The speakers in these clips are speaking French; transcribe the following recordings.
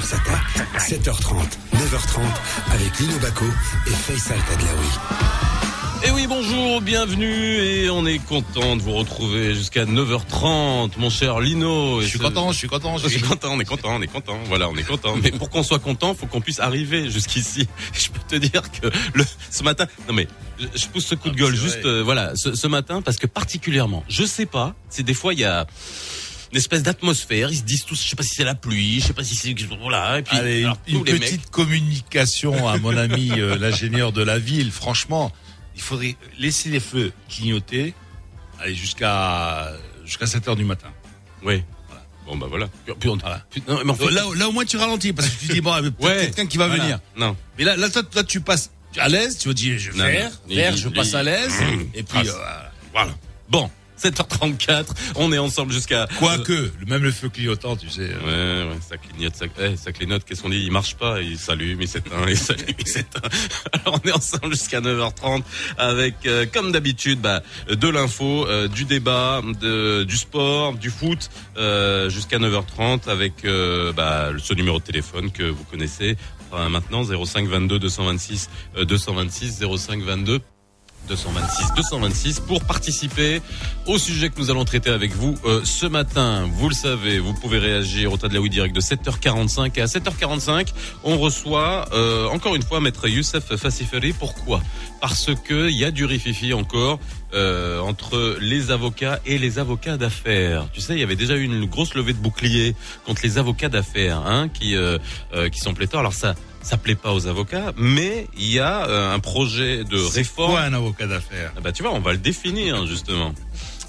Mars Attack. 7h30, 9h30 avec Lino Baco et Faisal Tadlaoui. Et oui, bonjour, bienvenue et on est content de vous retrouver jusqu'à 9h30, mon cher Lino. Je suis content, je suis content, je suis content, on est content, on est content. Voilà, on est content. Mais pour qu'on soit content, faut qu'on puisse arriver jusqu'ici. Je peux te dire que le, ce matin, non mais, je pousse ce coup de Ah, gueule juste, euh, voilà, ce, ce matin parce que particulièrement, je sais pas, c'est des fois il y a une espèce d'atmosphère, ils se disent tous, je sais pas si c'est la pluie, je sais pas si c'est, voilà, et puis, Allez, alors, une petite mecs, communication à mon ami euh, l'ingénieur de la ville. Franchement, il faudrait laisser les feux clignoter. Allez, jusqu'à jusqu'à 7 heures du matin. oui. Bon bah voilà. Puis on- Voilà. non, mais en fait- Là, là, au moins, tu ralentis parce que tu dis, bon, il y a peut-être Ouais, quelqu'un qui va voilà. venir. Non. Mais là, là, toi, toi, tu passes à l'aise, tu vas dire, je vais faire, je passe à l'aise. Et puis, euh. Voilà. Bon, 7h34, on est ensemble jusqu'à... Quoique, même le feu clignotant, tu sais. Ouais, ouais, ça clignote, ça, eh, ça clignote, qu'est-ce qu'on dit? Il marche pas, il s'allume, il s'éteint, il s'allume, il s'éteint. Alors on est ensemble jusqu'à 9h30 avec, euh, comme d'habitude, bah, de l'info, euh, du débat, de, du sport, du foot, euh, jusqu'à 9h30 avec euh, bah, ce numéro de téléphone que vous connaissez enfin, maintenant, 05 22 226 euh, 226 05 22 226 226 pour participer au sujet que nous allons traiter avec vous euh, ce matin. Vous le savez, vous pouvez réagir au tas de la oui direct de 7h45 et à 7h45, on reçoit euh, encore une fois maître Youssef Fassiferi. Pourquoi? Parce que il y a du rififi encore euh, entre les avocats et les avocats d'affaires. Tu sais, il y avait déjà eu une grosse levée de bouclier contre les avocats d'affaires hein, qui euh, euh, qui sont pléthores. Alors ça ça plaît pas aux avocats, mais il y a euh, un projet de réforme quoi un avocat d'affaires? Ah bah tu vois, on va le définir justement.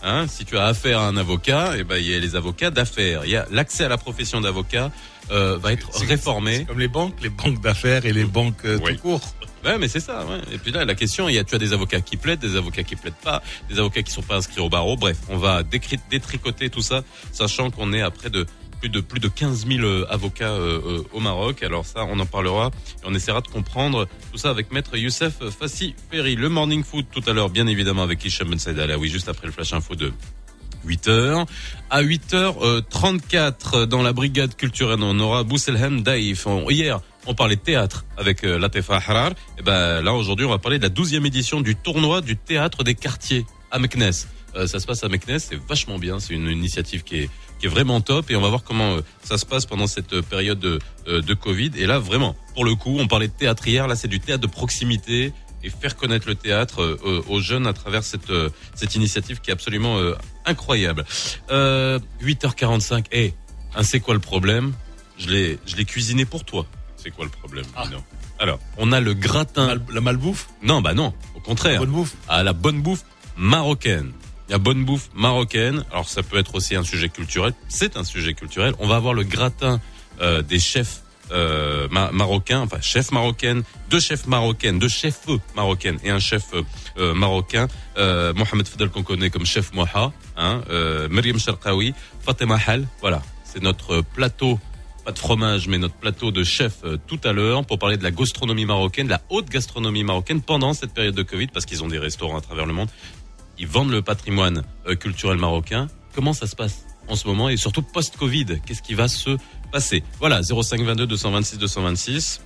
Hein, si tu as affaire à un avocat, eh ben il y a les avocats d'affaires. Il y a l'accès à la profession d'avocat euh, va être réformé. Comme les banques, les banques d'affaires et les banques euh, Oui. tout court. Ouais, mais c'est ça. Ouais. Et puis là, la question, il y a tu as des avocats qui plaident, des avocats qui plaident pas, des avocats qui sont pas inscrits au barreau. Bref, on va détricoter tout ça, sachant qu'on est à près de plus de plus de 15 000 euh, avocats euh, euh, au Maroc. Alors ça, on en parlera et on essaiera de comprendre tout ça avec maître Youssef Fassi Ferry. Le morning food tout à l'heure, bien évidemment avec Hicham Ben Saïd Alaoui, juste après le flash info de 8 heures. À 8h34, dans la brigade culturelle, on aura Bousselhem Daïf. On- Hier, on parlait de théâtre avec euh, Latefa Harar. Et ben là, aujourd'hui, on va parler de la 12e édition du tournoi du théâtre des quartiers à Meknes. Euh, ça se passe à Meknes, c'est vachement bien. C'est une initiative qui est vraiment top et on va voir comment euh, ça se passe pendant cette euh, période de, Covid. Et là, vraiment, pour le coup, on parlait de théâtre hier. Là, c'est du théâtre de proximité et faire connaître le théâtre aux jeunes à travers cette initiative qui est absolument incroyable. Euh, 8h45. Eh, hein, c'est quoi le problème? Je l'ai cuisiné pour toi. C'est quoi le problème Ah. Dino Alors, on a le gratin. Mal- la malbouffe, Non, bah non, au contraire bonne bouffe. à la bonne bouffe marocaine. La bonne bouffe marocaine. Alors ça peut être aussi un sujet culturel. C'est un sujet culturel. On va avoir le gratin euh, des chefs euh, ma- marocains, enfin chefs marocaines, deux chefs marocaines, deux chefs marocaines et un chef euh, marocain. Euh, Mohamed Fadel qu'on connaît comme chef Moha, hein, Myriam Sharqawi, Fatima Hal. Voilà, c'est notre plateau pas de fromage, mais notre plateau de chef euh, tout à l'heure pour parler de la gastronomie marocaine, de la haute gastronomie marocaine pendant cette période de Covid, parce qu'ils ont des restaurants à travers le monde. Ils vendent le patrimoine euh, culturel marocain. Comment ça se passe en ce moment et surtout post-Covid? Qu'est-ce qui va se passer? Voilà, 0522 226 226.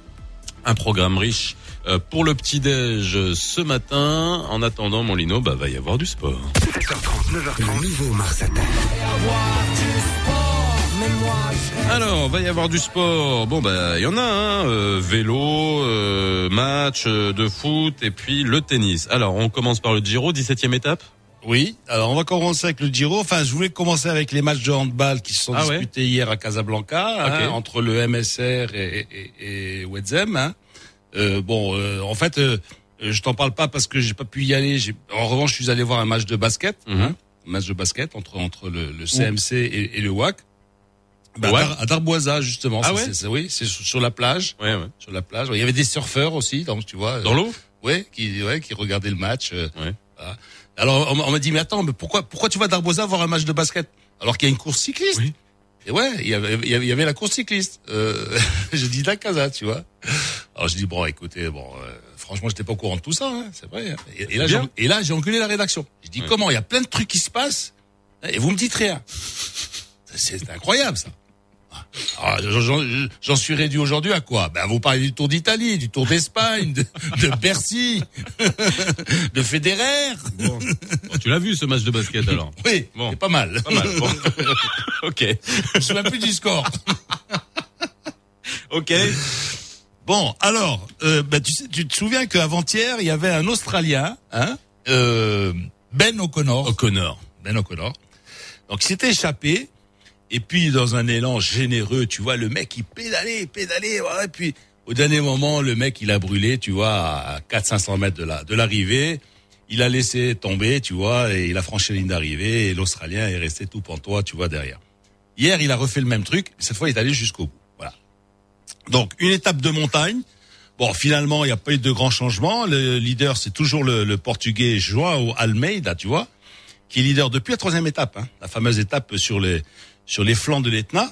Un programme riche euh, pour le petit-déj ce matin. En attendant, mon Lino, bah, va y avoir du sport. 7h30, 9h30. Le nouveau. Alors, va y avoir du sport. Bon, bah, il y en a, hein. euh, vélo, euh, match euh, de foot et puis le tennis. Alors, on commence par le Giro, 17e étape? Oui, alors on va commencer avec le Giro. Enfin, je voulais commencer avec les matchs de handball qui se sont Ah ouais disputés hier à Casablanca, hein, entre le MSR et, et, et Wedzem. Hein. Euh, bon, euh, en fait, euh, je t'en parle pas parce que j'ai pas pu y aller. En revanche, je suis allé voir un match de basket, Mhm. hein, un match de basket entre entre le, le CMC et, et le WAC. Bah, à, Dar- à Darboisa justement. Ah ça, ouais oui, c'est sur, sur la plage, Ouais, ouais. sur la plage. Il y avait des surfeurs aussi, donc tu vois. Dans l'eau? Ouais, qui, ouais, qui regardaient le match. euh, voilà. Alors on, m'a- on m'a dit mais attends, mais pourquoi, pourquoi tu vas à Darbosa voir un match de basket? Alors qu'il y a une course cycliste Oui. Et ouais, il y avait, il y avait, la course cycliste. Euh, je dis la casa, tu vois. Alors je dis bon, écoutez, bon, euh, franchement, j'étais pas au courant de tout ça, hein, c'est vrai. hein. Et, et là, j'ai, Bien. et là, j'ai enculé la rédaction. Je dis comment? Il y a plein de trucs qui se passent et vous me dites rien. C'est incroyable ça. Ah, J'en suis réduit aujourd'hui à quoi? Ben vous parlez du Tour d'Italie, du Tour d'Espagne, de, de Bercy, de Federer. Bon. Bon, tu l'as vu ce match de basket alors? Oui, Bon. c'est pas mal. Pas mal. Bon. ok. Je me souviens plus du score. Ok. Bon, alors, euh, ben, tu, sais, tu te souviens qu'avant-hier, il y avait un Australien, hein, euh, Ben O'Connor. O'Connor. Ben O'Connor. Donc il s'était échappé. Et puis dans un élan généreux, tu vois, le mec il pédalait, pédalait, ouais, et puis au dernier moment, le mec il a brûlé, tu vois, à 400-500 mètres de la de l'arrivée. Il a laissé tomber, tu vois, et il a franchi la ligne d'arrivée, et l'Australien est resté tout pantois, tu vois, derrière. Hier, il a refait le même truc, cette fois il est allé jusqu'au bout. Voilà. Donc une étape de montagne. Bon, finalement, il n'y a pas eu de grands changements. Le leader, c'est toujours le, le Portugais João Almeida, tu vois, qui est leader depuis la troisième étape, hein, la fameuse étape sur les sur les flancs de l'Etna.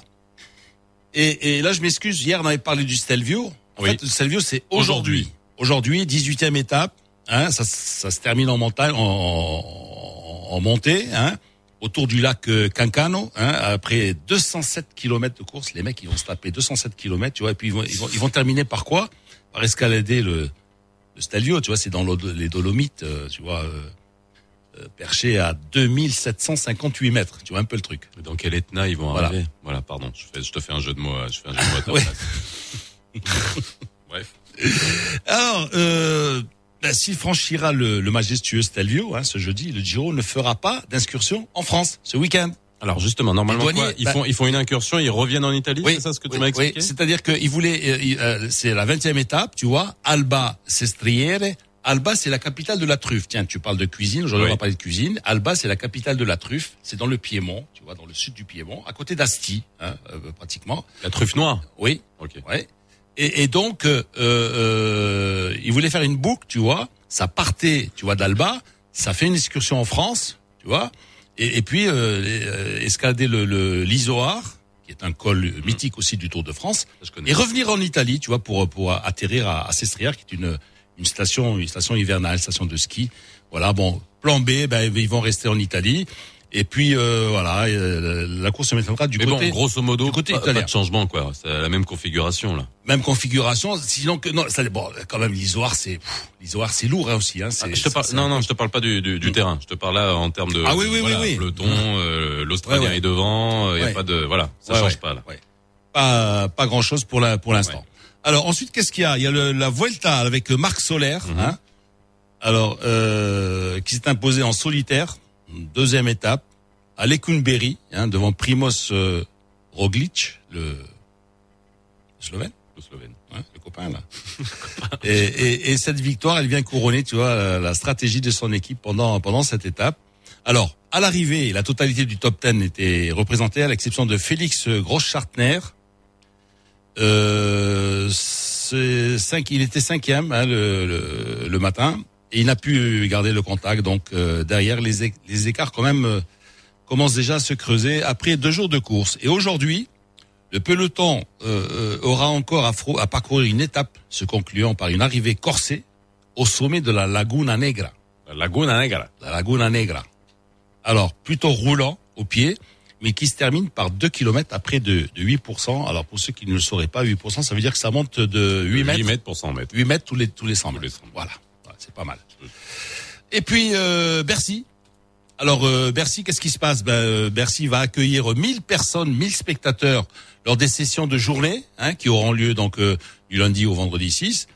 Et, et là, je m'excuse. Hier, on avait parlé du Stelvio. En Oui. fait, le Stelvio, c'est aujourd'hui. Aujourd'hui, 18e étape. Hein, ça, ça se termine en montagne, en, en, en montée, hein, autour du lac euh, Cancano. Hein, après 207 kilomètres de course, les mecs, ils vont se taper 207 kilomètres, tu vois. Et puis ils vont, ils vont, ils vont terminer par quoi? Par escalader le, le Stelvio, tu vois. C'est dans les Dolomites, euh, tu vois. Euh, perché à 2758 mètres. Tu vois un peu le truc. Dans quel Etna ils vont Voilà. arriver? Voilà, pardon. Je, fais, je te fais un jeu de mots. euh, Je fais un jeu de mots à ta Ouais. place. Bref. Alors, euh, ben, s'il franchira le, le majestueux Stelvio hein, ce jeudi, le Giro ne fera pas d'incursion en France ce week-end. Alors justement, normalement, Les douaniers, quoi, ils bah- font ils font une incursion, ils reviennent en Italie, c'est ça ce que tu oui, m'as oui. expliqué? C'est-à-dire qu'il voulait, euh, il- euh, c'est la 20e étape, tu vois, Alba Sestriere. Alba, c'est la capitale de la truffe. Tiens, tu parles de cuisine, aujourd'hui Oui. on va parler de cuisine. Alba, c'est la capitale de la truffe. C'est dans le Piémont, tu vois, dans le sud du Piémont, à côté d'Asti, hein, euh, pratiquement. La truffe noire. Oui, Ok. Ouais. Et, et donc, euh, euh, il voulait faire une boucle, tu vois. Ça partait, tu vois, d'Alba. Ça fait une excursion en France, tu vois. Et, et puis, euh, euh, escalader le, qui est un col mythique aussi du Tour de France. Je connais. Et revenir en Italie, tu vois, pour, pour atterrir à, à qui est une, une station, une station hivernale, station de ski. Voilà, bon, plan B, ben, ils vont rester en Italie. Et puis, euh, voilà, euh, la course se mettra du Mais côté... bon, grosso modo, côté pas, pas de changement quoi. C'est la même configuration là. même configuration. Sinon que non, ça, bon, quand même l'isoire c'est l'isoire c'est lourd hein, aussi. Hein, Ah, je te parle, non, non, je te parle pas du, du, du terrain. Je te parle là en termes de Ah oui, oui, oui, voilà, oui. peloton, Mhm. euh, l'Australien Ouais, ouais. est devant. Il y a Ouais. pas de voilà, ça Ouais, change ouais, pas là. ouais. Pas pas grand chose pour la pour l'instant. Alors ensuite qu'est-ce qu'il y a? Il y a le, la Vuelta avec Marc Soler, Mhm. hein, alors euh, qui s'est imposé en solitaire, deuxième étape à Lekunberry, hein, devant Primoz euh, Roglic, le Slovène. Le Slovène. hein, le copain là. et, et, et cette victoire, elle vient couronner, tu vois, la, la stratégie de son équipe pendant pendant cette étape. Alors, à l'arrivée, la totalité du top 10 était représentée, à l'exception de Félix Groschartner. Euh, c'est cinq, il était cinquième hein, le, le, le matin et il n'a pu garder le contact. Donc euh, derrière, les, écarts quand même euh, commencent déjà à se creuser après deux jours de course. Et aujourd'hui, le peloton euh, euh, aura encore à, à parcourir une étape se concluant par une arrivée corsée au sommet de la Laguna Negra. La Laguna Negra. La Laguna Negra. Alors, plutôt roulant au pied, mais qui se termine par 2 km après de, de 8%. Alors, pour ceux qui ne le sauraient pas, 8%, ça veut dire que ça monte de 8 mètres, 8 mètres pour 100 mètres. 8 mètres tous les, tous les 100 Tous les mètres. 100 mètres. Voilà. Voilà, c'est pas mal. Et puis, euh, Bercy. Alors, euh, Bercy, qu'est-ce qui se passe? Ben, euh, Bercy va accueillir 1000 personnes, 1000 spectateurs lors des sessions de journée, hein, qui auront lieu donc euh, du lundi au vendredi 6.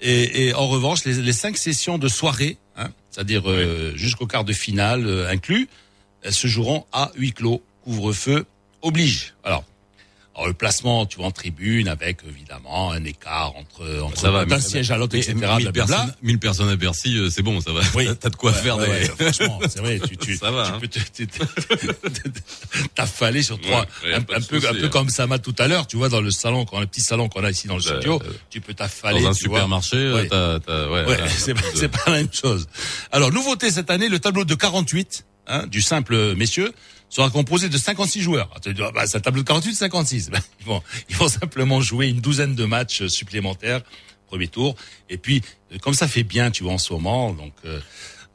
Et, et en revanche, les, les cinq sessions de soirée, hein, c'est-à-dire euh, jusqu'au quart de finale euh, inclus, elles se joueront à huis clos. Couvre-feu oblige. Alors, alors, le placement, tu vois, en tribune, avec évidemment un écart entre, entre Ça va, mais- siège à l'autre, etc. 1000 blablabla. personnes, 1000 personnes à Bercy, euh, c'est bon, ça va. Oui. T'as de quoi Ouais, faire ouais, des. ouais, franchement, c'est vrai, tu, tu, Ça va, tu hein. sur trois, un, un peu, souci, un peu hein. comme Sama tout à l'heure, tu vois, dans le salon, quand le petit salon qu'on a ici dans le studio, euh, tu peux t'affaler. Dans un tu supermarché, euh, Ouais. c'est un de- pas la même chose. Alors, nouveauté cette année, le tableau de 48, hein, du simple messieurs, sera composé de 56 joueurs. Ah, tu dire, ah, bah, c'est un tableau de 48, 56. Ben, ils vont, ils vont simplement jouer une douzaine de matchs supplémentaires, premier tour. Et puis, euh, comme ça fait bien, tu vois, en ce moment, donc, euh,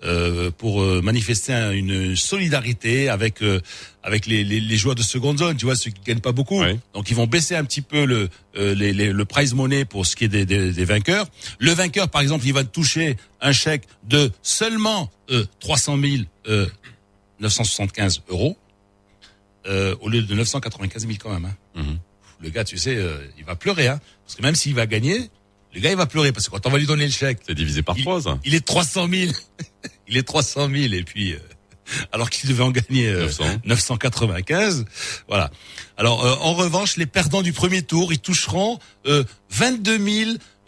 euh, pour euh, manifester un- une solidarité avec euh, avec les, les, les joueurs de seconde zone, tu vois, ceux qui gagnent pas beaucoup. Ouais. Donc ils vont baisser un petit peu le euh, les, les- le prize money pour ce qui est des, des, des vainqueurs. Le vainqueur, par exemple, il va toucher un chèque de seulement euh, 300 000 euh, 975 euros euh, au lieu de 995 000 quand même. Hein. Mhm. Le gars, tu sais, euh, il va pleurer, hein, parce que même s'il va gagner, le gars il va pleurer parce que quand on va lui donner le chèque, C'est divisé par il, trois, ça. il est 300 000, il est 300 000 et puis euh, alors qu'il devait en gagner euh, 900. 995, voilà. Alors euh, en revanche, les perdants du premier tour, ils toucheront euh, 22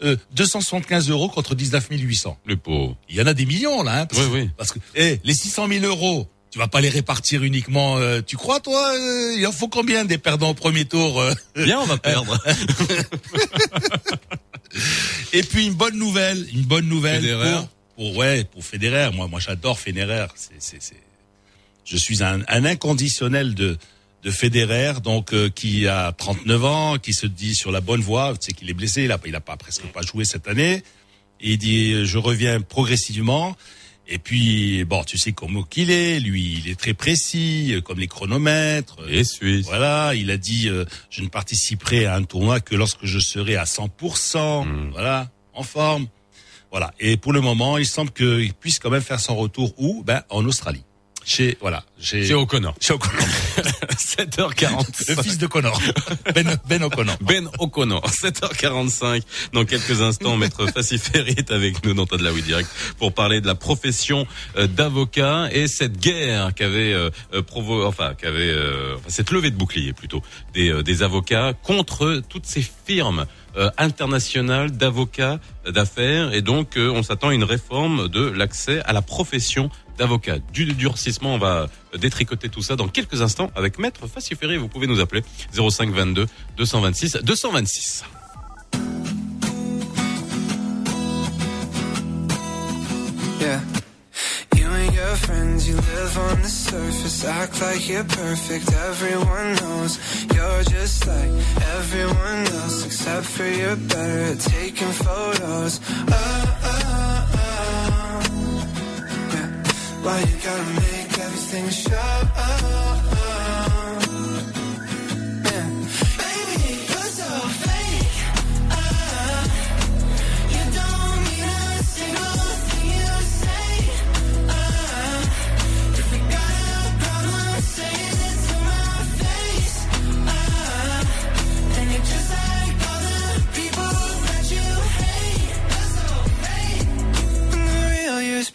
euh, 275 euros contre 19 800. Le pauvre. Il y en a des millions là, hein, parce, Oui, oui. parce que eh, les 600 000 euros, tu vas pas les répartir uniquement. euh, tu crois toi euh, Il en faut combien des perdants au premier tour euh Bien, on va perdre. Et puis une bonne nouvelle, une bonne nouvelle Federer. pour, pour ouais pour Federer. Moi, moi j'adore Federer. C'est c'est c'est. Je suis un, un inconditionnel de de Federer, donc euh, qui a 39 ans, qui se dit sur la bonne voie. Tu sais qu'il est blessé, il a il a pas presque pas joué cette année. Et il dit je reviens progressivement. Et puis bon, tu sais comment qu'il est. Lui, il est très précis, euh, comme les chronomètres. Et Suisse. Voilà, il a dit euh, je ne participerai à un tournoi que lorsque je serai à 100%, Mm. voilà, en forme. Voilà. Et pour le moment, il semble qu'il puisse quand même faire son retour où? Ben en Australie. Chez voilà, chez O'Connor. chez O'Connor. 7h40. le fils de Connor. Ben Ben O'Connor. Ben O'Connor, 7h45. Dans quelques instants, Maître Faciferi est avec nous dans T'as de la Oui Direct pour parler de la profession euh, d'avocat et cette guerre qu'avait euh, euh, provo enfin qu'avait euh, enfin, cette levée de bouclier plutôt des, euh, des avocats contre toutes ces firmes euh, internationales d'avocats d'affaires et donc euh, on s'attend à une réforme de l'accès à la profession d'avocat. Du durcissement, on va détricoter tout ça dans quelques instants avec Maître Faciferi. Vous pouvez nous appeler 05 22 226 226. Yeah. You and your friends. Why you gotta make everything show?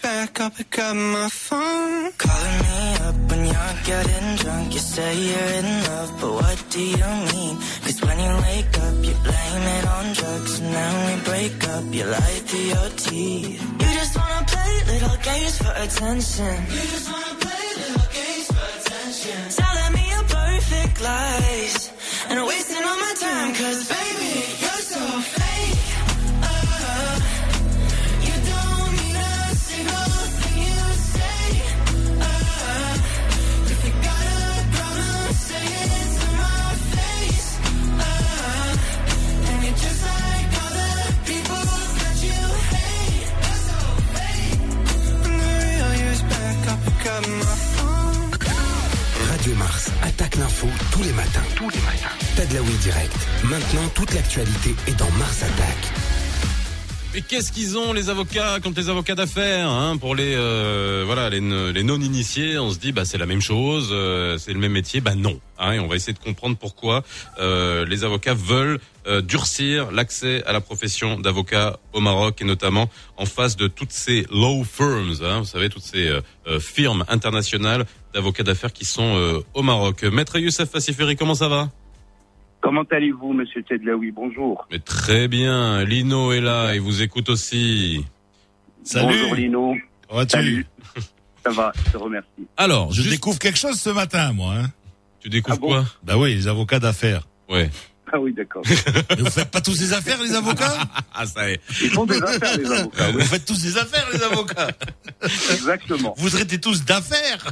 Back, I'll pick up my phone. Calling me up when you're getting drunk. You say you're in love, but what do you mean? Cause when you wake up, you blame it on drugs. And then we break up, you lie through your teeth. You just wanna play little games for attention. You just wanna play little games for attention. Telling me your perfect lies. And wasting all my time, cause Baby, you're so. Radio Mars attaque l'info tous les matins. Tous les matins. T'as de la oui direct. Maintenant, toute l'actualité est dans Mars Attaque. Mais qu'est-ce qu'ils ont les avocats contre les avocats d'affaires hein, Pour les euh, voilà les, non initiés, on se dit bah c'est la même chose, euh, c'est le même métier. Bah non. Hein, et on va essayer de comprendre pourquoi euh, les avocats veulent euh, durcir l'accès à la profession d'avocat au Maroc et notamment en face de toutes ces law firms. Hein, vous savez toutes ces firmes internationales d'avocats d'affaires qui sont au Maroc. Maître Youssef Fassiferi, comment ça va? Comment allez-vous, monsieur Tedlaoui? Bonjour. Mais très bien. Lino est là et vous écoute aussi. Salut. Bonjour Lino. Comment vas-tu? Salut. Ça va, je te remercie. Alors, Je juste- découvre quelque chose ce matin, moi. Hein. tu découvres Ah bon? quoi? Bah oui, les avocats d'affaires. Ouais. Ah oui, d'accord. Mais vous faites pas tous des affaires, les avocats? Ah ça y est. Ils font des affaires, les avocats. Vous faites tous des affaires, les avocats. Exactement. Vous traitez tous d'affaires.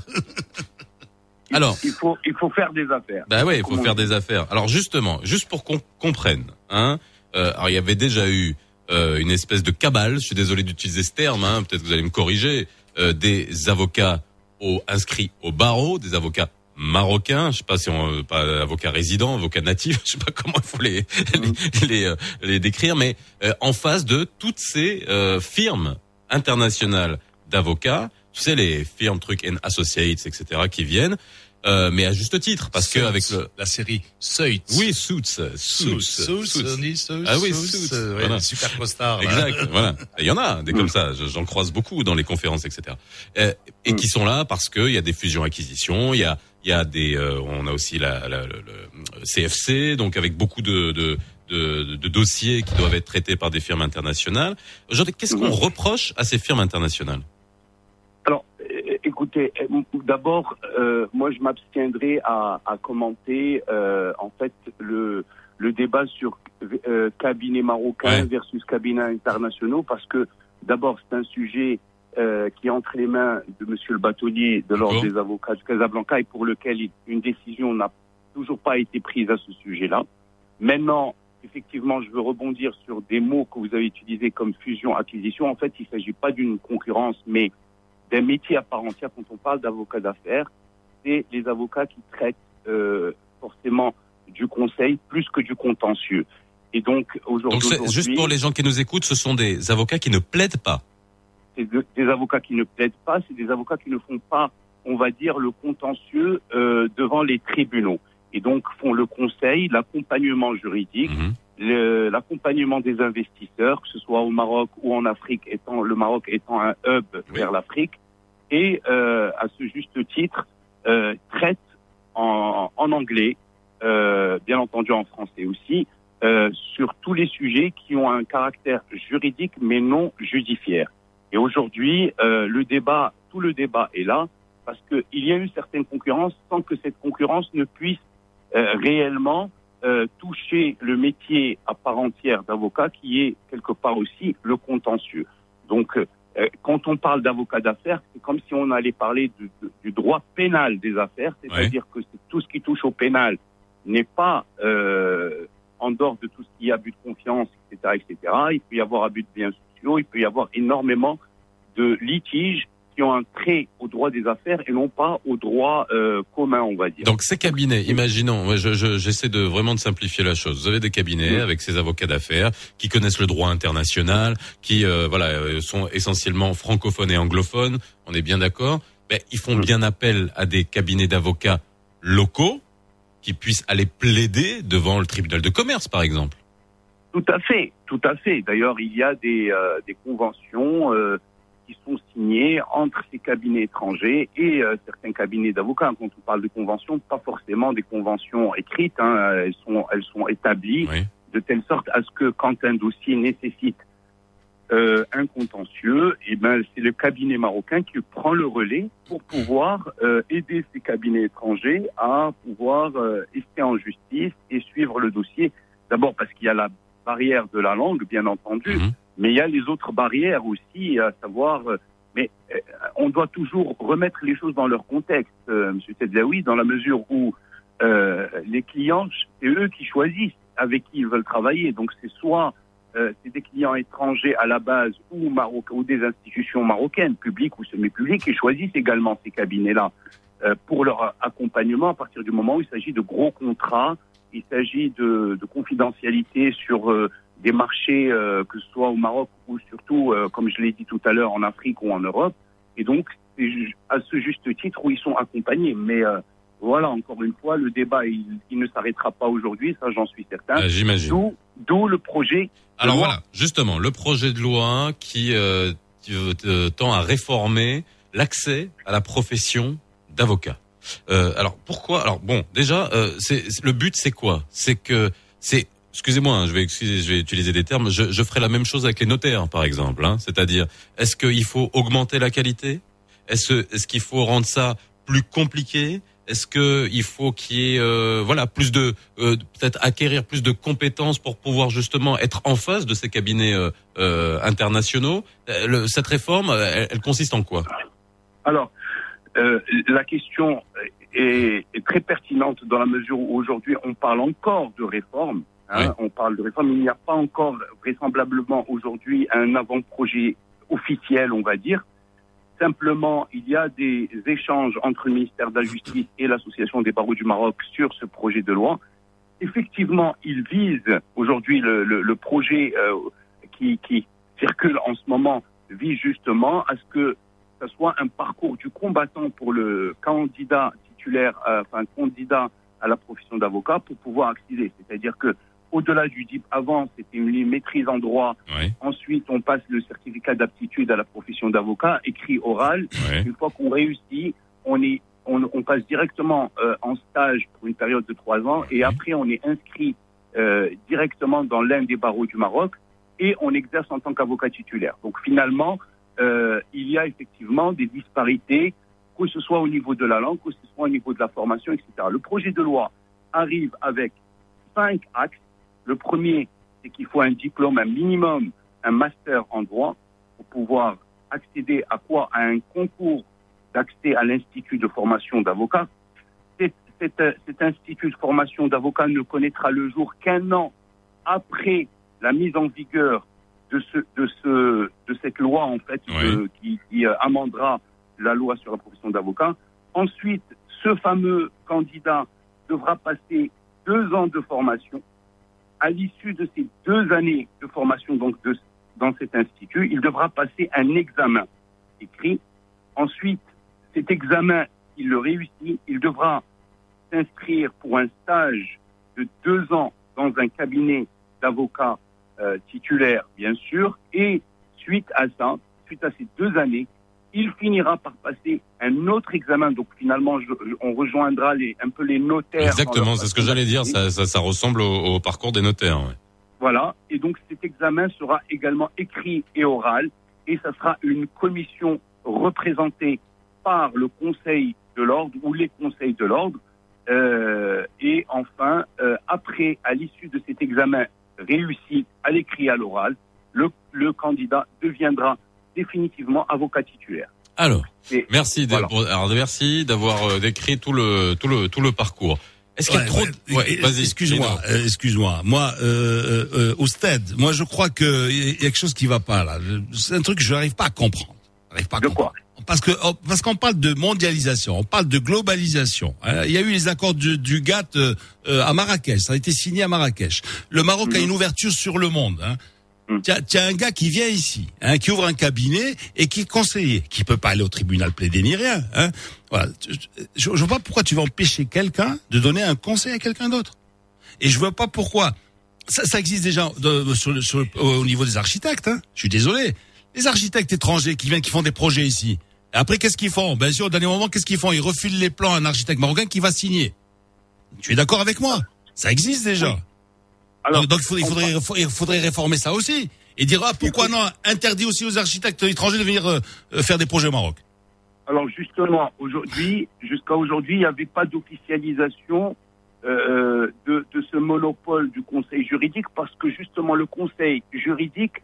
Alors, Il faut, il faut faire des affaires. bah ouais, il faut faire des affaires. Alors justement, juste pour qu'on comprenne, hein. euh, alors il y avait déjà eu euh, une espèce de cabale. Je suis désolé d'utiliser ce terme, hein, peut-être que vous allez me corriger. euh, des avocats au, inscrits au barreau, des avocats marocains, je sais pas si on euh, pas avocats résidents, avocats natifs, je sais pas comment il faut les les les, euh, les décrire, mais euh, en face de toutes ces euh, firmes internationales d'avocats, tu sais les firmes trucs and associates, etc. qui viennent, euh, mais à juste titre parce que Suits, avec le la série Suits. oui suits suits, Suits, Suits. Ah oui, Suits, ouais, voilà. super costards. là. Exact, voilà. Et Il y en a des comme ça, je- j'en croise beaucoup dans les conférences, etc. Euh, et qui sont là parce qu'il y a des fusions-acquisitions, il y a, il y a des, euh, on a aussi la, la- le, le CFC, donc avec beaucoup de, de, de, de dossiers qui doivent être traités par des firmes internationales. Aujourd'hui, qu'est-ce qu'on Mhm. reproche à ces firmes internationales? Euh, d'abord, euh, moi, je m'abstiendrai à, à commenter, euh, en fait, le, le débat sur euh, cabinet marocain Ouais. versus cabinet internationaux, parce que, d'abord, c'est un sujet euh, qui est entre les mains de Monsieur le bâtonnier de l'Ordre des avocats de Casablanca et pour lequel une décision n'a toujours pas été prise à ce sujet-là. Maintenant, effectivement, je veux rebondir sur des mots que vous avez utilisés comme fusion-acquisition. En fait, il ne s'agit pas d'une concurrence, mais d'un métier à part entière quand on parle d'avocat d'affaires. C'est les avocats qui traitent euh, forcément du conseil plus que du contentieux. Et donc, aujourd'hui, juste pour les gens qui nous écoutent, ce sont des avocats qui ne plaident pas. c'est de- des avocats qui ne plaident pas, c'est des avocats qui ne font pas, on va dire, le contentieux euh, devant les tribunaux. Et donc font le conseil, l'accompagnement juridique, Mhm. l'accompagnement des investisseurs, que ce soit au Maroc ou en Afrique, étant le Maroc étant un hub Oui. vers l'Afrique, et euh, à ce juste titre euh, traite en, anglais, euh, bien entendu en français aussi, sur tous les sujets qui ont un caractère juridique mais non judiciaire. Et aujourd'hui, le débat, tout le débat est là parce qu'il y a une certaine concurrence sans que cette concurrence ne puisse réellement toucher le métier à part entière d'avocat qui est quelque part aussi le contentieux. Donc, quand on parle d'avocat d'affaires, c'est comme si on allait parler du, du- droit pénal des affaires, c'est-à-dire que tout ce qui touche au pénal n'est pas euh, en dehors de tout ce qui est abus de confiance, etc., etc. Il peut y avoir abus de biens sociaux, il peut y avoir énormément de litiges qui ont un trait au droit des affaires et non pas au droit euh, commun, on va dire. Donc ces cabinets, imaginons, ouais, je- je- j'essaie de vraiment de simplifier la chose. Vous avez des cabinets avec ces avocats d'affaires qui connaissent le droit international, qui euh, voilà euh, sont essentiellement francophones et anglophones. On est bien d'accord. Ben, ils font bien appel à des cabinets d'avocats locaux qui puissent aller plaider devant le tribunal de commerce, par exemple. Tout à fait, tout à fait. D'ailleurs, il y a des, euh, des conventions qui sont signées entre ces cabinets étrangers et euh, certains cabinets d'avocats. Quand on parle de conventions, pas forcément des conventions écrites, hein, elles sont elles sont établies Oui. de telle sorte à ce que quand un dossier nécessite euh, un contentieux, et ben c'est le cabinet marocain qui prend le relais pour pouvoir euh, aider ces cabinets étrangers à pouvoir rester en justice et suivre le dossier. D'abord parce qu'il y a la barrière de la langue, bien entendu, Mhm. Mais il y a les autres barrières aussi, à savoir, euh, mais euh, on doit toujours remettre les choses dans leur contexte, euh, Monsieur Tedlaoui, dans la mesure où euh, les clients, c'est eux qui choisissent avec qui ils veulent travailler. Donc c'est soit euh, des clients étrangers à la base ou, Maroc, ou des institutions marocaines, publiques ou semi-publiques, qui choisissent également ces cabinets-là euh, pour leur accompagnement à partir du moment où il s'agit de gros contrats, il s'agit de, de confidentialité sur euh, des marchés, euh, que ce soit au Maroc ou surtout, euh, comme je l'ai dit tout à l'heure, en Afrique ou en Europe. Et donc, c'est à ce juste titre où ils sont accompagnés. Mais euh, voilà, encore une fois, le débat, il, il ne s'arrêtera pas aujourd'hui, ça j'en suis certain. Ah, J'imagine. D'où, le projet. Alors voilà, justement, le projet de loi qui, qui, tend à réformer l'accès à la profession d'avocat. Alors pourquoi? Alors bon, déjà, c'est- le but, c'est quoi? C'est que c'est Excusez-moi, hein, je vais excuser, je vais utiliser des termes. Je, ferai la même chose avec les notaires, par exemple. Hein, C'est-à-dire, est-ce qu'il faut augmenter la qualité? Est-ce qu'il faut rendre ça plus compliqué? Est-ce que il faut qu'il y ait euh, voilà plus de euh, peut-être acquérir plus de compétences pour pouvoir justement être en face de ces cabinets euh, internationaux? Cette réforme, elle, consiste en quoi? Alors, la question est, est très pertinente dans la mesure où aujourd'hui on parle encore de réforme. Hein. On parle de réforme. Il n'y a pas encore vraisemblablement aujourd'hui un avant-projet officiel, on va dire. Simplement, il y a des échanges entre le ministère de la Justice et l'Association des barreaux du Maroc sur ce projet de loi. Effectivement, il vise aujourd'hui le, projet euh, qui, qui circule en ce moment vise justement à ce que ce soit un parcours du combattant pour le candidat titulaire, euh, enfin candidat à la profession d'avocat pour pouvoir accéder. C'est-à-dire que au-delà du DIP, avant c'était une maîtrise en droit, Ouais, ensuite on passe le certificat d'aptitude à la profession d'avocat, écrit oral. ouais. Une fois qu'on réussit, on est on, on passe directement euh, en stage pour une période de trois ans et après on est inscrit euh, directement dans l'un des barreaux du Maroc et on exerce en tant qu'avocat titulaire. Donc finalement, euh, il y a effectivement des disparités, que ce soit au niveau de la langue, que ce soit au niveau de la formation, etc. Le projet de loi arrive avec cinq axes. Le premier, c'est qu'il faut un diplôme, un minimum, un master en droit pour pouvoir accéder à quoi? À un concours d'accès à l'Institut de formation d'avocats. Cet, cet, euh, cet institut de formation d'avocats ne connaîtra le jour qu'un an après la mise en vigueur de, ce, de, ce, de cette loi, en fait, Oui. de- qui, qui euh, amendera la loi sur la profession d'avocat. Ensuite, ce fameux candidat devra passer deux ans de formation. À l'issue de ces deux années de formation donc dans cet institut, il devra passer un examen écrit. Ensuite, cet examen, il le réussit, il devra s'inscrire pour un stage de deux ans dans un cabinet d'avocats euh, titulaire, bien sûr, et suite à ça, suite à ces deux années, il finira par passer un autre examen. Donc finalement, je- je- on rejoindra les, un peu les notaires. Exactement, c'est ce que j'allais dire. Ça, ça, ça ressemble au, au parcours des notaires. ouais. Voilà. Et donc cet examen sera également écrit et oral. Et ça sera une commission représentée par le Conseil de l'ordre ou les conseils de l'ordre. Euh, et enfin, euh, après, à l'issue de cet examen réussi à l'écrit et à l'oral, le, le candidat deviendra définitivement avocat titulaire. Alors, Et merci. voilà. alors, merci d'avoir euh, décrit tout le tout le tout le parcours. Est-ce qu'il y a Ouais, trop ouais, de... Ouais. Excuse-moi, euh, excuse-moi. Moi, euh, euh, euh, au stade, moi je crois que il y a quelque chose qui va pas là. C'est un truc que je n'arrive pas à comprendre. J'arrive pas à De comprendre. Parce que oh, parce qu'on parle de mondialisation, on parle de globalisation. hein. Il y a eu les accords du, du GATT à Marrakech, ça a été signé à Marrakech. Le Maroc a une ouverture sur le monde. Hein. Mhm. Tiens, tiens, un gars qui vient ici, hein, qui ouvre un cabinet et qui est conseiller, qui peut pas aller au tribunal plaider ni rien. Hein. Voilà. Je, je vois pas pourquoi tu vas empêcher quelqu'un de donner un conseil à quelqu'un d'autre. Et je vois pas pourquoi. Ça, ça existe déjà de- sur le- sur le- au niveau des architectes. Hein. Je suis désolé. Les architectes étrangers qui viennent, qui font des projets ici. Et après, qu'est-ce qu'ils font? Ben sûr, au dernier moment, qu'est-ce qu'ils font? Ils refilent les plans à un architecte marocain qui va signer. Tu es d'accord avec moi? Ça existe déjà. Alors, donc, donc, il faudrait, il on faudrait, il faudrait réformer ça aussi. Et dire, ah, pourquoi non Interdit aussi aux architectes étrangers de venir euh, euh, faire des projets au Maroc? Alors justement, aujourd'hui, jusqu'à aujourd'hui, il n'y avait pas d'officialisation euh, de, de ce monopole du conseil juridique parce que justement le conseil juridique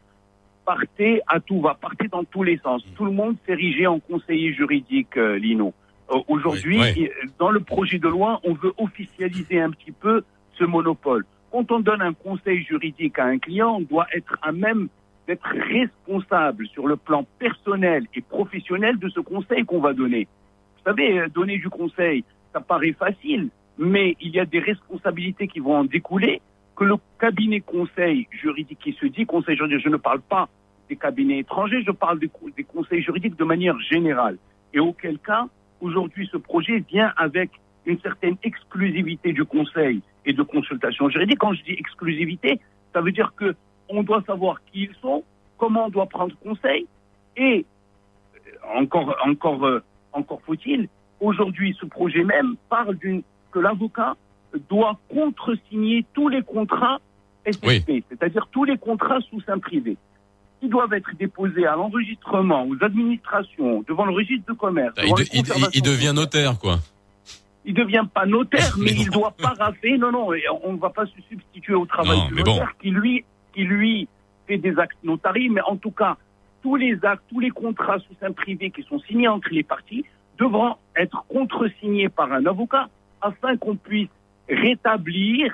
partait à tout va, partait dans tous les sens. Tout le monde s'érigeait en conseiller juridique, euh, Lino. Euh, aujourd'hui, Oui, dans le projet de loi, on veut officialiser un petit peu ce monopole. Quand on donne un conseil juridique à un client, on doit être à même d'être responsable sur le plan personnel et professionnel de ce conseil qu'on va donner. Vous savez, euh, donner du conseil, ça paraît facile, mais il y a des responsabilités qui vont en découler que le cabinet conseil juridique qui se dit conseil juridique, je ne parle pas des cabinets étrangers, je parle des, des conseils juridiques de manière générale. Et auquel cas, aujourd'hui, ce projet vient avec une certaine exclusivité du conseil et de consultation juridique. Quand je dis exclusivité, ça veut dire que on doit savoir qui ils sont, comment on doit prendre conseil, et euh, encore, encore, euh, encore faut-il, aujourd'hui, ce projet même parle d'une que l'avocat doit contresigner tous les contrats SSP, c'est-à-dire tous les contrats sous sein privé. Ils doivent être déposés à l'enregistrement, aux administrations, devant le registre de commerce. Ah, Il, de- devient notaire, quoi. Il devient pas notaire, mais, Mais il doit paraffer. Non, non, on ne va pas se substituer au travail Non, du mais bon. notaire qui lui, qui lui fait des actes notariés. Mais en tout cas, tous les actes, tous les contrats sous sein privé qui sont signés entre les parties devront être contresignés par un avocat afin qu'on puisse rétablir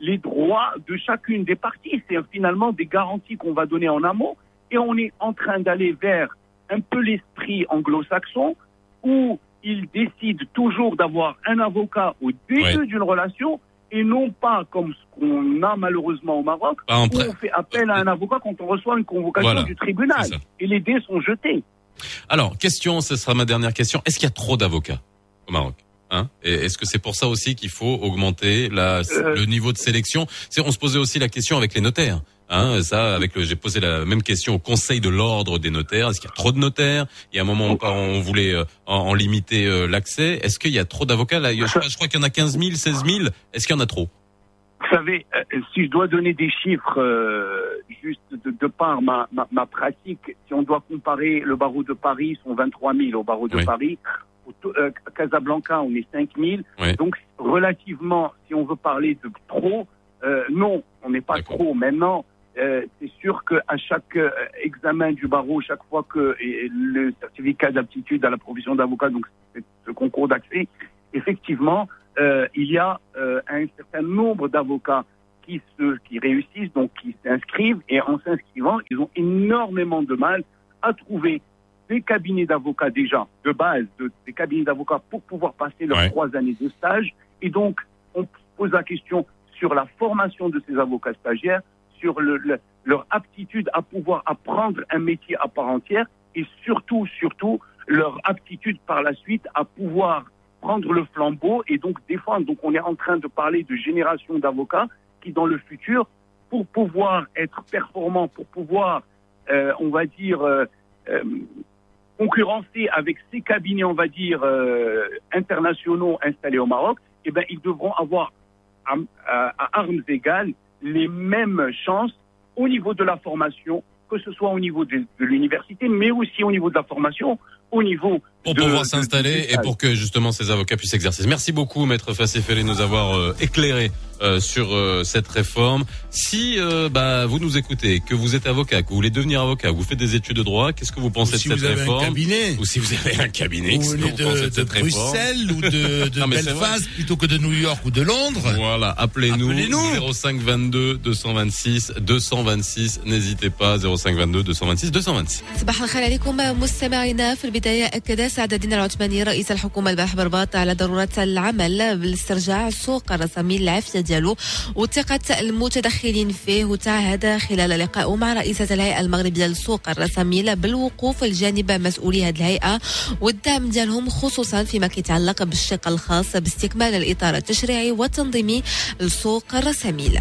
les droits de chacune des parties. C'est finalement des garanties qu'on va donner en amont et on est en train d'aller vers un peu l'esprit anglo-saxon où ils décident toujours d'avoir un avocat au début Ouais. d'une relation et non pas comme ce qu'on a malheureusement au Maroc, en où on fait appel à un avocat quand on reçoit une convocation Voilà, du tribunal et les dés sont jetés. Alors, question, ce sera ma dernière question. Est-ce qu'il y a trop d'avocats au Maroc Hein? Et Est-ce que c'est pour ça aussi qu'il faut augmenter la, Euh. le niveau de sélection? On se posait aussi la question avec les notaires. Hein, ça, avec le, j'ai posé la même question au Conseil de l'ordre des notaires. Est-ce qu'il y a trop de notaires? Il y a un moment, on, on voulait euh, en, en limiter euh, l'accès. Est-ce qu'il y a trop d'avocats? Là je, crois- je crois qu'il y en a 15 000, 16 000. Est-ce qu'il y en a trop? Vous savez, euh, si je dois donner des chiffres juste de, de par ma, ma, ma pratique, si on doit comparer le barreau de Paris, ils sont 23 000 au barreau de Oui. Paris. Au Casablanca, on est 5 000. Oui. Donc, relativement, si on veut parler de trop, non, on n'est pas trop. Maintenant, euh, c'est sûr qu'à chaque euh, examen du barreau, chaque fois que et le certificat d'aptitude à la profession d'avocat, donc ce concours d'accès, effectivement, euh, il y a un certain nombre d'avocats qui se qui réussissent, donc qui s'inscrivent, et en s'inscrivant, ils ont énormément de mal à trouver des cabinets d'avocats déjà de base, de- des cabinets d'avocats pour pouvoir passer leurs Ouais. trois années de stage. Et donc, on pose la question sur la formation de ces avocats stagiaires, sur le- le- leur aptitude à pouvoir apprendre un métier à part entière, et surtout, surtout, leur aptitude par la suite à pouvoir prendre le flambeau et donc défendre. Donc, on est en train de parler de génération d'avocats qui, dans le futur, pour pouvoir être performants, pour pouvoir, euh, on va dire, euh, euh, concurrencer avec ces cabinets, on va dire, internationaux installés au Maroc, eh ben, ils devront avoir à armes égales les mêmes chances au niveau de la formation, que ce soit au niveau de, l'université, mais aussi au niveau de la formation, au niveau pour de- pouvoir s'installer et pour que justement ces avocats puissent exercer. Merci beaucoup, maître Fassifeli, de nous avoir euh, éclairé euh, sur euh, cette réforme. Si euh, bah, vous nous écoutez, que vous êtes avocat, que vous voulez devenir avocat, que vous faites des études de droit, qu'est-ce que vous pensez si de vous cette avez un réforme cabinet, Ou si vous avez un cabinet, ou venez vous pensez de, de de cette réforme Bruxelles ou de, de Non, Belfast plutôt que de New York ou de Londres. Voilà, appelez-nous Appelez-nous. 05 22 226 226 n'hésitez pas 05 22 226 226 سعد الدين العثماني رئيس الحكومة الباح برباط على ضرورة العمل باسترجاع السوق الرسمي العافيه ديالو وثقة المتدخلين فيه وتعهد خلال لقائه مع رئيسة الهيئة المغربية للسوق الرسميه بالوقوف الجانب مسؤولي هذه الهيئة والدعم ديالهم خصوصا فيما كيتعلق بالشق الخاص باستكمال الإطار التشريعي والتنظيمي للسوق الرسمي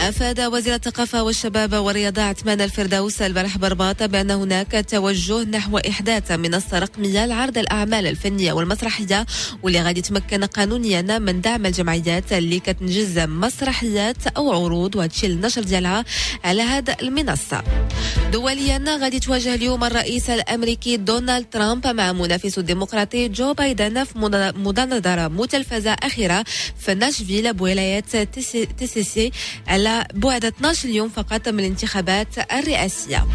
أفاد وزير الثقافة والشباب والرياضة عثمان الفردوس البارح برباط بأن هناك توجه نحو إحداث منصة رقمية رقمية لعرض الأعمال الفنية والمسرحية واللي غادي تمكن قانونيا من دعم الجمعيات اللي كتنجز مسرحيات أو عروض وهادشي النشر ديالها على هذا المنصة. دوليا غادي تواجه اليوم الرئيس الأمريكي دونالد ترامب مع منافسه الديمقراطي جو بايدن في منا- مناظرة متلفزة أخيرة في ناشفيل بولاية تيسي- تيسيسي على بعد 12 يوم فقط من الانتخابات الرئاسية.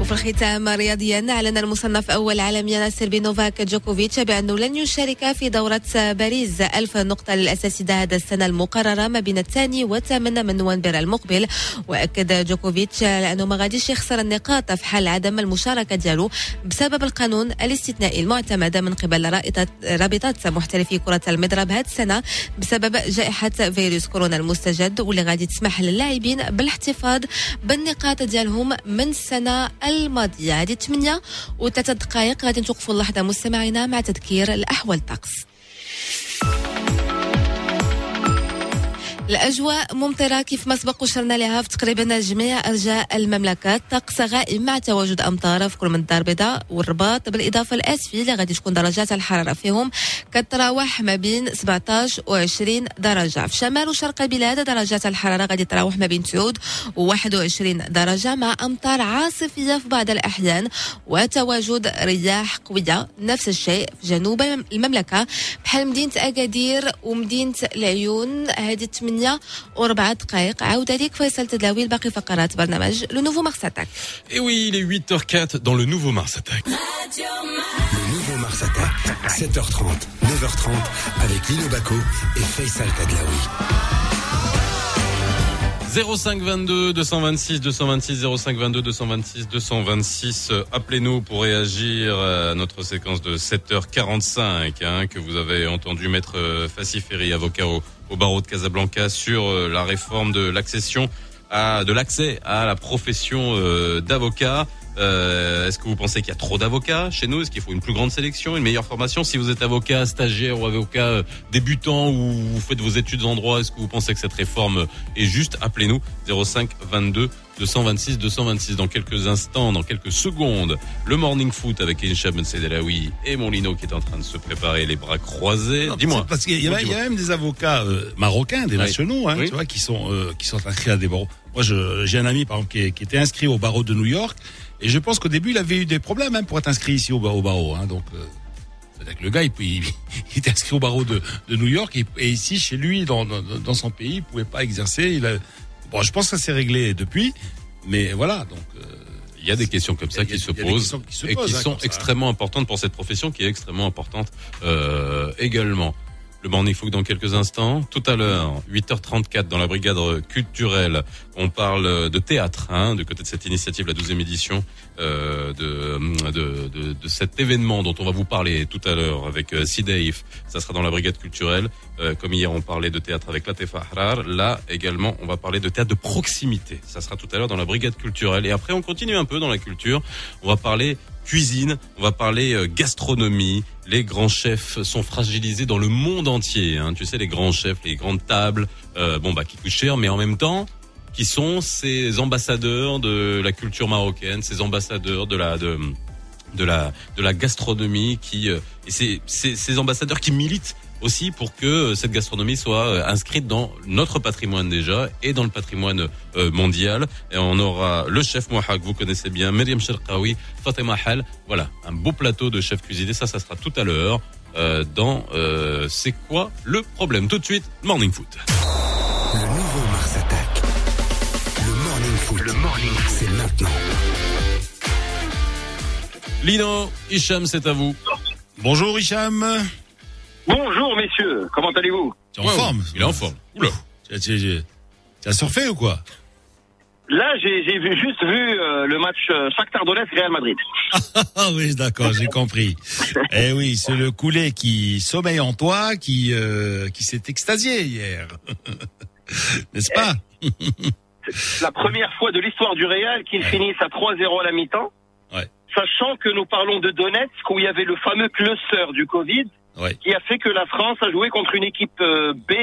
وفي الختام رياضيا أعلن المصنف أول عالميا السربي نوفاك جوكوفيتش بأنه لن يشارك في دورة باريس. ألف نقطة للأساسيدة هذا السنة المقررة ما بين الثاني والثامن من نوفمبر المقبل. وأكد جوكوفيتش على أنه ما غاديش يخسر النقاط في حال عدم المشاركة ديالو بسبب القانون الاستثنائي المعتمد من قبل رابطة محترفي كرة المضرب هذه السنة بسبب جائحة فيروس كورونا المستجد. واللي غادي تسمح للاعبين بالاحتفاظ بالنقاط ديالهم من السنة الماضية. هذه 8 وثلاثة دقائق. غادي نتوقفوا اللحظة مستمعينا مع تذكير الأحوال الطقس الأجواء ممطرة كيف ما سبق وشرنا لها في تقريبا جميع أرجاء المملكة. طقس غائم مع تواجد أمطار في كل من الدار البيضاء والرباط. بالإضافة لأسفل اللي غادي تكون درجات الحرارة فيهم كتراوح ما بين 17 و 20 درجة. في شمال وشرق البلاد درجات الحرارة غادي تراوح ما بين 9 و 21 درجة مع أمطار عاصفية في بعض الأحيان وتواجد رياح قوية. نفس الشيء في جنوب المملكة. بحال مدينة أكادير ومدينة العيون. هذه 8 و4 دقائق عاود عليك فيصل تدلاوي لباقي فقرات برنامج لو نوفو مارس اتاك Et oui, il est 8h04 dans le nouveau Mars Attack. Le nouveau Mars Attack, 7h30, 9h30, avec Lino Baco et Faisal Tadlaoui. 0522 226 226 0522 226 226 euh, appelez-nous pour réagir à notre séquence de 7h45 hein, que vous avez entendu maître euh, Fassiferi avocat au, au barreau de Casablanca sur euh, la réforme de l'accession à de l'accès à la profession euh, d'avocat euh, Est-ce que vous pensez qu'il y a trop d'avocats chez nous? Est-ce qu'il faut une plus grande sélection, une meilleure formation? Si vous êtes avocat stagiaire ou avocat euh, débutant ou vous faites vos études en droit, est-ce que vous pensez que cette réforme est juste? Appelez-nous 05 22 226 226 dans quelques instants, dans quelques secondes. Le morning foot avec Inchab Ben Sedelawi et mon Lino qui est en train de se préparer les bras croisés. Dis-moi. Parce qu'il y, y a même des avocats euh, marocains, des Oui. nationaux, hein, Oui. tu vois, qui sont euh, qui sont inscrits à des barreaux. Moi, j'ai un ami par exemple qui, est- qui était inscrit au barreau de New York, et je pense qu'au début il avait eu des problèmes hein, pour être inscrit ici au, bar- au barreau. Hein, donc, euh, c'est-à-dire que le gars, il, il, il était inscrit au barreau de, de New York, et, et ici chez lui, dans, dans, dans son pays, il pouvait pas exercer. Il a, bon, je pense que ça s'est réglé depuis, mais voilà. Donc, euh, Il y a des questions comme ça qui se posent questions qui se et qui hein, sont hein. extrêmement importantes pour cette profession qui est extrêmement importante euh, également. Le morning foot dans quelques instants. Tout à l'heure, 8h34 dans la brigade culturelle, on parle de théâtre, hein, du côté de cette initiative, la 12e édition euh, de, de, de, de cet événement dont on va vous parler tout à l'heure avec euh, Sidaif. Ça sera dans la brigade culturelle. Euh, comme hier, on parlait de théâtre avec Latefa Ahrar. Là également, on va parler de théâtre de proximité. Ça sera tout à l'heure dans la brigade culturelle. Et après, on continue un peu dans la culture. On va parler cuisine, on va parler euh, gastronomie. Les grands chefs sont fragilisés dans le monde entier. Hein. Tu sais, les grands chefs, les grandes tables, euh, bon bah qui coûtent cher, mais en même temps, qui sont ces ambassadeurs de la culture marocaine, ces ambassadeurs de la de de la de la gastronomie qui euh, et c'est ces ambassadeurs qui militent aussi pour que euh, cette gastronomie soit euh, inscrite dans notre patrimoine déjà et dans le patrimoine euh, mondial. Et on aura le chef Mouhak, vous connaissez bien, Myriam Sherkawi, Fatima Hal. Voilà, un beau plateau de chefs cuisinés. Ça, ça sera tout à l'heure dans euh, C'est quoi le problème? Tout de suite, Morning Foot. Le nouveau Mars attaque. Le morning foot. Le morning foot. C'est maintenant. Lino, Hicham, c'est à vous. bonjour Hicham, Bonjour messieurs, comment allez-vous tu es en Ouais, forme Il est en forme. Oula. Tu, tu- tu- tu as surfé ou quoi Là, j'ai vu- juste vu euh, le match euh, Shakhtar Donetsk Real Madrid. Ah oui, d'accord, j'ai compris. eh oui, c'est le coulet qui sommeille en toi, qui euh, qui s'est extasié hier, n'est-ce pas La première fois de l'histoire du Real qu'ils finissent à 3-0 à la mi-temps. Ouais. Sachant que nous parlons de Donetsk où il y avait le fameux cluster du Covid Ouais. qui a fait que la France a joué contre une équipe euh, B+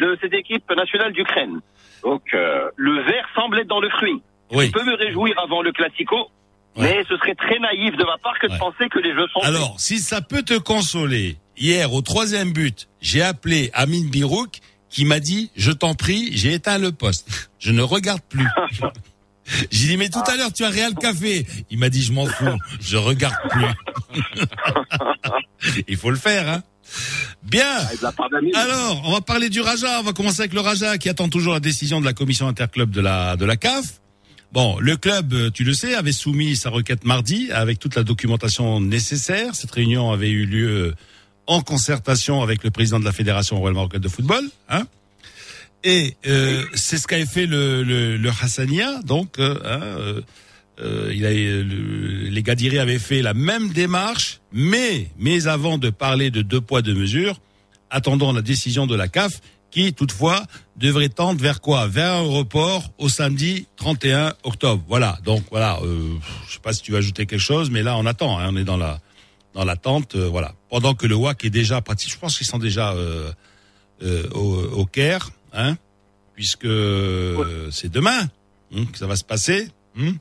de cette équipe nationale d'Ukraine. Donc euh, le vert semble être dans le fruit. Oui. Je peux me réjouir avant le Classico, mais ce serait très naïf de ma part que de penser que les jeux sont faits. Alors, si ça peut te consoler, hier au troisième but, j'ai appelé Amine Birouk qui m'a dit, je t'en prie, j'ai éteint le poste, je ne regarde plus. J'ai dit, mais tout à l'heure, tu as Real Café. Il m'a dit, je m'en fous, je regarde plus. Il faut le faire, hein. Bien. Ah. Alors, on va parler du Raja. On va commencer avec le Raja qui attend toujours la décision de la commission interclub de la de la CAF. Bon, le club, euh, tu le sais, avait soumis sa requête mardi avec toute la documentation nécessaire. Cette réunion avait eu lieu en concertation avec le président de la fédération royale marocaine de football, hein. Et euh, c'est ce qu'avait fait le, le, le Hassania. Donc, euh, hein, euh, euh, il a, le- les Gadiri avaient fait la même démarche, mais mais avant de parler de deux poids deux mesures, attendons la décision de la CAF qui toutefois devrait tendre vers quoi? Vers un report au samedi 31 octobre. Voilà. Donc voilà, euh, je sais pas si tu veux ajouter quelque chose, mais là on attend, hein, on est dans la dans l'attente, euh, voilà. Pendant que le WAC est déjà pratique, je pense qu'ils sont déjà euh, euh, au, au Caire, hein, puisque c'est demain hein, que ça va se passer. hein.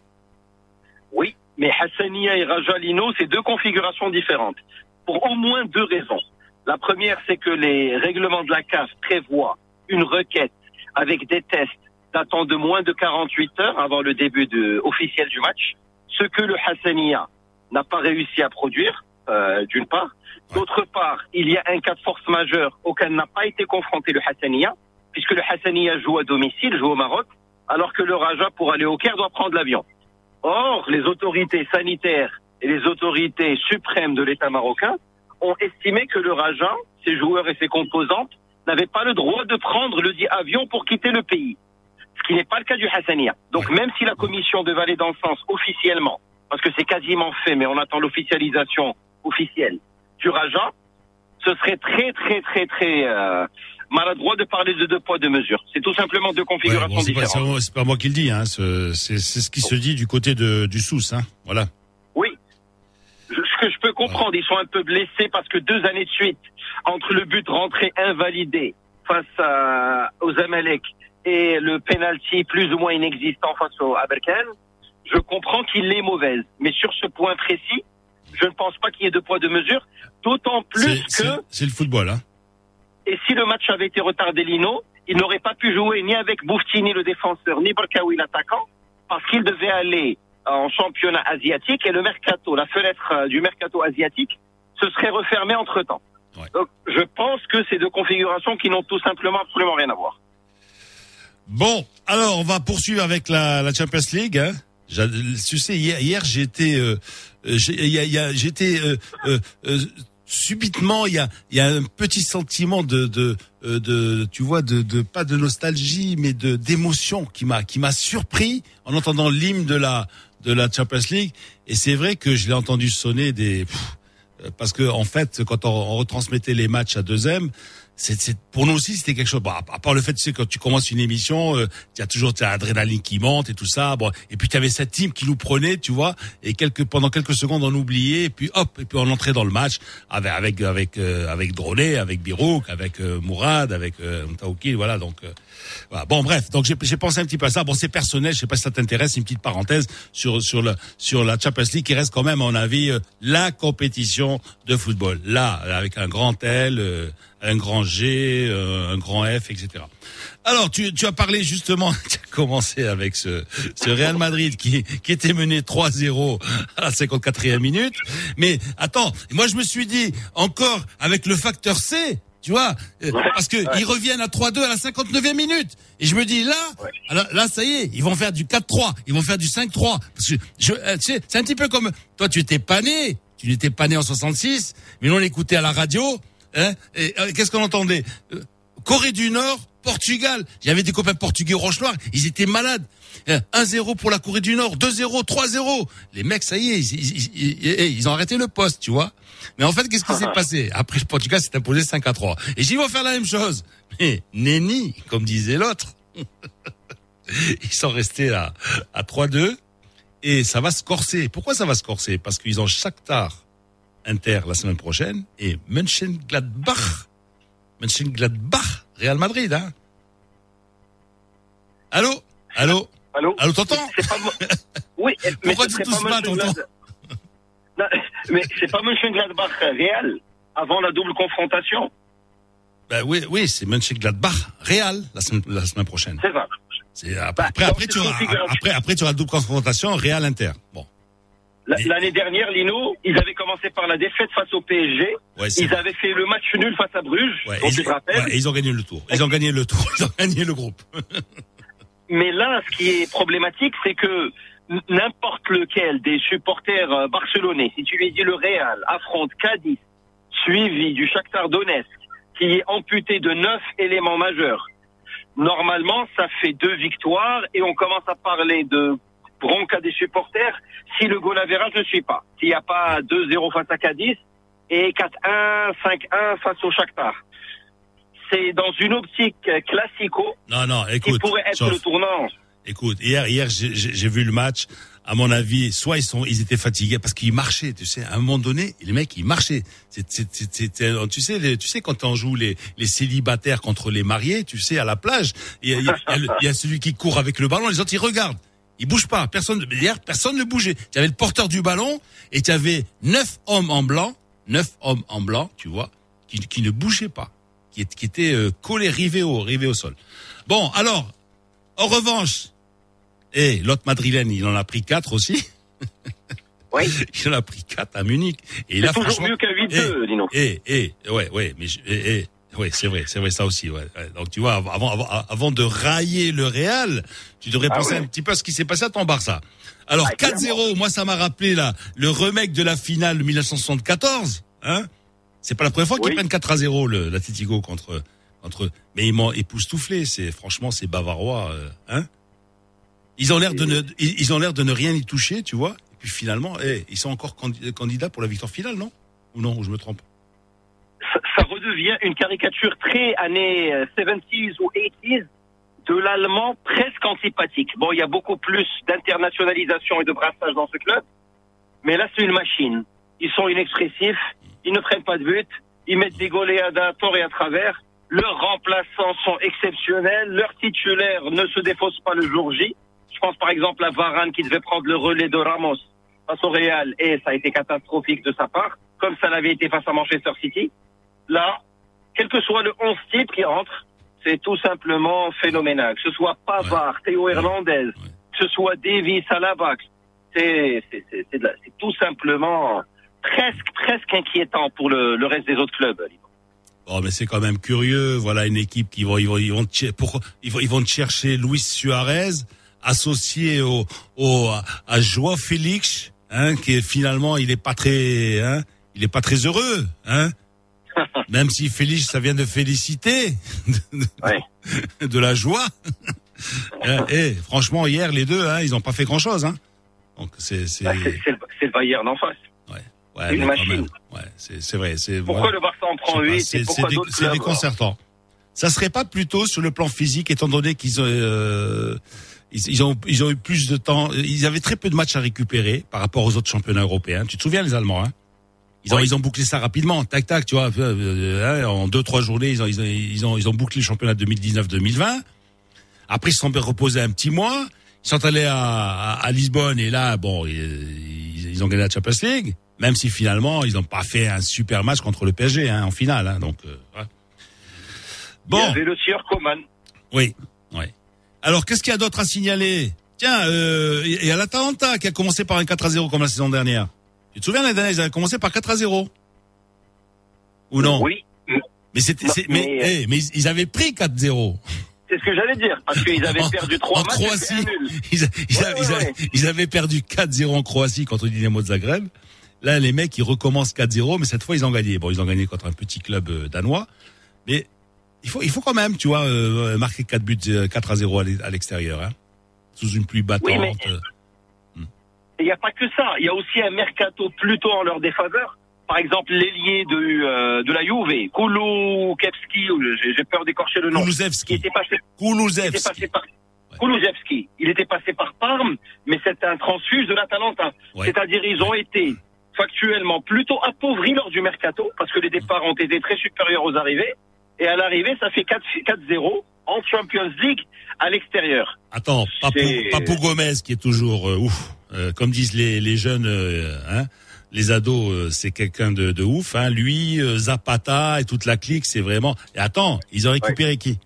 Oui, mais Hassania et Rajalino, c'est deux configurations différentes. Pour au moins deux raisons. La première, c'est que les règlements de la CAF prévoient une requête avec des tests datant de moins de 48 heures avant le début de- officiel du match, ce que le Hassania n'a pas réussi à produire, euh, d'une part. D'autre part, il y a un cas de force majeure auquel n'a pas été confronté le Hassania, puisque le Hassania joue à domicile, joue au Maroc, alors que le Raja, pour aller au Caire, doit prendre l'avion. Or, les autorités sanitaires et les autorités suprêmes de l'État marocain ont estimé que le Raja, ses joueurs et ses composantes, n'avaient pas le droit de prendre le dit avion pour quitter le pays. ce qui n'est pas le cas du Hassania. Donc même si la commission devait aller dans le sens officiellement, parce que c'est quasiment fait, mais on attend l'officialisation officielle du Raja, ce serait très très très très euh, maladroit de parler de deux poids deux mesures. C'est tout simplement deux Ouais, configurations bon, c'est pas, différentes. c'est- pas moi qui le dis, hein. ce- C'est ce qui se dit du côté de, du sous, hein. Voilà. Oui. Ce que je peux comprendre, ils sont un peu blessés parce que deux années de suite, entre le but rentré invalidé face à- aux Amalek et le penalty plus ou moins inexistant face au Aberkan, je comprends qu'il est mauvaise. Mais sur ce point précis, je ne pense pas qu'il y ait deux poids deux mesures, d'autant plus que, c'est le football, hein. Et si le match avait été retardé, Lino, il n'aurait pas pu jouer ni avec Bouftini le défenseur, ni Barkaoui l'attaquant, parce qu'il devait aller en championnat asiatique et le mercato, la fenêtre euh, du mercato asiatique, se serait refermée entre temps. Ouais. Donc, je pense que c'est deux configurations qui n'ont tout simplement absolument rien à voir. Bon, alors on va poursuivre avec la, la Champions League. Hein. Tu sais, hier, hier j'étais, euh, euh, j'étais euh, euh, euh, subitement, il y a, il y a un petit sentiment de, de, euh, de tu vois, de, de pas de nostalgie, mais de d'émotion qui m'a, qui m'a surpris en entendant l'hymne de la de la Champions League. Et c'est vrai que je l'ai entendu sonner des, euh, parce que en fait, quand on, on retransmettait les matchs à 2M, c'est, pour nous aussi c'était quelque chose. Bon, à, part le fait, tu sais, quand tu commences une émission, euh, tu as toujours ta adrénaline qui monte et tout ça. Bon, et puis tu avais cette team qui nous prenait, tu vois, et quelques pendant quelques secondes on oubliait, et puis hop, et puis on entrait dans le match avec avec avec euh, avec Drolet, avec Birouk, avec euh, Mourad, avec euh, Mtaoukil, voilà. Donc euh, Bon, bref, donc j'ai, j'ai pensé un petit peu à ça. Bon, c'est personnel, je sais pas si ça t'intéresse, une petite parenthèse sur sur la sur la Champions League qui reste quand même, à mon avis, euh, la compétition de football. Là, avec un grand L, euh, un grand G, euh, un grand F, etc. Alors, tu, tu as parlé justement, tu as commencé avec ce, ce Real Madrid qui, qui était mené 3-0 à la 54e minute. Mais attends, moi je me suis dit, encore avec le facteur C, tu vois, euh, parce que ils reviennent à 3-2 à la 59e minute. Et je me dis là, là ça y est, ils vont faire du 4-3, ils vont faire du 5-3. Parce que je, euh, tu sais, c'est un petit peu comme toi, tu étais pas né, tu n'étais pas né en 66, mais nous on l'écoutait à la radio. Hein, et euh, qu'est-ce qu'on entendait? Corée du Nord, Portugal. J'avais des copains portugais au Roche-Noir, ils étaient malades. Euh, 1-0 pour la Corée du Nord, 2-0, 3-0. Les mecs, ça y est, ils, ils- ils- ont arrêté le poste, tu vois. Mais en fait, qu'est-ce qui s'est passé Après, le Portugal s'est imposé 5 à 3. Et j'y vais faire la même chose. Mais nenni, comme disait l'autre. ils sont restés à, à 3-2 et ça va se corser. Pourquoi ça va se corser? Parce qu'ils ont Shakhtar Inter la semaine prochaine et Mönchengladbach. Mönchengladbach, Real Madrid, hein. Allô? Allô? Allô? Allô, t'entends? C'est pas Oui, mais Pourquoi tu tousses pas, Non, Mais c'est pas Mönchengladbach réel avant la double confrontation. Ben oui, oui, c'est Mönchengladbach, Real la semaine, la semaine prochaine. C'est ça. Après, après, dans après, tu auras, après, après, tu auras la double confrontation Real Inter. Bon, L'année dernière, Lino, ils avaient commencé par la défaite face au PSG. ouais, Ils avaient fait le match nul face à Bruges, ouais, ils, tu te rappelles. ouais, et ils ont gagné le tour. Ils ont gagné le tour. Ils ont gagné le groupe. Mais là, ce qui est problématique, c'est que n'importe lequel des supporters euh, barcelonais, si tu lui dis le Real, affronte Cadiz, suivi du Shakhtar Donetsk, qui est amputé de neuf éléments majeurs. Normalement, ça fait deux victoires et on commence à parler de bronca des supporters si le goal average ne suit pas. S'il n'y a pas 2-0 face à Cadiz et 4-1, 5-1 face au Shakhtar. C'est dans une optique euh, classico Non, non, qui pourrait être le tournant. Écoute, hier, hier, j'ai- vu le match. À mon avis, soit ils sont, ils étaient fatigués parce qu'ils marchaient. Tu sais, à un moment donné, les mecs, ils marchaient. Tu sais, les- tu sais quand on joue les, les célibataires contre les mariés, tu sais, à la plage, il y a, y il y a celui qui court avec le ballon, les autres ils regardent. Ils bougent pas. Personne, hier, personne ne bougeait. Tu avais le porteur du ballon et tu avais neuf hommes en blanc, neuf hommes en blanc, tu vois, qui, qui ne bougeaient pas, qui, qui étaient euh, collés, rivés au, rivés au sol. Bon, alors, en revanche, et l'autre madrilène, il en a pris quatre aussi. Oui. il en a pris quatre à Munich. Et C'est là, toujours franchement, mieux qu'un 8-2, Lino. et, et, ouais, ouais, mais, je- ouais, c'est vrai, c'est vrai, ça aussi, ouais. Donc, tu vois, avant, avant, avant de railler le Real, tu devrais Ah penser ouais. un petit peu à ce qui s'est passé à ton Barça. Alors, Ah, clairement. 4-0, moi, ça m'a rappelé, là, le remake de la finale de 1974, hein. C'est pas la première fois qu'ils Oui. prennent 4 à 0, le, l'Atletico contre, entre. Mais ils m'ont époustouflé. C'est franchement, c'est bavarois, euh, hein. Ils ont l'air de ne, ils ils ont l'air de ne rien y toucher, tu vois. Et puis finalement, eh, ils sont encore candi- candidats pour la victoire finale, non? Ou non Je me trompe? Ça, redevient une caricature très années euh, 70s ou 80s de l'allemand presque antipathique. Bon, il y a beaucoup plus d'internationalisation et de brassage dans ce club, mais là, c'est une machine. Ils sont inexpressifs, ils ne prennent pas de but, ils mettent des goleadas à tort et à travers. Leurs remplaçants sont exceptionnels, leurs titulaires ne se défaussent pas le jour J. Je pense par exemple à Varane qui devait prendre le relais de Ramos face au Real et ça a été catastrophique de sa part, comme ça l'avait été face à Manchester City. Là, quel que soit le 11 type qui entre, c'est tout simplement phénoménal. Que ce soit Pavard, Théo Hernandez, que ce soit Davis à la bac, c'est tout simplement presque presque inquiétant pour le, le reste des autres clubs. Bon, mais c'est quand même curieux. Voilà une équipe qui vont, ils vont, ils vont, pour, ils vont, ils vont te chercher Luis Suarez associé au, au à, à Joao Félix, hein, qui est finalement, il est pas très, hein, il est pas très heureux, hein. Même si Félix, ça vient de féliciter, Ouais. de la joie. Hein, eh, franchement, hier, les deux, hein, ils ont pas fait grand chose, hein. Donc c'est, c'est, Bah, le, Bayern en face. ouais, une mais quand machine. ouais, c'est, vrai. Pourquoi le Barça en prend sais pas, 8 c'est- et dé- déconcertant. Ça serait pas plutôt sur le plan physique, étant donné qu'ils ont, euh, ils, ils ont, ils ont eu plus de temps. Ils avaient très peu de matchs à récupérer par rapport aux autres championnats européens. Tu te souviens les Allemands, hein? Ils ont, ils ont bouclé ça rapidement, tac tac, tu vois. euh, hein, en deux trois journées, ils ont, ils ont, ils ont, ils ont bouclé le championnat 2019-2020. Après, ils se sont reposés un petit mois. Ils sont allés à, à, à Lisbonne et là, bon, ils, ils- ont gagné la Champions League. Même si finalement, ils n'ont pas fait un super match contre le PSG hein, en finale. Hein, donc, euh, voilà. Il y Bon, avait le sieur Coman. oui, oui. Alors, qu'est-ce qu'il y a d'autre à signaler? Tiens, euh, il y a l'Atalanta qui a commencé par un 4 à 0 comme la saison dernière. Tu te souviens l'année dernière, ils avaient commencé par 4 à 0 Ou non? Oui, Mais c'était, mais, mais- eh, mais ils- avaient pris 4-0. c'est ce que j'allais dire. Parce qu'ils avaient En- perdu trois en matchs. Croatie. Ils, a- ils a- Ouais, ils a- ouais, ouais. ils avaient perdu 4-0 en Croatie contre Dynamo de Zagreb. Là, les mecs, ils recommencent 4-0, mais cette fois, ils ont gagné. Bon, ils ont gagné contre un petit club euh, danois. Mais il faut, il faut quand même, tu vois, euh, marquer 4 buts, euh, 4 à 0 à l'e- à l'extérieur, hein, sous une pluie battante. Oui, mais- euh. Et il n'y a pas que ça. Il y a aussi un mercato plutôt en leur défaveur. Par exemple, l'ailier de, euh, de la Juve, Kulusevski, ou j'ai peur d'écorcher le nom, qui Kulusevski. était passé, était par. Il était passé par Parme, mais c'est un transfuge de l'Atalanta. Ouais. C'est-à-dire, ils ont été factuellement plutôt appauvris lors du mercato, parce que les départs ont été très supérieurs aux arrivées. Et à l'arrivée, ça fait 4 4-0 en Champions League à l'extérieur. Attends, Papou, Papou Gomez qui est toujours euh, ouf, Euh, comme disent les, les jeunes, euh, hein, les ados, euh, c'est quelqu'un de, de ouf. Hein. Lui, euh, Zapata et toute la clique, c'est vraiment. Et attends, ils ont récupéré qui?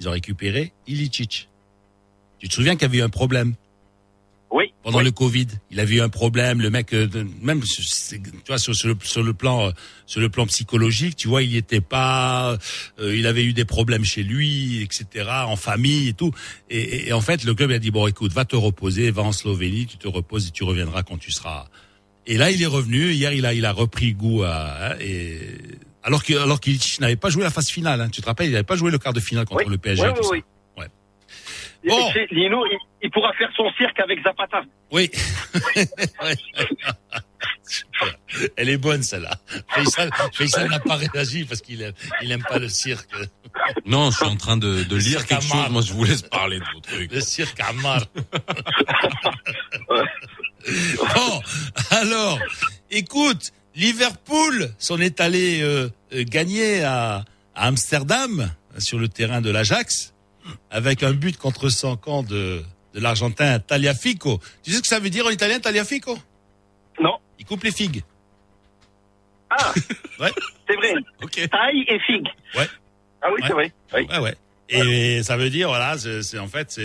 Ils ont récupéré Ilicic. Tu te souviens qu'il y avait eu un problème? Oui. pendant oui. le Covid Il avait eu un problème. Le mec, euh, même tu vois sur, sur le, sur le plan euh, sur le plan psychologique, tu vois, il était pas. euh, il avait eu des problèmes chez lui, etc. En famille et tout. Et, et- et en fait, le club a dit bon, écoute, va te reposer, va en Slovénie, tu te reposes et tu reviendras quand tu seras. Et là, il est revenu. Hier, il a il a repris goût à. hein, et alors que alors qu'il n'avait pas joué la phase finale. hein. tu te rappelles, il n'avait pas joué le quart de finale contre Oui. le PSG. Oui, et tout oui, ça. oui. Ouais. Et Bon. Lino, il, il pourra faire son cirque avec Zapata. Oui. Elle est bonne celle-là. Faisal, Faisal n'a pas réagi parce qu'il aime, il aime pas le cirque. Non, je suis en train de, de lire quelque Amar. chose. Moi, je vous laisse parler de vos trucs. Le cirque Amar. bon, alors, écoute, Liverpool s'en est allé euh, euh, gagner à, à Amsterdam sur le terrain de l'Ajax avec un but contre son camp de, de l'Argentin Tagliafico. Tu sais ce que ça veut dire en italien Tagliafico Non Il coupe les figues. Ah Ouais. C'est vrai. Ok. Taille et figue. Ouais. Ah oui, Ouais. c'est vrai. Oui. Ouais, ouais. Et ça veut dire, voilà, c'est c'est- en fait,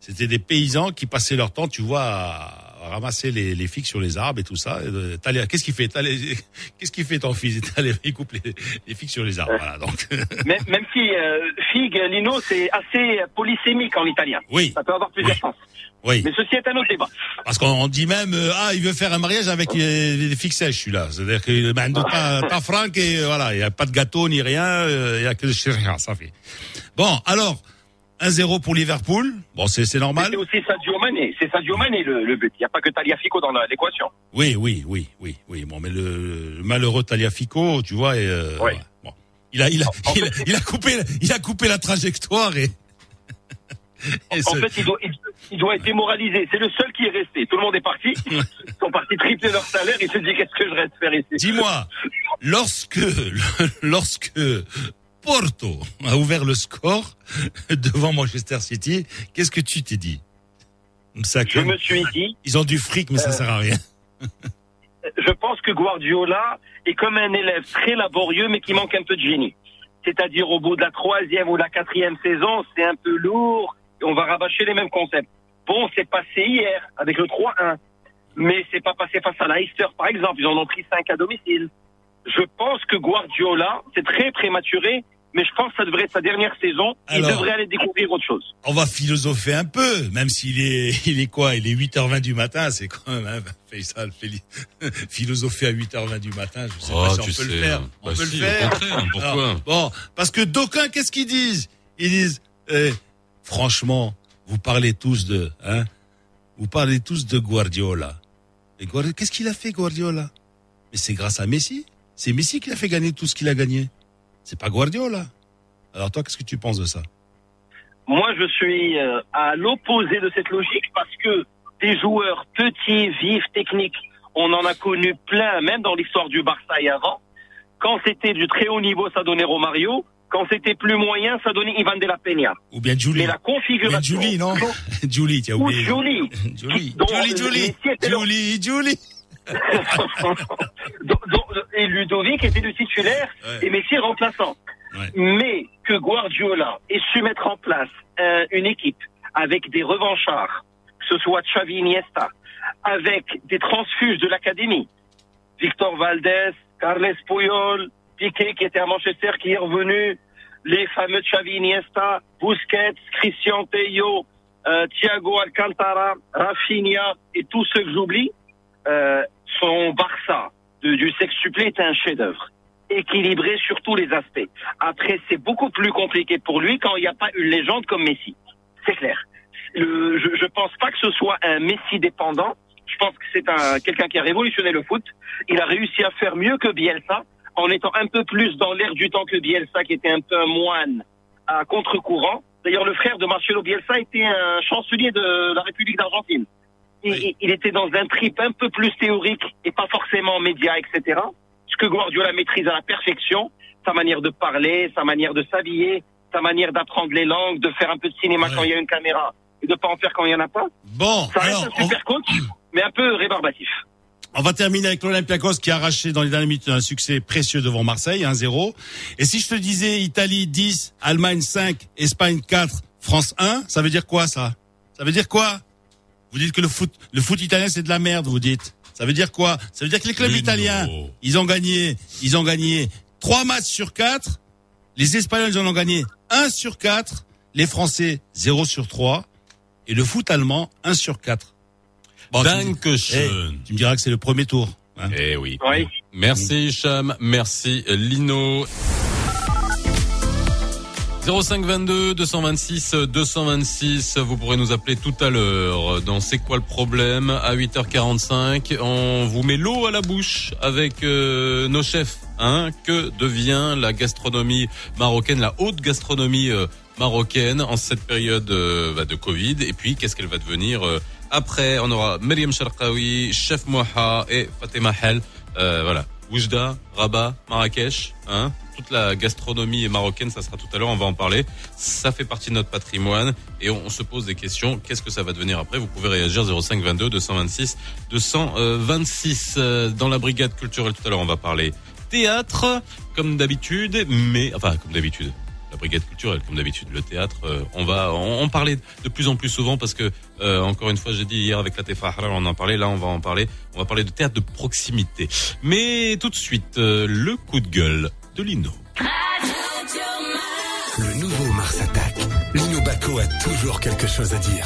c'était des paysans qui passaient leur temps, tu vois, à- ramasser les, les figues sur les arbres et tout ça. Euh, qu'est-ce qu'il fait Qu'est-ce qu'il fait ton fils Il coupe les, les figues sur les arbres. Voilà, donc. Même, même si euh, figue, Lino, c'est assez polysémique en italien. Oui. Ça peut avoir plusieurs Oui. sens. Oui, Mais ceci est un autre débat. parce qu'on on dit même euh, ah il veut faire un mariage avec euh, des figues sèches celui-là. C'est-à-dire que ben, non, pas pas franc et euh, voilà, il y a pas de gâteau ni rien, euh, il y a que rien, ça fait. Bon, alors 1-0 pour Liverpool. Bon, c'est normal. C'est aussi Sadio Sadio Mané le, le but. Il n'y a pas que Taliafico dans l'équation. Oui, oui, oui, oui, oui. Bon, mais le, le malheureux Taliafico, tu vois, euh, Oui. bon, il a, il a, En il a, il a coupé, il a coupé la trajectoire et. et En ce- fait, il doit, il doit être démoralisé. C'est le seul qui est resté. Tout le monde est parti. Ils sont partis tripler leur salaire. Il se dit qu'est-ce que je reste faire ici? Dis-moi, lorsque, lorsque Porto a ouvert le score devant Manchester City, qu'est-ce que tu t'es dit? Ça, Je me suis dit, Ils ont du fric, mais ça sert à rien. je pense que Guardiola est comme un élève très laborieux, mais qui manque un peu de génie. C'est-à-dire au bout de la troisième ou la quatrième saison, c'est un peu lourd et on va rabâcher les mêmes concepts. Bon, c'est passé hier avec le 3-1, mais c'est pas passé face à Leicester, par exemple. Ils en ont pris 5 à domicile. Je pense que Guardiola, c'est très prématuré, mais je pense que ça devrait être sa dernière saison. Il Alors. devrait aller découvrir autre chose. On va philosopher un peu, même s'il est, il est quoi Il est 8h20 du matin, c'est quand même, hein, Faisal, Féli- philosopher à 8h20 du matin, je sais Oh, pas si on tu peut le faire. bah On peut si, le faire. pourquoi Alors, Bon, parce que d'aucuns, qu'est-ce qu'ils disent? Ils disent, eh, franchement, vous parlez tous de, hein Vous parlez tous de Guardiola. Et Guardiola, qu'est-ce qu'il a fait, Guardiola? Mais c'est grâce à Messi. C'est Messi qui a fait gagner tout ce qu'il a gagné. C'est pas Guardiola. Alors toi, qu'est-ce que tu penses de ça? Moi, je suis euh, à l'opposé de cette logique parce que des joueurs petits, vifs, techniques, on en a connu plein, même dans l'histoire du Barça et avant. Quand c'était du très haut niveau, ça donnait Romario. Quand c'était plus moyen, ça donnait Ivan de la Peña. Ou bien Julie Mais la configuration. Mais Julie, non Julie, tu as Ou oublié. Julie. Julie, Julie, Julie, le- Julie, Julie. Donc- donc, et Ludovic était le titulaire Ouais. et Messi remplaçant. Ouais. Mais que Guardiola ait su mettre en place euh, une équipe avec des revanchards, que ce soit Xavi Iniesta, avec des transfuges de l'académie, Victor Valdez, Carles Puyol, Piqué qui était à Manchester, qui est revenu, les fameux Xavi Iniesta, Busquets, Christian Tello, euh, Thiago Alcantara, Rafinha et tous ceux que j'oublie, euh, son Barça de- du sexe supplé est un chef-d'œuvre équilibré sur tous les aspects. Après, c'est beaucoup plus compliqué pour lui quand il n'y a pas une légende comme Messi. C'est clair. Je, je pense pas que ce soit un Messi dépendant. Je pense que c'est un quelqu'un qui a révolutionné le foot. Il a réussi à faire mieux que Bielsa en étant un peu plus dans l'air du temps que Bielsa, qui était un peu un moine à contre-courant. D'ailleurs, le frère de Marcelo Bielsa était un chancelier de la République d'Argentine. Il, Oui. il- il était dans un trip un peu plus théorique et pas forcément média, etc. Ce que Guardiola maîtrise à la perfection, sa manière de parler, sa manière de s'habiller, sa manière d'apprendre les langues, de faire un peu de cinéma Ouais. quand il y a une caméra et de pas en faire quand il y en a pas. Bon, Ça reste alors, un on, super coach, mais un peu rébarbatif. on va terminer avec l'Olympiakos qui a arraché dans les dernières minutes un succès précieux devant Marseille, 1-0. Et si je te disais Italie 10, Allemagne 5, Espagne 4, France 1, ça veut dire quoi ça? Ça veut dire quoi? Vous dites que le foot, le foot italien c'est de la merde, vous dites. Ça veut dire quoi? Ça veut dire que les clubs italiens, ils ont gagné, ils ont gagné 3 matchs sur 4. Les Espagnols ils en ont gagné 1 sur 4. Les Français 0 sur 3. Et le foot allemand 1 sur 4. Bon, tu, me dis-. Eh, tu me diras que c'est le premier tour. hein. Eh oui. Oui. Merci Cham, merci Lino. 0522 226 226, vous pourrez nous appeler tout à l'heure dans C'est quoi le problème? À 8h45. On vous met l'eau à la bouche avec euh, nos chefs. Hein, que devient la gastronomie marocaine, la haute gastronomie euh, marocaine en cette période euh, bah, de Covid? Et puis qu'est-ce qu'elle va devenir euh, après? On aura Myriam Sharqawi, Chef Moha et Fatima Hel. Voilà. Oujda, Rabat, Marrakech, hein, toute la gastronomie marocaine, ça sera tout à l'heure, on va en parler. Ça fait partie de notre patrimoine et on, se pose des questions. Qu'est-ce que ça va devenir après? Vous pouvez réagir 05 22 226 226 Euh, dans la brigade culturelle tout à l'heure. On va parler théâtre comme d'habitude, mais enfin comme d'habitude. la brigade culturelle, comme d'habitude, le théâtre. euh, on va en, parler de plus en plus souvent parce que, euh, encore une fois, j'ai dit hier avec la Tefa Harar, on en parlait. Là, on va en parler. On va parler de théâtre de proximité. Mais tout de suite, euh, le coup de gueule de Lino. Le nouveau Mars attaque. Lino Baco a toujours quelque chose à dire.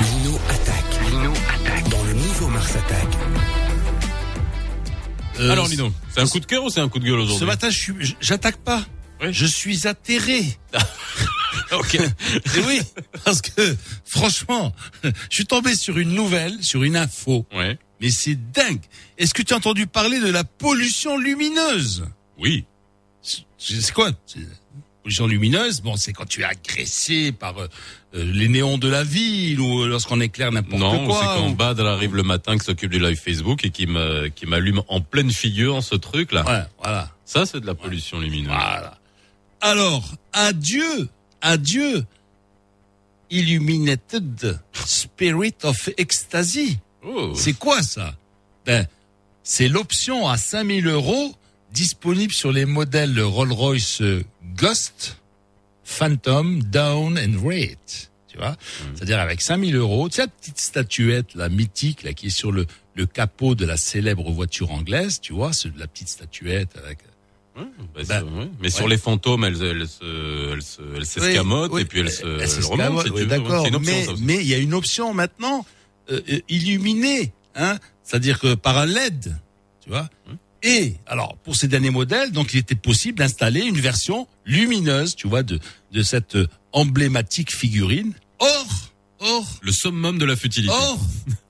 Lino attaque. Lino attaque. Dans le nouveau Mars attaque. Euh, Alors, Lino, c'est un coup de cœur ou c'est un coup de gueule Ce aujourd'hui matin, je suis, j'attaque pas. Oui. Je suis atterré. Ok. Et oui, parce que franchement, je suis tombé sur une nouvelle, sur une info. Ouais. Mais c'est dingue. Est-ce que tu as entendu parler de la pollution lumineuse? Oui. C'est quoi? Pollution lumineuse, bon, c'est quand tu es agressé par euh, euh, les néons de la ville ou euh, lorsqu'on éclaire n'importe Non, quoi. c'est quand ou- Badr arrive le matin, qui s'occupe du live Facebook et qui me, qui m'allume en pleine figure ce truc là. Ouais, voilà. Ça, c'est de la pollution lumineuse. Voilà. Alors, adieu, adieu, Illuminated Spirit of Ecstasy. Oh. C'est quoi ça? Ben, c'est l'option à 5000 euros disponible sur les modèles Rolls-Royce Ghost, Phantom, Down and Rate. Tu vois C'est-à-dire avec 5000 euros, tu sais la petite statuette, la mythique, là, qui est sur le, le capot de la célèbre voiture anglaise, tu vois, c'est la petite statuette avec... Ouais, bah, Ben, ouais. Mais sur les fantômes, elles, elles se, elles se, elles s'escamotent Oui, oui, et puis elles se, elle elles s'escamote, remontent, si. D'accord, mais il y a une option maintenant euh, euh, illuminée, hein, c'est-à-dire que par un LED, tu vois. Hum. Et alors pour ces derniers modèles, donc il était possible d'installer une version lumineuse, tu vois, de de cette euh, emblématique figurine. Or, or, Le summum de la futilité. or,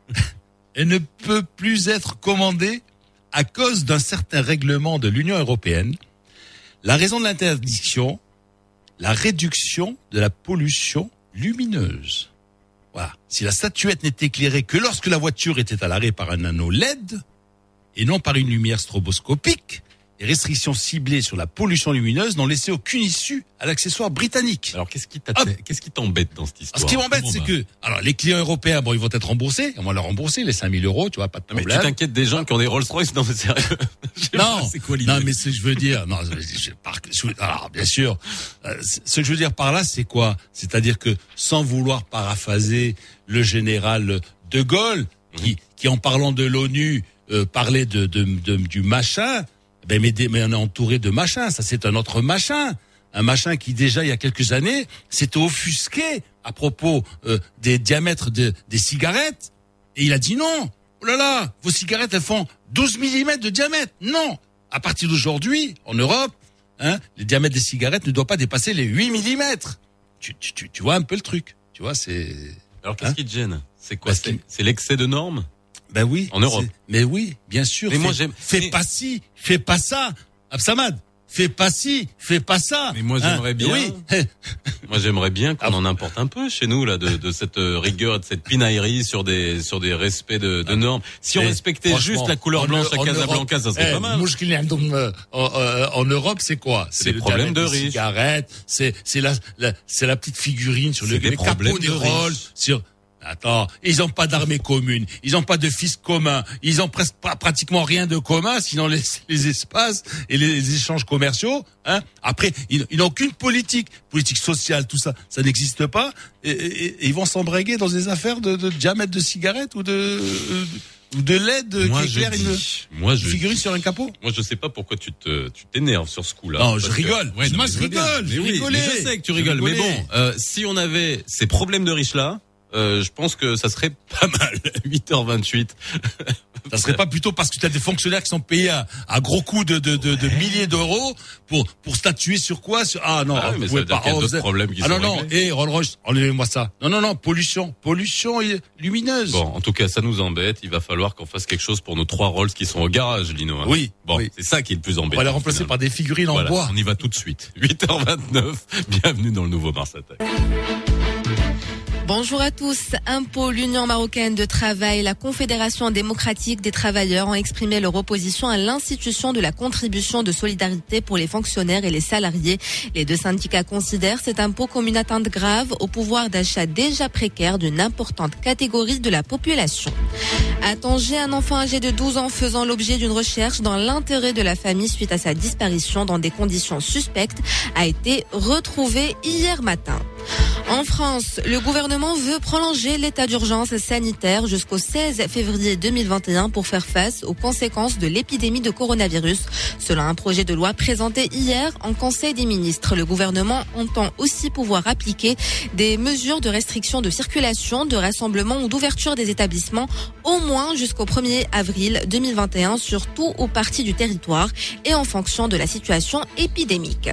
elle ne peut plus être commandée à cause d'un certain règlement de l'Union européenne. La raison de l'interdiction, la réduction de la pollution lumineuse. Voilà. Si la statuette n'est éclairée que lorsque la voiture était à l'arrêt par un anneau LED et non par une lumière stroboscopique, les restrictions ciblées sur la pollution lumineuse n'ont laissé aucune issue à l'accessoire britannique. Alors qu'est-ce qui t'embête dans cette histoire Ce qui m'embête, c'est que, alors, les clients européens, bon, ils vont être remboursés. On va leur rembourser les 5000 euros, tu vois, pas de Non, mais tu problème. t'inquiètes des gens qui ont des Rolls Royce Non, mais sérieux. Non, quoi l'idée non, mais ce que je veux dire, non, je, je- alors bien sûr, euh, ce que je veux dire par là, c'est quoi? C'est-à-dire que sans vouloir paraphraser le général de Gaulle, qui, qui en parlant de l'ONU euh, parlait de, de, de- du machin, ben mais, des- mais on est entouré de machin. Ça, c'est un autre machin, un machin qui déjà il y a quelques années s'était offusqué à propos euh, des diamètres de, des cigarettes, et il a dit non. Oh là là, vos cigarettes elles font 12 mm de diamètre. Non. À partir d'aujourd'hui, en Europe, hein, les diamètres des cigarettes ne doivent pas dépasser les 8 mm. Tu, tu, tu, vois un peu le truc. Tu vois, c'est Alors qu'est-ce Hein qui te gêne? C'est quoi? C'est l'excès de normes? Ben oui. En Europe. Mais oui, bien sûr. Mais fais, moi j'aime. Fais pas ci, fais pas ça, Absamad. Fais pas ci, fais pas ça. Mais moi hein j'aimerais bien. Oui. moi j'aimerais bien qu'on ah. en importe un peu chez nous là de, de cette euh, rigueur, de cette pinaillerie sur des sur des respects de, de ah. normes. Si on eh, respectait juste la couleur blanche à Casablanca, ça serait eh, pas mal. Euh, euh, en Europe, c'est quoi? C'est le problème de riches. C'est c'est la, la c'est la petite figurine sur le, les, les capots des, des Rolls sur Attends, ils ont pas d'armée commune, ils ont pas de fils communs, ils ont presque pas, pratiquement rien de commun, sinon les, les espaces et les, les échanges commerciaux. Hein Après, ils, n'ont aucune politique, politique sociale, tout ça, ça n'existe pas. Et, et- et ils vont s'embraguer dans des affaires de, de diamètre de cigarette ou de euh, ou de Moi, qui je éclaire une moi, je figurine dis- sur un capot. Moi, je sais pas pourquoi tu te, tu t'énerves sur ce coup-là. Non, je Parce que- rigole. Ouais, non, Moi, je rigole, Mais je oui, rigolais. mais je sais que tu Je rigoles. Mais bon, euh, si on avait ces problèmes de riches-là, euh, je pense que ça serait pas mal. 8h28. Ça serait pas plutôt parce que tu as des fonctionnaires qui sont payés à, à gros coups de, de, de, de milliers d'euros pour pour statuer sur quoi? Sur, Ah non, Ah vous mais pouvez pas. oh, d'autres vous êtes- problèmes qui ah sont non non, et Rolls Royce, enlevez-moi ça. Non non non, pollution, pollution lumineuse. Bon, en tout cas, ça nous embête. Il va falloir qu'on fasse quelque chose pour nos trois Rolls qui sont au garage, Lino. hein. Oui, Bon, oui. c'est ça qui est le plus On embêtant. va les remplacer finalement. par des figurines en Voilà, bois. On y va tout de suite. 8h29. Bienvenue dans le nouveau Mars Attack. Bonjour à tous. Impôt, l'Union marocaine de travail, la Confédération démocratique des travailleurs ont exprimé leur opposition à l'institution de la contribution de solidarité pour les fonctionnaires et les salariés. Les deux syndicats considèrent cet impôt comme une atteinte grave au pouvoir d'achat déjà précaire d'une importante catégorie de la population. À Tanger, un enfant âgé de 12 ans faisant l'objet d'une recherche dans l'intérêt de la famille suite à sa disparition dans des conditions suspectes a été retrouvé hier matin. En France, le gouvernement veut prolonger l'état d'urgence sanitaire jusqu'au 16 février 2021 pour faire face aux conséquences de l'épidémie de coronavirus. Selon un projet de loi présenté hier en Conseil des ministres, le gouvernement entend aussi pouvoir appliquer des mesures de restriction de circulation, de rassemblement ou d'ouverture des établissements au moins jusqu'au 1er avril 2021 sur tout ou partie du territoire et en fonction de la situation épidémique.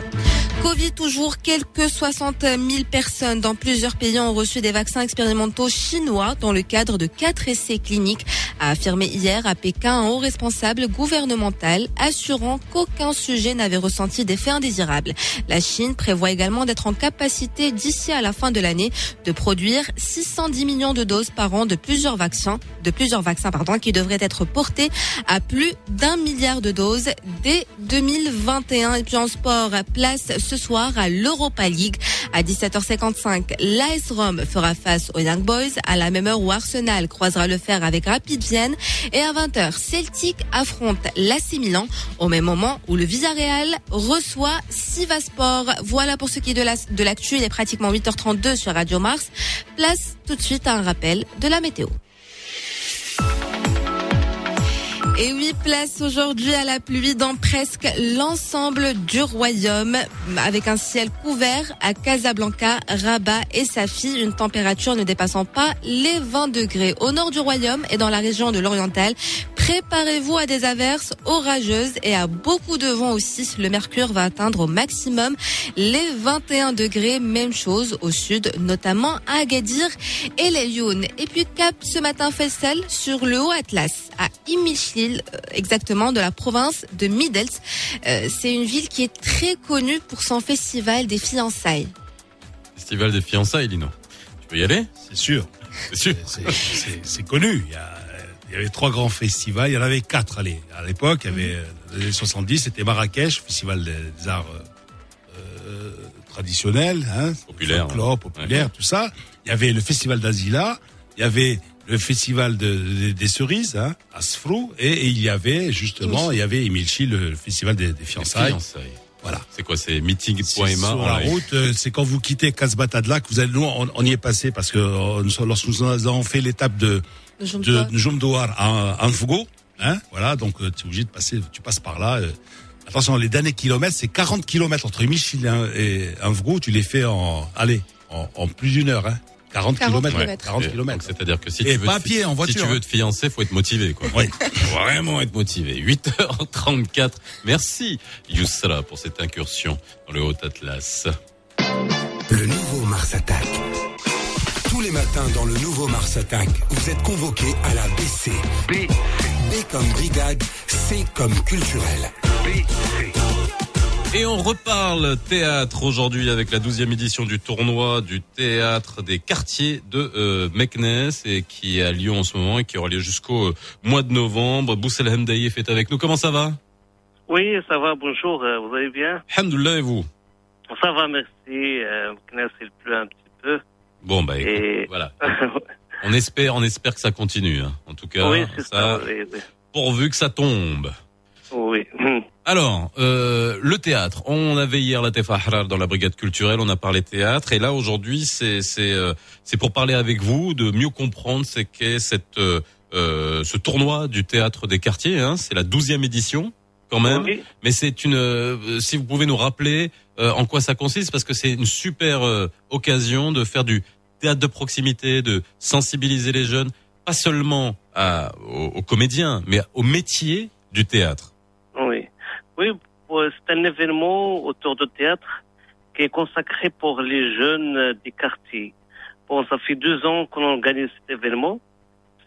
Covid toujours, quelques 60 000 personnes dans plusieurs pays ont reçu des vaccins expérimentaux chinois dans le cadre de quatre essais cliniques, a affirmé hier à Pékin un haut responsable gouvernemental assurant qu'aucun sujet n'avait ressenti d'effets indésirables. La Chine prévoit également d'être en capacité d'ici à la fin de l'année de produire 610 millions de doses par an de plusieurs vaccins, de plusieurs vaccins pardon, qui devraient être portés à plus d'un milliard de doses dès 2021. Et puis en sport, place ce soir à l'Europa League. À 17h55, l'AS Rome fera face aux Young Boys à la même heure où Arsenal croisera le fer avec Rapid Vienne. Et à 20h, Celtic affronte l'AC Milan au même moment où le Villarreal reçoit Sivaspor. Voilà pour ce qui est de la- de l'actu. Il est pratiquement 8h32 sur Radio Mars. Place tout de suite à un rappel de la météo. Et oui, place aujourd'hui à la pluie dans presque l'ensemble du royaume, avec un ciel couvert à Casablanca, Rabat et Safi, une température ne dépassant pas les 20 degrés. Au nord du royaume et dans la région de l'Oriental, préparez-vous à des averses orageuses et à beaucoup de vent aussi. Le mercure va atteindre au maximum les 21 degrés, même chose au sud, notamment à Agadir et les Lyoun. Et puis cap ce matin Faisal sur le Haut Atlas, à Imichil, euh, exactement de la province de Middels. Euh, C'est une ville qui est très connue pour son festival des fiançailles. Festival des fiançailles, Lino. Tu peux y aller? C'est sûr. C'est sûr. C'est- C'est c'est connu. Il y, a- il y avait trois grands festivals. Il y en avait quatre allez, à l'époque. Il y avait euh, dans les années 70, c'était Marrakech, festival des arts euh, euh, traditionnels, hein, Populaire, folklore, populaire, tout ça. Il y avait le festival d'Azila. Il y avait le festival de- de- des cerises, hein, Asfrou, et, et il y avait justement, il y avait Emilchi, le, le festival des, des fiançailles. Fiançailles. Voilà. C'est quoi C'est meeting.ma Sur on la route, euh, c'est quand vous quittez Casbatadla que vous allez, nous, on, on y est passé parce que euh, nous- lorsque nous avons fait l'étape de, de Njomdouar à Anfougo, hein, voilà, donc euh, tu es obligé de passer, tu passes par là. euh. attention, les derniers kilomètres, c'est 40 kilomètres entre Michel et Anfougo, tu les fais en, allez, en, en plus d'une heure, hein. 40, 40 kilomètres, kilomètres. 40 Et donc, kilomètres. C'est-à-dire que si Et tu veux te- en voiture, Si tu hein. veux te fiancer, faut être motivé, quoi. Oui. Faut Vraiment être motivé. 8h34. Merci, Youssala, pour cette incursion dans le Haut-Atlas. Le nouveau Mars Attack. Tous les matins dans le nouveau Mars Attack, vous êtes convoqués à la BC. B. B comme brigade, C comme culturel. Et on reparle théâtre aujourd'hui avec la 12e édition du tournoi du théâtre des quartiers de euh, Meknes et qui est à Lyon en ce moment et qui aura lieu jusqu'au euh, mois de novembre. Boussel Hamdaïef est avec nous. Comment ça va? Oui, ça va, bonjour, euh, vous allez bien? Alhamdoulilah et vous? Ça va, merci. Euh, Kness, il pleut un petit peu. Bon bah écoute, Et- voilà. On espère, on espère que ça continue. hein. En tout cas, oui, ça. ça, oui, oui. pourvu que ça tombe. Oui. Alors, euh, le théâtre. On avait hier la Tefa Harar dans la brigade culturelle, on a parlé théâtre, et là aujourd'hui, c'est c'est euh, c'est pour parler avec vous, de mieux comprendre ce qu'est cette euh, euh, ce tournoi du théâtre des quartiers. Hein, c'est la douzième édition quand même, Oui. mais c'est une. euh, si vous pouvez nous rappeler euh, en quoi ça consiste, parce que c'est une super euh, occasion de faire du théâtre de proximité, de sensibiliser les jeunes, pas seulement à, aux, aux comédiens, mais au métier du théâtre. Oui. Oui, c'est un événement autour de théâtre qui est consacré pour les jeunes des quartiers. Bon, ça fait deux ans qu'on organise cet événement.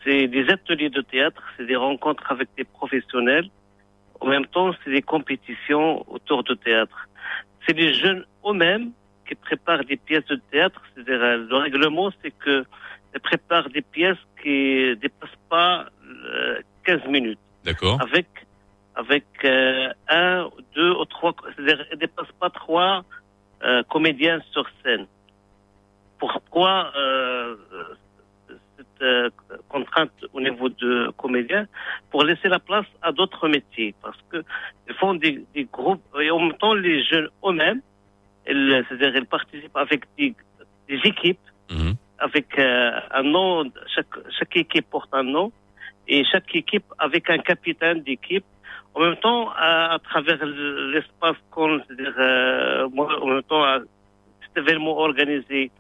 C'est des ateliers de théâtre, c'est des rencontres avec des professionnels. En même temps, c'est des compétitions autour de théâtre. C'est les jeunes eux-mêmes qui préparent des pièces de théâtre. C'est-à-dire, euh, le règlement, c'est que ils préparent des pièces qui dépassent pas euh, 15 minutes. D'accord. Avec avec euh, un, deux ou trois, c'est-à-dire, ils dépassent pas trois euh, comédiens sur scène. Pourquoi euh, euh, contrainte au niveau de comédiens Pour laisser la place à d'autres métiers, parce que ils font des, des groupes et en même temps les jeunes eux-mêmes, c'est-à-dire ils participent avec des, des équipes, Mhm. avec euh, un nom, chaque, chaque équipe porte un nom, et chaque équipe avec un capitaine d'équipe. En même temps, à, à travers le- l'espace qu'on, c'est-à-dire, euh, en même temps, à cet événement organisé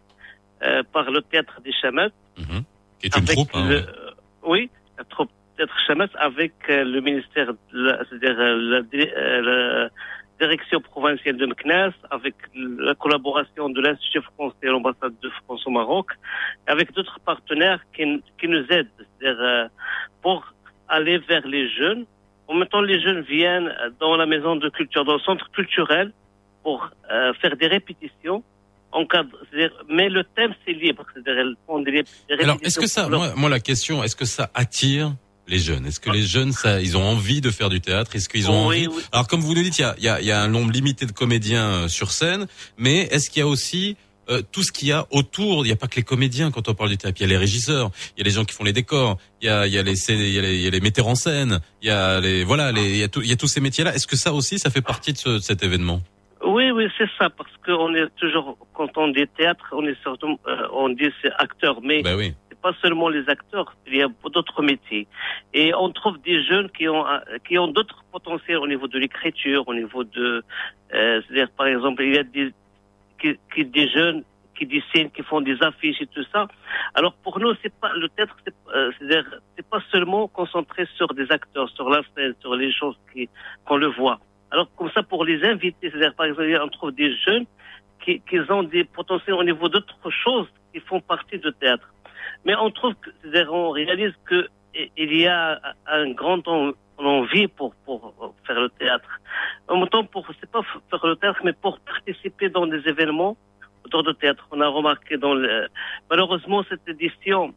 euh, par le théâtre des Chamettes, Mhm. Est une troupe. hein, le- euh, oui, la troupe avec euh, le ministère, c'est-à-dire euh, la, di- la direction provinciale de Meknès, avec la collaboration de l'Institut français et l'ambassade de France au Maroc, avec d'autres partenaires qui, qui nous aident, c'est-à-dire pour aller vers les jeunes. En même temps, les jeunes viennent dans la maison de culture, dans le centre culturel, pour euh, faire des répétitions. En cadre, c'est-à-dire, mais le thème c'est libre, Alors, est-ce que ça, moi, moi, la question, est-ce que ça attire les jeunes Est-ce que les jeunes, ça, ils ont envie de faire du théâtre Est-ce qu'ils ont Oui, envie oui. Alors, comme vous nous dites, il y a, y, a, y a un nombre limité de comédiens euh, sur scène, mais est-ce qu'il y a aussi euh, tout ce qu'il y a autour Il n'y a pas que les comédiens quand on parle du théâtre. Il y a les régisseurs, il y a les gens qui font les décors, il y a, il y a les, il y a les, il y a les metteurs en scène, il y a les, voilà, les, il y a, tout- il y a tous ces métiers-là. Est-ce que ça aussi, ça fait partie de, ce- de cet événement Oui, oui, c'est ça, parce qu'on est toujours, quand on dit théâtre, on est surtout, euh, on dit c'est acteur, mais Ben oui. c'est pas seulement les acteurs, il y a d'autres métiers. Et on trouve des jeunes qui ont, euh, qui ont d'autres potentiels au niveau de l'écriture, au niveau de, euh, c'est-à-dire, par exemple, il y a des, qui, qui- des jeunes qui dessinent, qui font des affiches et tout ça. Alors pour nous, c'est pas le théâtre, c'est, euh, pas seulement concentré sur des acteurs, sur la scène, sur les choses qu'on le voit. Alors comme ça, pour les inviter, c'est-à-dire par exemple, on trouve des jeunes qui, qui ont des potentiels au niveau d'autres choses qui font partie du théâtre. Mais on trouve c'est-à-dire, on réalise que i- il y a un grand en- envie pour, pour faire le théâtre. En même temps, pour, c'est pas faire le théâtre, mais pour participer dans des événements autour du théâtre. On a remarqué dans le, malheureusement, cette édition,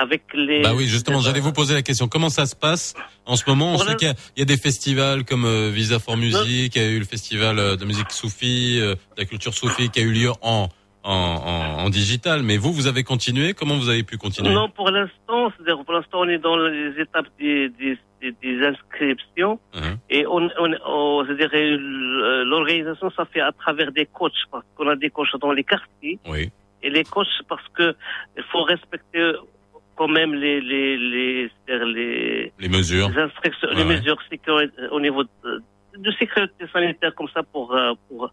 avec les... Bah oui, justement, j'allais vous poser la question. Comment ça se passe en ce moment? On sait qu'il y, a- il y a des festivals comme euh, Visa for Music, il y a eu le festival euh, de musique soufie, euh, de la culture soufie qui a eu lieu en, en, en, en digital. Mais vous, vous avez continué? Comment vous avez pu continuer? Non, pour l'instant, c'est-à-dire pour l'instant, on est dans les étapes des, des, inscriptions. Hein et on, on, on- c'est-à-dire l'organisation, ça fait à travers des coachs parce qu'on a des coachs dans les quartiers. Oui. et les coachs parce que il faut respecter quand même les les les les, Les mesures. les instructions, Ouais, les ouais. mesures sécurité au niveau de, de sécurité sanitaire comme ça pour euh, pour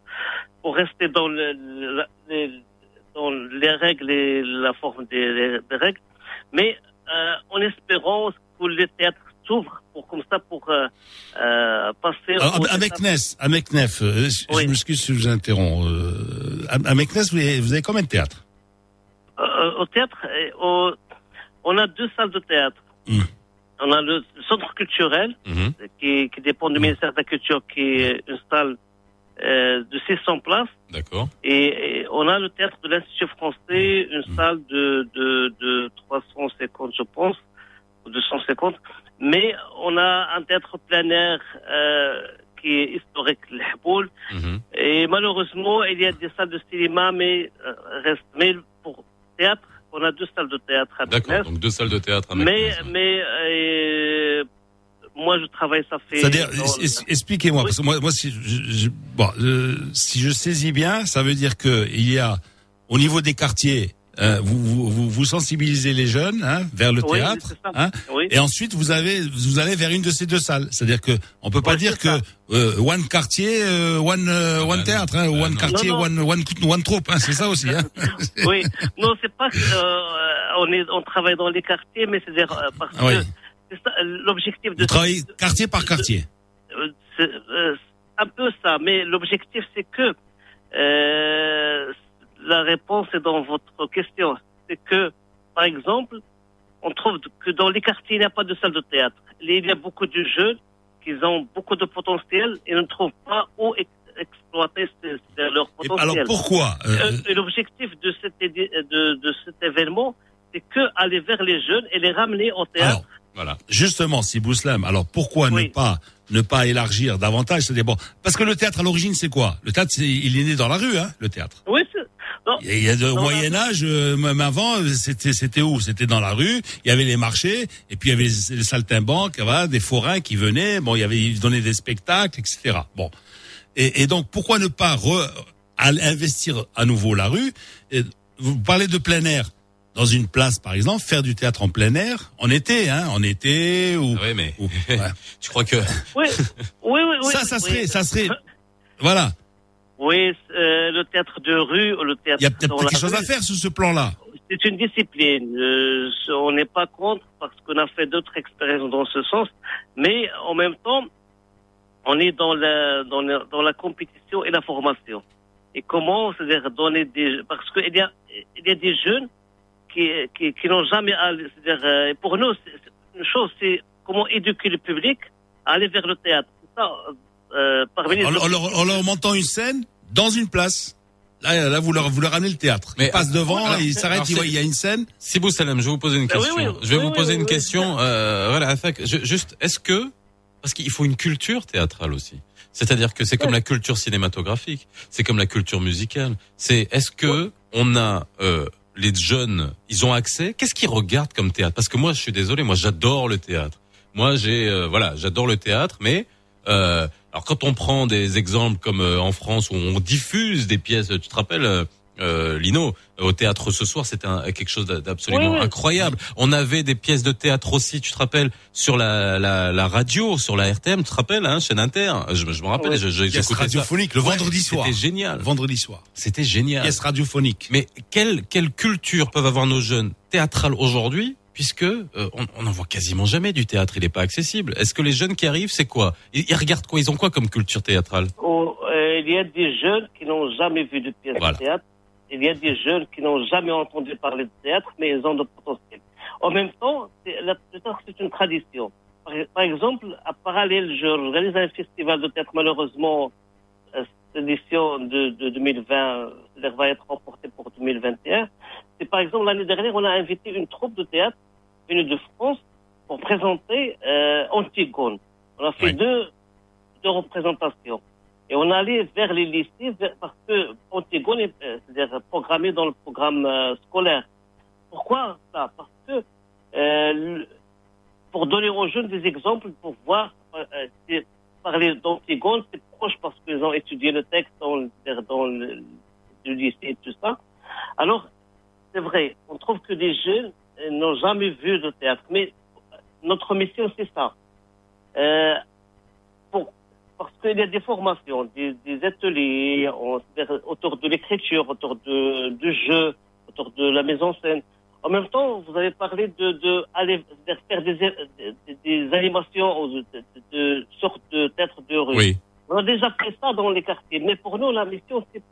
pour rester dans le, le- les dans les règles et la forme des, des règles, mais euh, en espérant que les théâtres s'ouvrent pour comme ça pour euh, euh, passer Alors, aux à Meknef, euh, je m'excuse si je vous interromps. Euh, à, Meknès, vous avez, vous avez combien de théâtres? Euh, au théâtre, euh, au- on a deux salles de théâtre. Mm. On a le centre culturel Mhm. qui, qui dépend du ministère de la Culture, qui est une salle euh, de 600 places. D'accord. Et, et on a le théâtre de l'Institut français, une salle de, de, de 350, je pense, ou 250. Mais on a un théâtre plein air euh, qui est historique, le Hboul. Mhm. Et malheureusement, il y a des salles de cinéma, mais euh, reste. Mais pour théâtre, on a deux salles de théâtre à D'accord. Donc deux salles de théâtre à Mais, Meknès, ouais. mais euh, moi, je travaille, ça fait. C'est-à-dire, expliquez-moi, parce que moi, moi si, je, je- bon, euh, si je saisis bien, ça veut dire que il y a, au niveau des quartiers, euh, vous, vous, vous, vous sensibilisez les jeunes hein, vers le Oui, théâtre, hein, Oui. et ensuite vous avez, vous allez vers une de ces deux salles. C'est-à-dire que on peut pas Ouais, dire que euh, one quartier, euh, one one théâtre, hein, one non. quartier, Non, non. one one one troupe, hein, c'est ça aussi. Hein. oui, non, c'est pas euh, on est, on travaille dans les quartiers, mais c'est-à-dire euh, parce Ah oui. que c'est ça, l'objectif de Vous travaillez quartier par quartier. Euh, c'est un peu ça, mais l'objectif c'est que euh, la réponse est dans votre question. C'est que, par exemple, on trouve que dans les quartiers il n'y a pas de salle de théâtre. Il y a beaucoup de jeunes qui ont beaucoup de potentiel et ne trouvent pas où, exploiter ce- ce- leur Et potentiel. alors pourquoi euh, Euh, et L'objectif de cet, édi- de, de cet événement, c'est que aller vers les jeunes et les ramener au théâtre. Alors, Voilà. justement, si Bouslam, alors pourquoi ne pas ne pas élargir davantage C'est-à-dire bon, parce que le théâtre à l'origine c'est quoi? Le théâtre, il est né dans la rue, hein, le théâtre. Oui, Il y a de, au Moyen Âge, euh, même avant, c'était c'était où? C'était dans la rue. Il y avait les marchés, et puis il y avait les, les saltimbanques, voilà, des forains qui venaient. Bon, il y avait ils donnaient des spectacles, etc. Bon, et, et donc pourquoi ne pas re- à- investir à nouveau la rue? Et Vous parlez de plein air. Dans une place, par exemple, faire du théâtre en plein air, en été, hein, en été ou. Ouais, mais ou- ouais. tu crois que oui, oui, oui, oui. ça, ça oui. serait, ça serait. Voilà. Oui, euh, le théâtre de rue, le théâtre Il y a peut-être quelque chose à faire sur ce plan-là. C'est une discipline. Euh, on n'est pas contre parce qu'on a fait d'autres expériences dans ce sens, mais en même temps, on est dans la dans la, dans la compétition et la formation. Et comment, c'est-à-dire donner des parce qu'il y a il y a des jeunes qui qui, qui n'ont jamais c'est-à-dire euh, pour nous une chose, c'est comment éduquer le public à aller vers le théâtre. C'est ça. Euh, les en, en leur, en leur montant une scène dans une place. Là, là vous, leur, vous leur ramenez le théâtre. Mais, ils passent devant, alors, ils s'arrêtent, il y a une scène. Sibou Salem, je vais vous poser une oui, question. oui, je vais oui, vous poser oui, une oui. question. Euh, voilà, je- juste, est-ce que parce qu'il faut une culture théâtrale aussi. C'est-à-dire que c'est comme la culture cinématographique, c'est comme la culture musicale. C'est est-ce que on a euh, les jeunes, ils ont accès? Qu'est-ce qu'ils regardent comme théâtre? Parce que moi, je suis désolé, moi j'adore le théâtre. Moi, j'ai euh, voilà, j'adore le théâtre, mais euh, alors quand on prend des exemples comme euh, en France où on diffuse des pièces, tu te rappelles euh, euh, Lino, au théâtre ce soir, c'était un- quelque chose d'a- d'absolument Oui, oui. incroyable. On avait des pièces de théâtre aussi, tu te rappelles, sur la, la, la radio, sur la RTM, tu te rappelles, hein, chaîne Inter? Je, je me rappelle, Oui. je, je, Pièce j'écoutais ça. radiophonique, le Ouais, vendredi soir. C'était génial. Vendredi soir. C'était génial. Pièce radiophonique. Mais quelle, quelle culture peuvent avoir nos jeunes théâtrales aujourd'hui puisque euh, on, on en voit quasiment jamais du théâtre, il n'est pas accessible. Est-ce que les jeunes qui arrivent, c'est quoi? Ils, ils regardent quoi? Ils ont quoi comme culture théâtrale? Oh, euh, il y a des jeunes qui n'ont jamais vu de pièce Voilà. de théâtre. Il y a des jeunes qui n'ont jamais entendu parler de théâtre, mais ils ont le potentiel. En même temps, le théâtre, c'est une tradition. Par, par exemple, à parallèle, je organise un festival de théâtre, malheureusement, euh, cette édition de, de 2020 c'est-à-dire, va être remportée pour 2021. C'est par exemple, l'année dernière, on a invité une troupe de théâtre venue de France pour présenter euh, Antigone. On a fait Oui. deux, deux représentations. Et on allait vers les lycées parce que Antigone est euh, c'est-à-dire programmé dans le programme euh, scolaire. Pourquoi ça? Parce que euh, pour donner aux jeunes des exemples, pour voir, euh, parler d'Antigone, c'est proche parce qu'ils ont étudié le texte dans le, le lycée et tout ça. Alors, c'est vrai, on trouve que des jeunes euh, n'ont jamais vu de théâtre. Mais notre mission, c'est ça. Euh, pour, parce qu'il y a des formations, des, des ateliers on- autour de l'écriture, autour de, du jeu, autour de la mise en scène. En même temps, vous avez parlé de, de aller vers- faire des, des, des animations, de, de, de sortes de théâtre de rue. Oui. On a déjà fait ça dans les quartiers. Mais pour nous, la mission, c'est,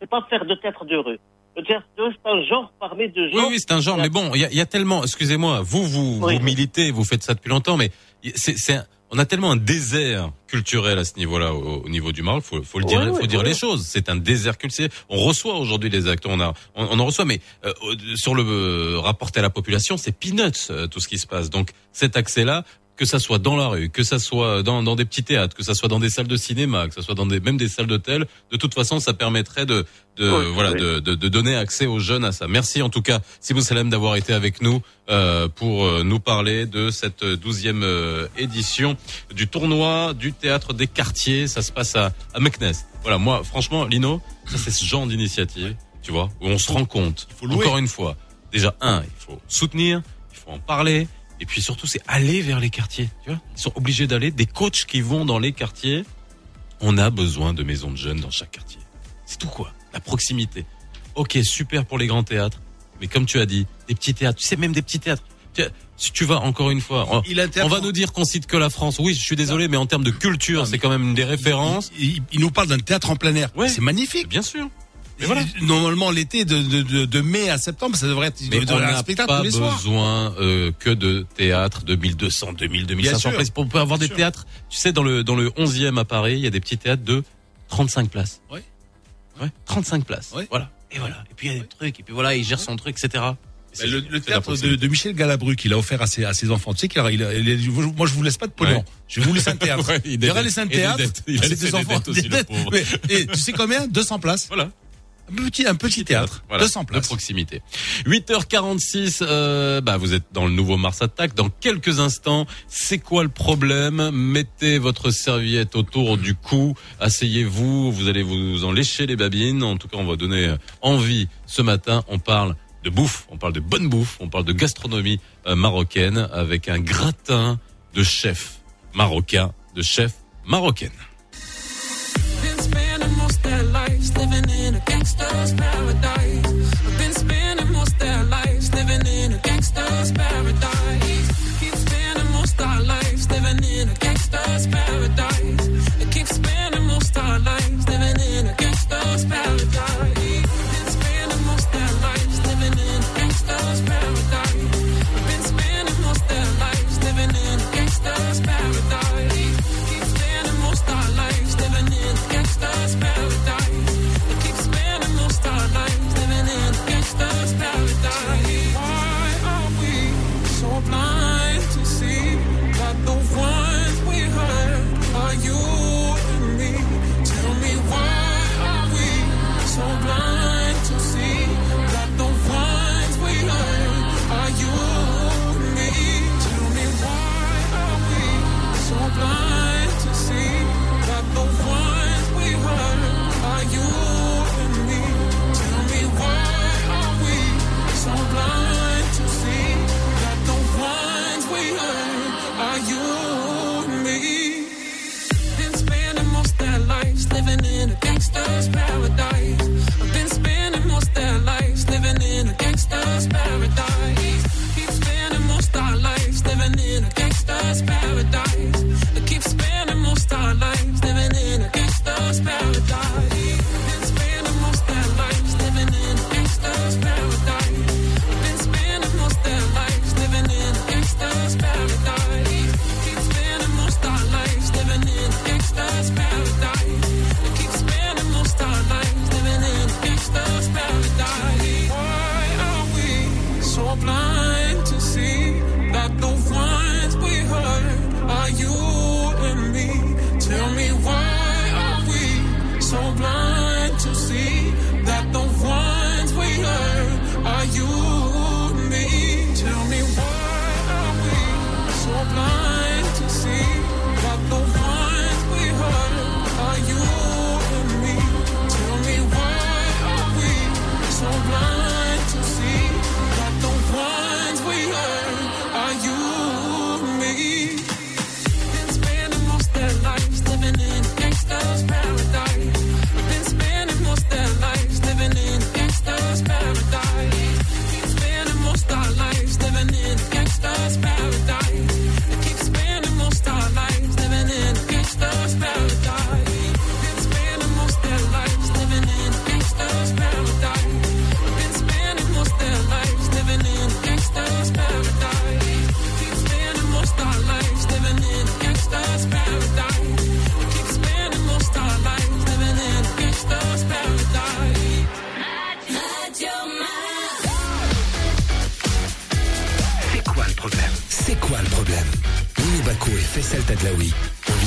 c'est pas faire de théâtre de rue. De rue, c'est un genre parmi deux Oui, genres. oui, c'est un genre. Mais bon, il y y a tellement. Excusez-moi, vous, vous, Oui. vous militez, vous faites ça depuis longtemps, mais c'est, on a tellement un désert culturel à ce niveau-là, au, au niveau du Maroc. Faut, faut le dire, Oui, faut oui, dire oui. les choses. C'est un désert culturel. On reçoit aujourd'hui les acteurs, on a, on, on en reçoit, mais euh, sur le euh, rapporté à la population, c'est peanuts euh, tout ce qui se passe. Donc cet accès-là. Que ça soit dans la rue, que ça soit dans, dans des petits théâtres, que ça soit dans des salles de cinéma, que ça soit dans des, même des salles d'hôtel, de toute façon, ça permettrait de, de Oui, voilà, oui. de, de, de donner accès aux jeunes à ça. Merci en tout cas, Sibou Salem, d'avoir été avec nous euh, pour euh, nous parler de cette douzième euh, édition du tournoi du théâtre des quartiers. Ça se passe à, à Meknes. Voilà, moi, franchement, Lino, ça c'est ce genre d'initiative, tu vois, où on se rend compte. faut louer. Encore une fois, déjà un, il faut soutenir, il faut en parler. Et puis surtout, c'est aller vers les quartiers. Tu vois, ils sont obligés d'aller. Des coachs qui vont dans les quartiers. On a besoin de maisons de jeunes dans chaque quartier. C'est tout quoi. La proximité. Ok, super pour les grands théâtres. Mais comme tu as dit, des petits théâtres. Tu sais, même des petits théâtres. Tu- Si tu vas encore une fois, on, Il va nous dire qu'on cite que la France. Oui, je suis désolé, mais en termes de culture, c'est quand même une des références. Il, il- il nous parle d'un théâtre en plein air. Ouais. C'est magnifique. Bien sûr. Et voilà. Normalement, l'été de, de, de, de mai à septembre, ça devrait être, il Mais on un spectacle pas tous les besoin euh, que de théâtre de 1200, 2000, 2500 sûr. places. On peut avoir Bien des sûr. théâtres. Tu sais, dans le dans le 11e à Paris, il y a des petits théâtres de 35 places. Ouais. Ouais, 35 places. Ouais. Voilà. Et voilà. Et puis il y a des trucs. Et puis voilà, il gère son truc, etc. Ben, le, théâtre de, de Michel Galabru qu'il a offert à ses, à ses enfants. Tu sais qu'il a, il a- il a- moi je vous laisse pas de pognon. Ouais. Je vais vous laisser un théâtre. Ouais, il il dette. laissé un des théâtre. dettes. Il a laissé des des enfants. aussi, des le. Mais, et tu sais combien? 200 places. Voilà. Un petit, un petit théâtre. Voilà, 200 De proximité. 8h46, euh, bah vous êtes dans le nouveau Mars Attack. Dans quelques instants, c'est quoi le problème? Mettez votre serviette autour du cou, asseyez-vous, vous allez vous en lécher les babines. En tout cas, on va donner euh, envie ce matin. On parle de bouffe, on parle de bonne bouffe, on parle de gastronomie euh, marocaine avec un gratin de chef marocain, de chef marocaine. Living in a gangster's paradise. I've been spending most their lives living in a gangster's paradise. Keep spending most our lives living in a gangster's paradise.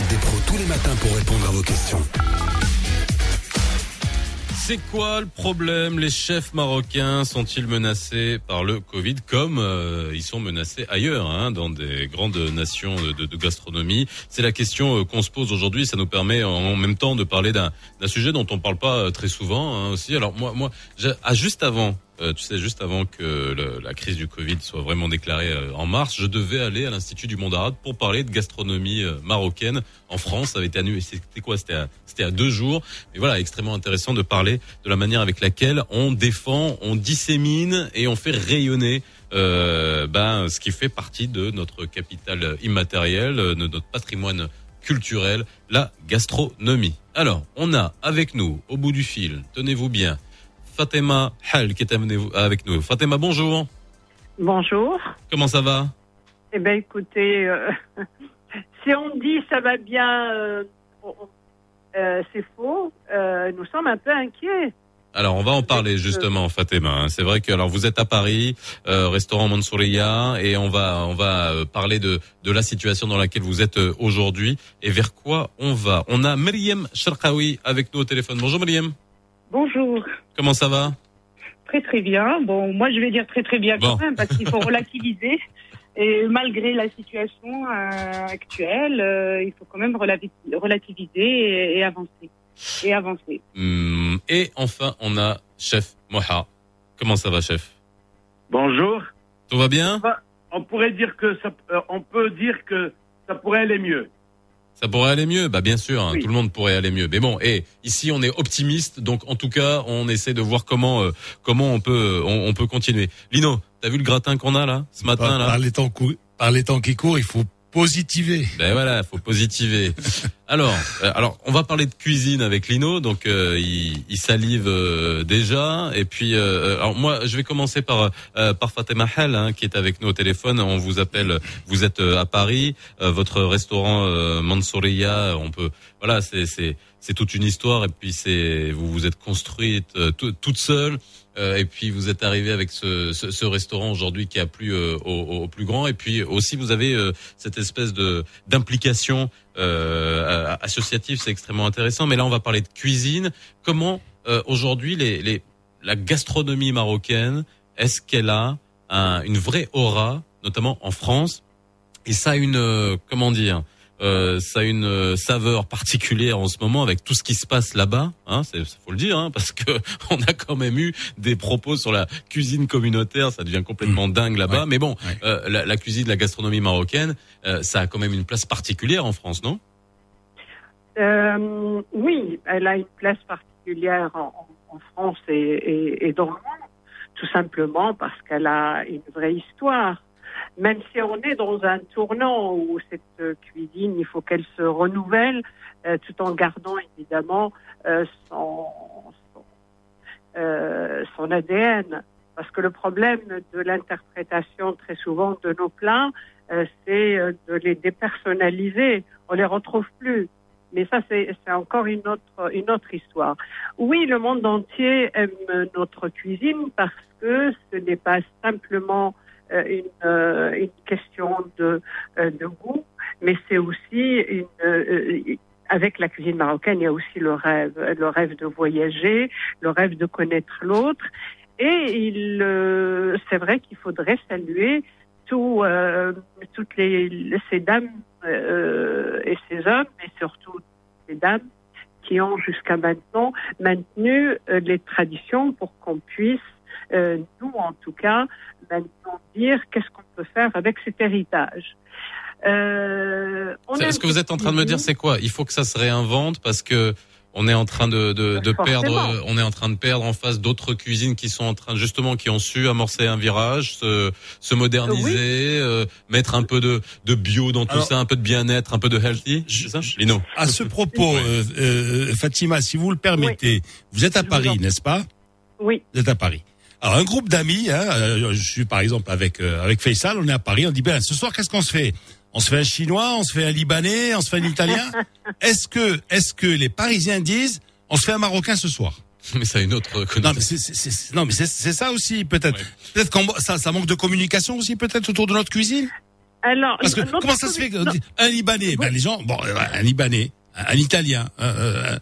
Des pros tous les matins pour répondre à vos questions. C'est quoi le problème? Les chefs marocains sont-ils menacés par le Covid comme euh, ils sont menacés ailleurs, hein, dans des grandes nations de, gastronomie? C'est la question euh, qu'on se pose aujourd'hui. Ça nous permet en, même temps de parler d'un sujet dont on parle pas euh, très souvent hein, aussi. Alors moi, moi, j'ai- ah, juste avant, euh, tu sais, juste avant que le- la crise du Covid soit vraiment déclarée euh, en mars, je devais aller à l'Institut du Monde Arabe pour parler de gastronomie euh, marocaine en France. Ça avait été annulé. C'était quoi? C'était à, c'était à deux jours. Mais voilà, extrêmement intéressant de parler de la manière avec laquelle on défend, on dissémine et on fait rayonner euh, ben, ce qui fait partie de notre capital immatériel, de notre patrimoine culturel, la gastronomie. Alors, on a avec nous, au bout du fil, tenez-vous bien, Fatema Hal qui est avec nous. Fatema, bonjour. Bonjour. Comment ça va Eh bien, écoutez, euh, si on dit ça va bien, euh, euh, c'est faux. Nous sommes un peu inquiets. Alors on va en parler justement, Fatima. hein. C'est vrai que alors vous êtes à Paris, euh, restaurant Mansouriya, et on va on va parler de de la situation dans laquelle vous êtes aujourd'hui et vers quoi on va. On a Myriam Sharqawi avec nous au téléphone. Bonjour Myriam. Bonjour. Comment ça va? Très très bien. Bon, moi je vais dire très très bien quand même parce qu'il faut relativiser. Et malgré la situation euh, actuelle, euh, il faut quand même relativiser et, et avancer. Et avancer. Hum, Et enfin on a Chef Moha. Comment ça va, Chef? Bonjour. Tout va bien? On pourrait dire que ça, euh, on peut dire que ça pourrait aller mieux. Ça pourrait aller mieux, bah bien sûr, hein, Oui. tout le monde pourrait aller mieux. Mais bon, et ici on est optimiste, donc en tout cas on essaie de voir comment euh, comment on peut on, on peut continuer. Lino, t'as vu le gratin qu'on a là ce matin Par, là? par les temps cou- par les temps qui courent, il faut positiver. Ben voilà, faut positiver. alors, euh, alors on va parler de cuisine avec Lino, donc euh, il, il salive euh, déjà. Et puis, euh, alors moi, je vais commencer par euh, par Fatima hein, qui est avec nous au téléphone. On vous appelle, vous êtes euh, à Paris, euh, votre restaurant euh, Mansouriya, on peut, voilà, c'est c'est c'est toute une histoire. Et puis c'est vous vous êtes construite euh, tout- toute seule. Euh, et puis vous êtes arrivé avec ce, ce, ce restaurant aujourd'hui qui a plu euh, au, au plus grand. Et puis aussi vous avez euh, cette espèce de d'implication euh, associative, c'est extrêmement intéressant. Mais là on va parler de cuisine. Comment aujourd'hui les, les la gastronomie marocaine est-ce qu'elle a un- une vraie aura, notamment en France? Et ça a une comment dire euh, ça a une euh, saveur particulière en ce moment avec tout ce qui se passe là-bas. Hein, c'est faut le dire, hein, parce que on a quand même eu des propos sur la cuisine communautaire. Ça devient complètement dingue là-bas. Mais bon, euh, la, la cuisine, la gastronomie marocaine, euh, ça a quand même une place particulière en France, non? Euh, oui, elle a une place particulière en, en- en France et, et- et dans le monde, tout simplement parce qu'elle a une vraie histoire. Même si on est dans un tournant où cette euh, cuisine, il faut qu'elle se renouvelle, euh, tout en gardant évidemment euh, son, ADN. Parce que le problème de l'interprétation très souvent de nos plats, c'est de les dépersonnaliser. On les retrouve plus. Mais ça, c'est encore une autre, histoire. Oui, le monde entier aime notre cuisine parce que ce n'est pas simplement une, euh, une question de, euh, de goût, mais c'est aussi euh, avec la cuisine marocaine, il y a aussi le rêve, le rêve de voyager, le rêve de connaître l'autre. Et il, euh, c'est vrai qu'il faudrait saluer tout, euh, toutes les, ces dames euh, et ces hommes, et surtout ces dames qui ont jusqu'à maintenant maintenu euh, les traditions pour qu'on puisse, euh, nous en tout cas, maintenant dire qu'est-ce qu'on peut faire avec cet héritage. Euh, a Ce que vous êtes en train de me dire, c'est quoi? Il faut que ça se réinvente parce que on est en train de, de, de Forcément. perdre, on est en train de perdre en face d'autres cuisines qui sont en train justement qui ont su amorcer un virage, se, se moderniser, euh, mettre un peu de, de bio dans tout Alors- ça, un peu de bien-être, un peu de healthy. C'est ça, Lino À ce propos, euh, euh, Fatima, si vous le permettez, vous êtes à Paris, n'est-ce pas? Oui. Vous êtes à Paris. Alors un groupe d'amis, hein, euh, je suis par exemple avec euh, avec Faisal, on est à Paris, on dit ben ce soir qu'est-ce qu'on se fait? On se fait un chinois, on se fait un libanais, on se fait un italien? est-ce que est-ce que les Parisiens disent on se fait un marocain ce soir? Mais ça a une autre Non mais c'est c'est- c'est- non mais c'est ça aussi peut-être. Peut-être qu'on ça ça manque de communication aussi peut-être autour de notre cuisine? Alors, Parce que comment ça se fait que commu- on dit un Libanais, ben les gens, bon, euh, un Libanais, un, Italien, un,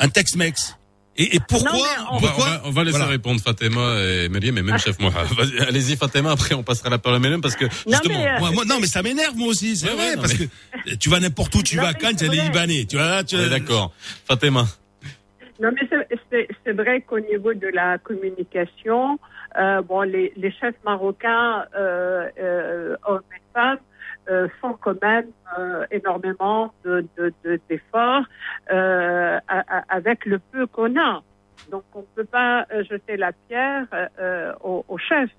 un Tex-Mex. Et, et pourquoi, on, va, on, va, on va laisser Voilà. répondre Fatima et Meriam et même Chef Moha. Vas-y, Allez-y Fatima, après on passera la parole à Meriam parce que justement. mais, euh, Moi, moi, non, mais ça m'énerve moi aussi, c'est Ouais, vrai, ouais, parce mais- que tu vas n'importe où, tu Non, vas à mais Cannes, c'est t'as les vrai. Libanais, tu vois, tu est d'accord. Fatima. Non, mais c'est- vrai qu'au niveau de la communication, euh, bon, les, les chefs marocains, euh, euh, hommes et femmes, euh, font quand même euh, énormément de- de- de- d'efforts euh, avec le peu qu'on a. Donc, on ne peut pas jeter la pierre chefs.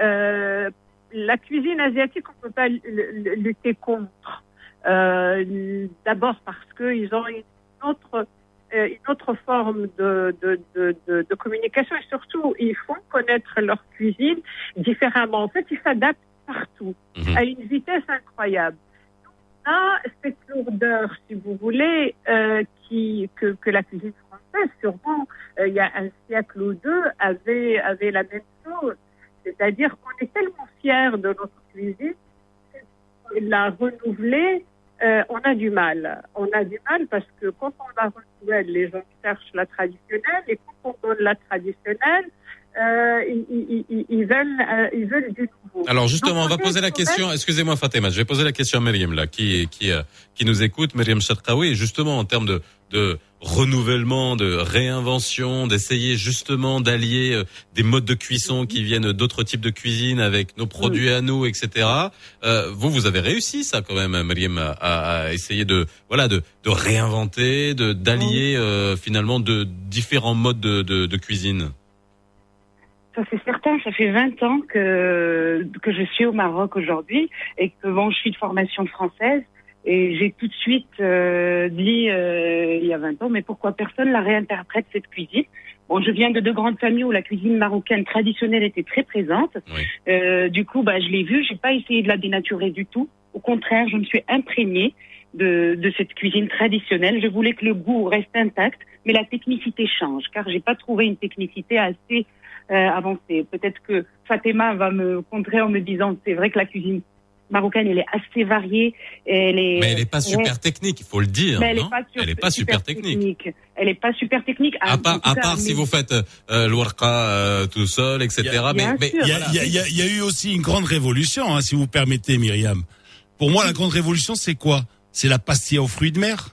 Euh, la cuisine asiatique, on ne peut pas lutter contre. D'abord parce qu'ils ont une autre forme de communication et surtout, ils font connaître leur cuisine différemment. En fait, ils s'adaptent partout, Mhm. à une vitesse incroyable. Nous, a cette lourdeur, si vous voulez, euh, qui, que, que la cuisine française, sûrement, euh, il y a un siècle ou deux, avait, avait la même chose. C'est-à-dire qu'on est tellement fiers de notre cuisine la renouveler, euh, on a du mal. On a du mal parce que quand on la renouvelle, les gens cherchent la traditionnelle et quand on donne la traditionnelle, euh, ils, ils- ils- ils veulent, euh, ils veulent du nouveau. Alors justement, on va poser la est question. Excusez-moi, Fatima, je vais poser la question à Myriam là, qui qui euh, qui nous écoute, Myriam Chatraoui, justement en termes de de renouvellement, de réinvention, d'essayer justement d'allier euh, des modes de cuisson qui viennent d'autres types de cuisine avec nos produits à nous, etc. Euh, vous, vous avez réussi ça quand même, Myriam, à, à essayer de voilà de de réinventer, de d'allier euh, finalement de différents modes de de, de cuisine. Ça c'est certain, ça fait 20 ans que, que je suis au Maroc aujourd'hui et que bon, je suis de formation française et j'ai tout de suite euh, dit euh, il y a 20 ans, mais pourquoi personne la réinterprète cette cuisine? Bon, je viens de deux grandes familles où la cuisine marocaine traditionnelle était très présente. Euh, du coup, bah, je l'ai vue, j'ai pas essayé de la dénaturer du tout. Au contraire, je me suis imprégnée de, de cette cuisine traditionnelle. Je voulais que le goût reste intact, mais la technicité change, car j'ai pas trouvé une technicité assez avancée. Peut-être que Fatima va me contrer en me disant c'est vrai que la cuisine marocaine elle est assez variée. Elle est, Mais elle est pas Ouais. super technique, il faut le dire. Mais elle non est pas, sur- elle est pas super, technique. Elle est pas super technique. À part, à part si vous faites euh, l'warqa euh, tout seul, etc. mais, mais Il y, a, il y a- il y a- il y a eu aussi une grande révolution, hein, si vous permettez, Myriam. Pour moi, la grande révolution, c'est quoi? C'est la pastille aux fruits de mer?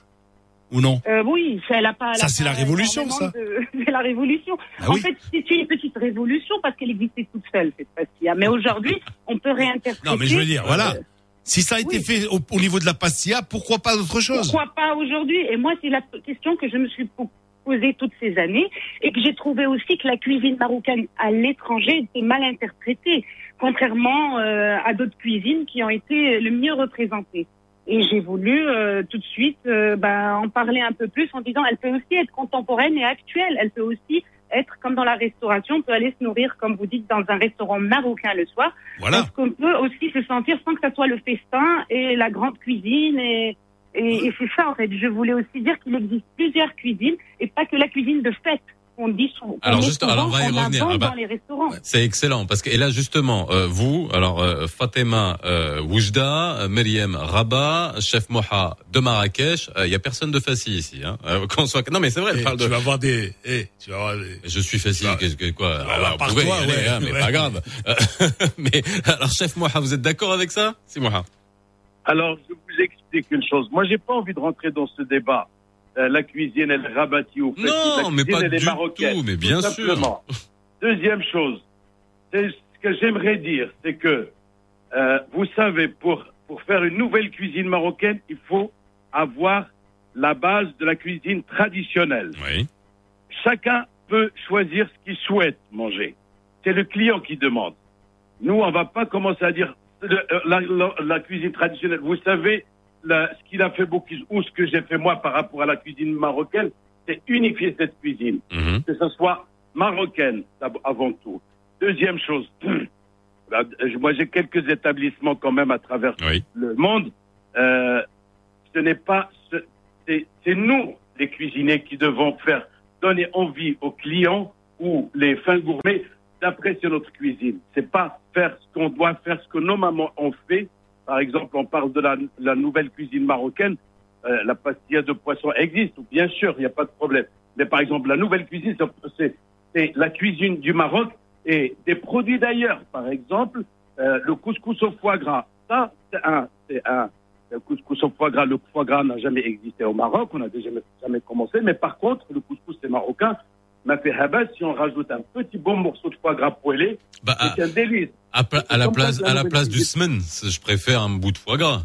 Ou non Euh, oui, ça, elle a pas. elle Ça, c'est la révolution, ça. de- C'est la révolution. Ah en oui. fait, c'est une petite révolution parce qu'elle existait toute seule cette pastilla. Mais aujourd'hui, on peut réinterpréter. Non, mais je veux dire, voilà. euh, Si ça a été oui. fait au, au niveau de la pastilla, pourquoi pas d'autre chose? Pourquoi pas aujourd'hui? Et moi, c'est la question que je me suis po- posée toutes ces années et que j'ai trouvé aussi que la cuisine marocaine à l'étranger était mal interprétée, contrairement euh, à d'autres cuisines qui ont été le mieux représentées. Et j'ai voulu euh, tout de suite euh, ben, en parler un peu plus en disant elle peut aussi être contemporaine et actuelle. Elle peut aussi être comme dans la restauration, on peut aller se nourrir, comme vous dites, dans un restaurant marocain le soir. Voilà. Parce qu'on peut aussi se sentir sans que ça soit le festin et la grande cuisine et, et, et c'est ça en fait. Je voulais aussi dire qu'il existe plusieurs cuisines et pas que la cuisine de fête. On dit souvent. Alors, juste- souvent alors, on va y en revenir. Ah bah, dans les restaurants. C'est excellent parce que et là justement euh, vous alors euh, Fatima euh, Oujda, euh, Myriam Rabat, chef Moha de Marrakech, il y a personne de Fassi ici hein. Euh, qu'on soit non mais c'est vrai, elle Eh, parle tu de vas voir des. eh, tu vas voir des- je suis Fassi, qu'est-ce que quoi bah, Alors, par vous pouvez y toi, aller, ouais, hein, mais ouais. pas grave. Euh, mais alors chef Moha, vous êtes d'accord avec ça? C'est Moha. Alors, je vous explique une chose. Moi, j'ai pas envie de rentrer dans ce débat. Euh, la cuisine, elle est rabattie au fait. Non, mais cuisine, pas du tout, mais bien sûr. Deuxième chose, c'est ce que j'aimerais dire, c'est que euh, vous savez, pour pour faire une nouvelle cuisine marocaine, il faut avoir la base de la cuisine traditionnelle. Oui. Chacun peut choisir ce qu'il souhaite manger. C'est le client qui demande. Nous, on va pas commencer à dire le- euh, la, la- la cuisine traditionnelle. Vous savez, la- ce qu'il a fait beaucoup ou ce que j'ai fait moi par rapport à la cuisine marocaine, c'est unifier cette cuisine, Mhm. que ce soit marocaine avant tout. Deuxième chose, bah, moi j'ai quelques établissements quand même à travers Oui. le monde. Euh, ce n'est pas, ce- c'est c'est nous les cuisiniers qui devons faire donner envie aux clients ou les fins gourmets d'apprécier notre cuisine. C'est pas faire ce qu'on doit faire, ce que nos mamans ont fait. Par exemple, on parle de la, nouvelle cuisine marocaine. Euh, la pastilla de poisson existe, bien sûr, il n'y a pas de problème. Mais par exemple, la nouvelle cuisine, c'est- la cuisine du Maroc et des produits d'ailleurs. Par exemple, euh, le couscous au foie gras. Ça, c'est un, le couscous au foie gras. Le foie gras n'a jamais existé au Maroc. On n'a jamais commencé. Mais par contre, le couscous, c'est marocain. M'a fait habas si on rajoute un petit bon morceau de foie gras poêlé. Bah, c'est un délice. À, pla- à la place, à la place du semaine, je préfère un bout de foie gras.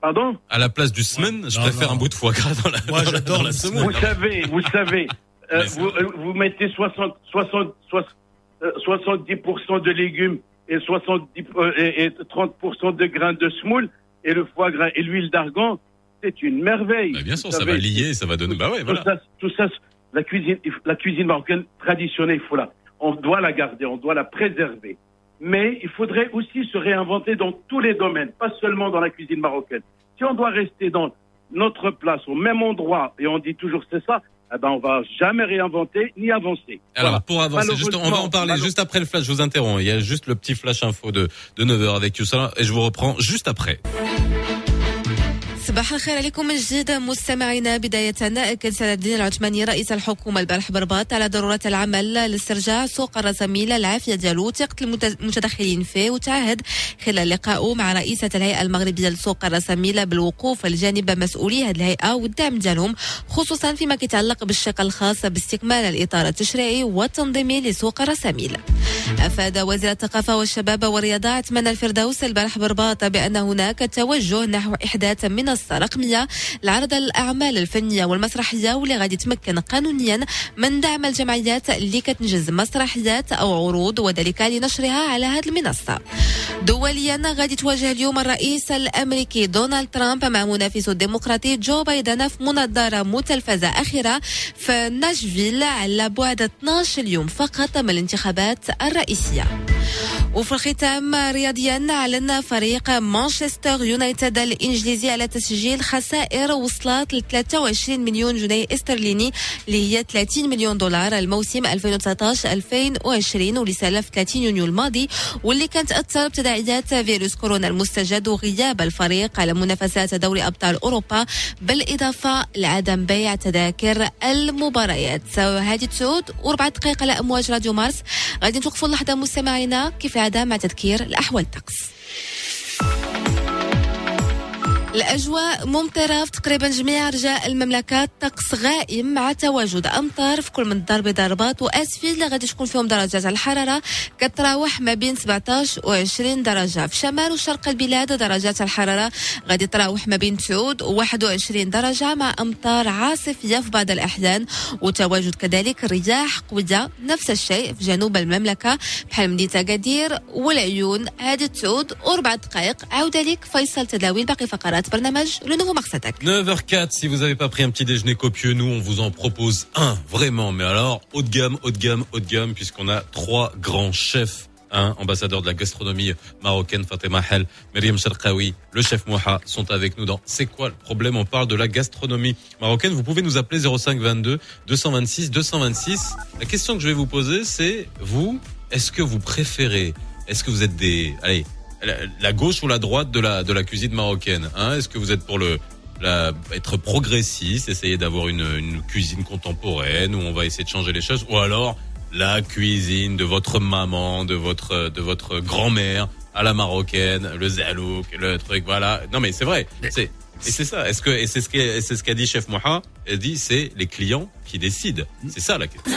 Pardon? À la place du semaine, je Non, préfère non. un bout de foie gras dans la, Moi, dans la- j'adore dans la le semoule. Vous savez, vous savez, euh, vous, euh, vous mettez 60, 60, 60, euh, 70% de légumes et 70 euh, et, et 30% de grains de semoule et le foie gras et l'huile d'argan, c'est une merveille. Bah, bien sûr, ça savez, va lier, ça va donner. Bah ouais, tout voilà. ça, tout ça, la cuisine, la cuisine marocaine traditionnelle, il faut la, on doit la garder, on doit la préserver. Mais il faudrait aussi se réinventer dans tous les domaines, pas seulement dans la cuisine marocaine. Si on doit rester dans notre place, au même endroit, et on dit toujours c'est ça, eh ben on va jamais réinventer ni avancer. Alors Voilà. pour avancer, juste, on va en parler juste après le flash. Je vous interromps. Il y a juste le petit flash info de de 9h avec Youssala et je vous reprends juste après. صباح الخير عليكم من جديد مستمعينا. بداية أكد سعد الدين العثماني رئيس الحكومة البارح برباط على ضرورة العمل لاسترجاع سوق الرساميل العافية ديالو المت- المتدخلين فيه وتعهد خلال لقائه مع رئيسة الهيئة المغربية لسوق الرساميل بالوقوف لجانب مسؤولي هذه الهيئة والدعم ديالهم خصوصا فيما يتعلق بالشق الخاص باستكمال الإطار التشريعي والتنظيمي لسوق الرساميل أفاد وزير الثقافة والشباب والرياضة عثمان الفردوس البارح برباط بأن هناك توجه نحو إحداث منصة رقمية لعرض الأعمال الفنية والمسرحية واللي غادي تمكن قانونيا من دعم الجمعيات اللي كتنجز مسرحيات أو عروض وذلك لنشرها على هذه المنصة. دوليا غادي تواجه اليوم الرئيس الأمريكي دونالد ترامب مع منافسه الديمقراطي جو بايدن في مناظرة متلفزة أخيرة في ناشفيل على بعد 12 يوم فقط من الانتخابات الرئيسية. وفي الختام رياضيا اعلن فريق مانشستر يونايتد الإنجليزي على تسجيل خسائر وصلت ل 23 مليون جنيه استرليني اللي هي 30 مليون دولار الموسم 2019 2020 واللي سالف 30 يونيو الماضي واللي كانت أثر بتداعيات فيروس كورونا المستجد وغياب الفريق على منافسات دوري أبطال أوروبا بالإضافة لعدم بيع تذاكر المباريات. هذه تسود واربع دقائق على أمواج راديو مارس. غادي نتوقفوا لحظه مستمعينا كيف العادة مع تذكير الأحوال الطقس. الأجواء ممطرة. في تقريبا جميع أرجاء المملكة طقس غائم مع تواجد أمطار في كل من الدار بيضاء رباط وأسفل. اللي غادي تكون فيهم درجات الحرارة كتراوح ما بين 17 و 20 درجة. في شمال وشرق البلاد درجات الحرارة غادي تراوح ما بين 9 و 21 درجة مع أمطار عاصفية في بعض الأحيان وتواجد كذلك رياح قوية. نفس الشيء في جنوب المملكة بحال مدينة أكادير والعيون. هذه تسود وأربع دقائق. عودة لك فيصل تداوي باقي فقرات Barnamage, le nouveau Mars Attack. 9h04, si vous n'avez pas pris un petit déjeuner copieux, nous, on vous en propose un, vraiment. Mais alors, haut de gamme, haut de gamme, haut de gamme, puisqu'on a trois grands chefs Hein, ambassadeur de la gastronomie marocaine Fatima Hel, Myriam Sharkawi, le chef Moha sont avec nous dans C'est quoi le problème? On parle de la gastronomie marocaine. Vous pouvez nous appeler 05 22 226 226. La question que je vais vous poser, c'est vous, est-ce que vous préférez, est-ce que vous êtes des, allez, la, la gauche ou la droite de la de la cuisine marocaine hein? Est-ce que vous êtes pour le la, être progressiste, essayer d'avoir une, une cuisine contemporaine où on va essayer de changer les choses, ou alors la cuisine de votre maman, de votre de votre grand-mère à la marocaine, le zalouk, le truc, voilà. Non mais c'est vrai, c'est et c'est ça. Est-ce que et c'est ce qu'a c'est ce qu'a dit chef Moha Elle dit c'est les clients qui décident. C'est ça la question.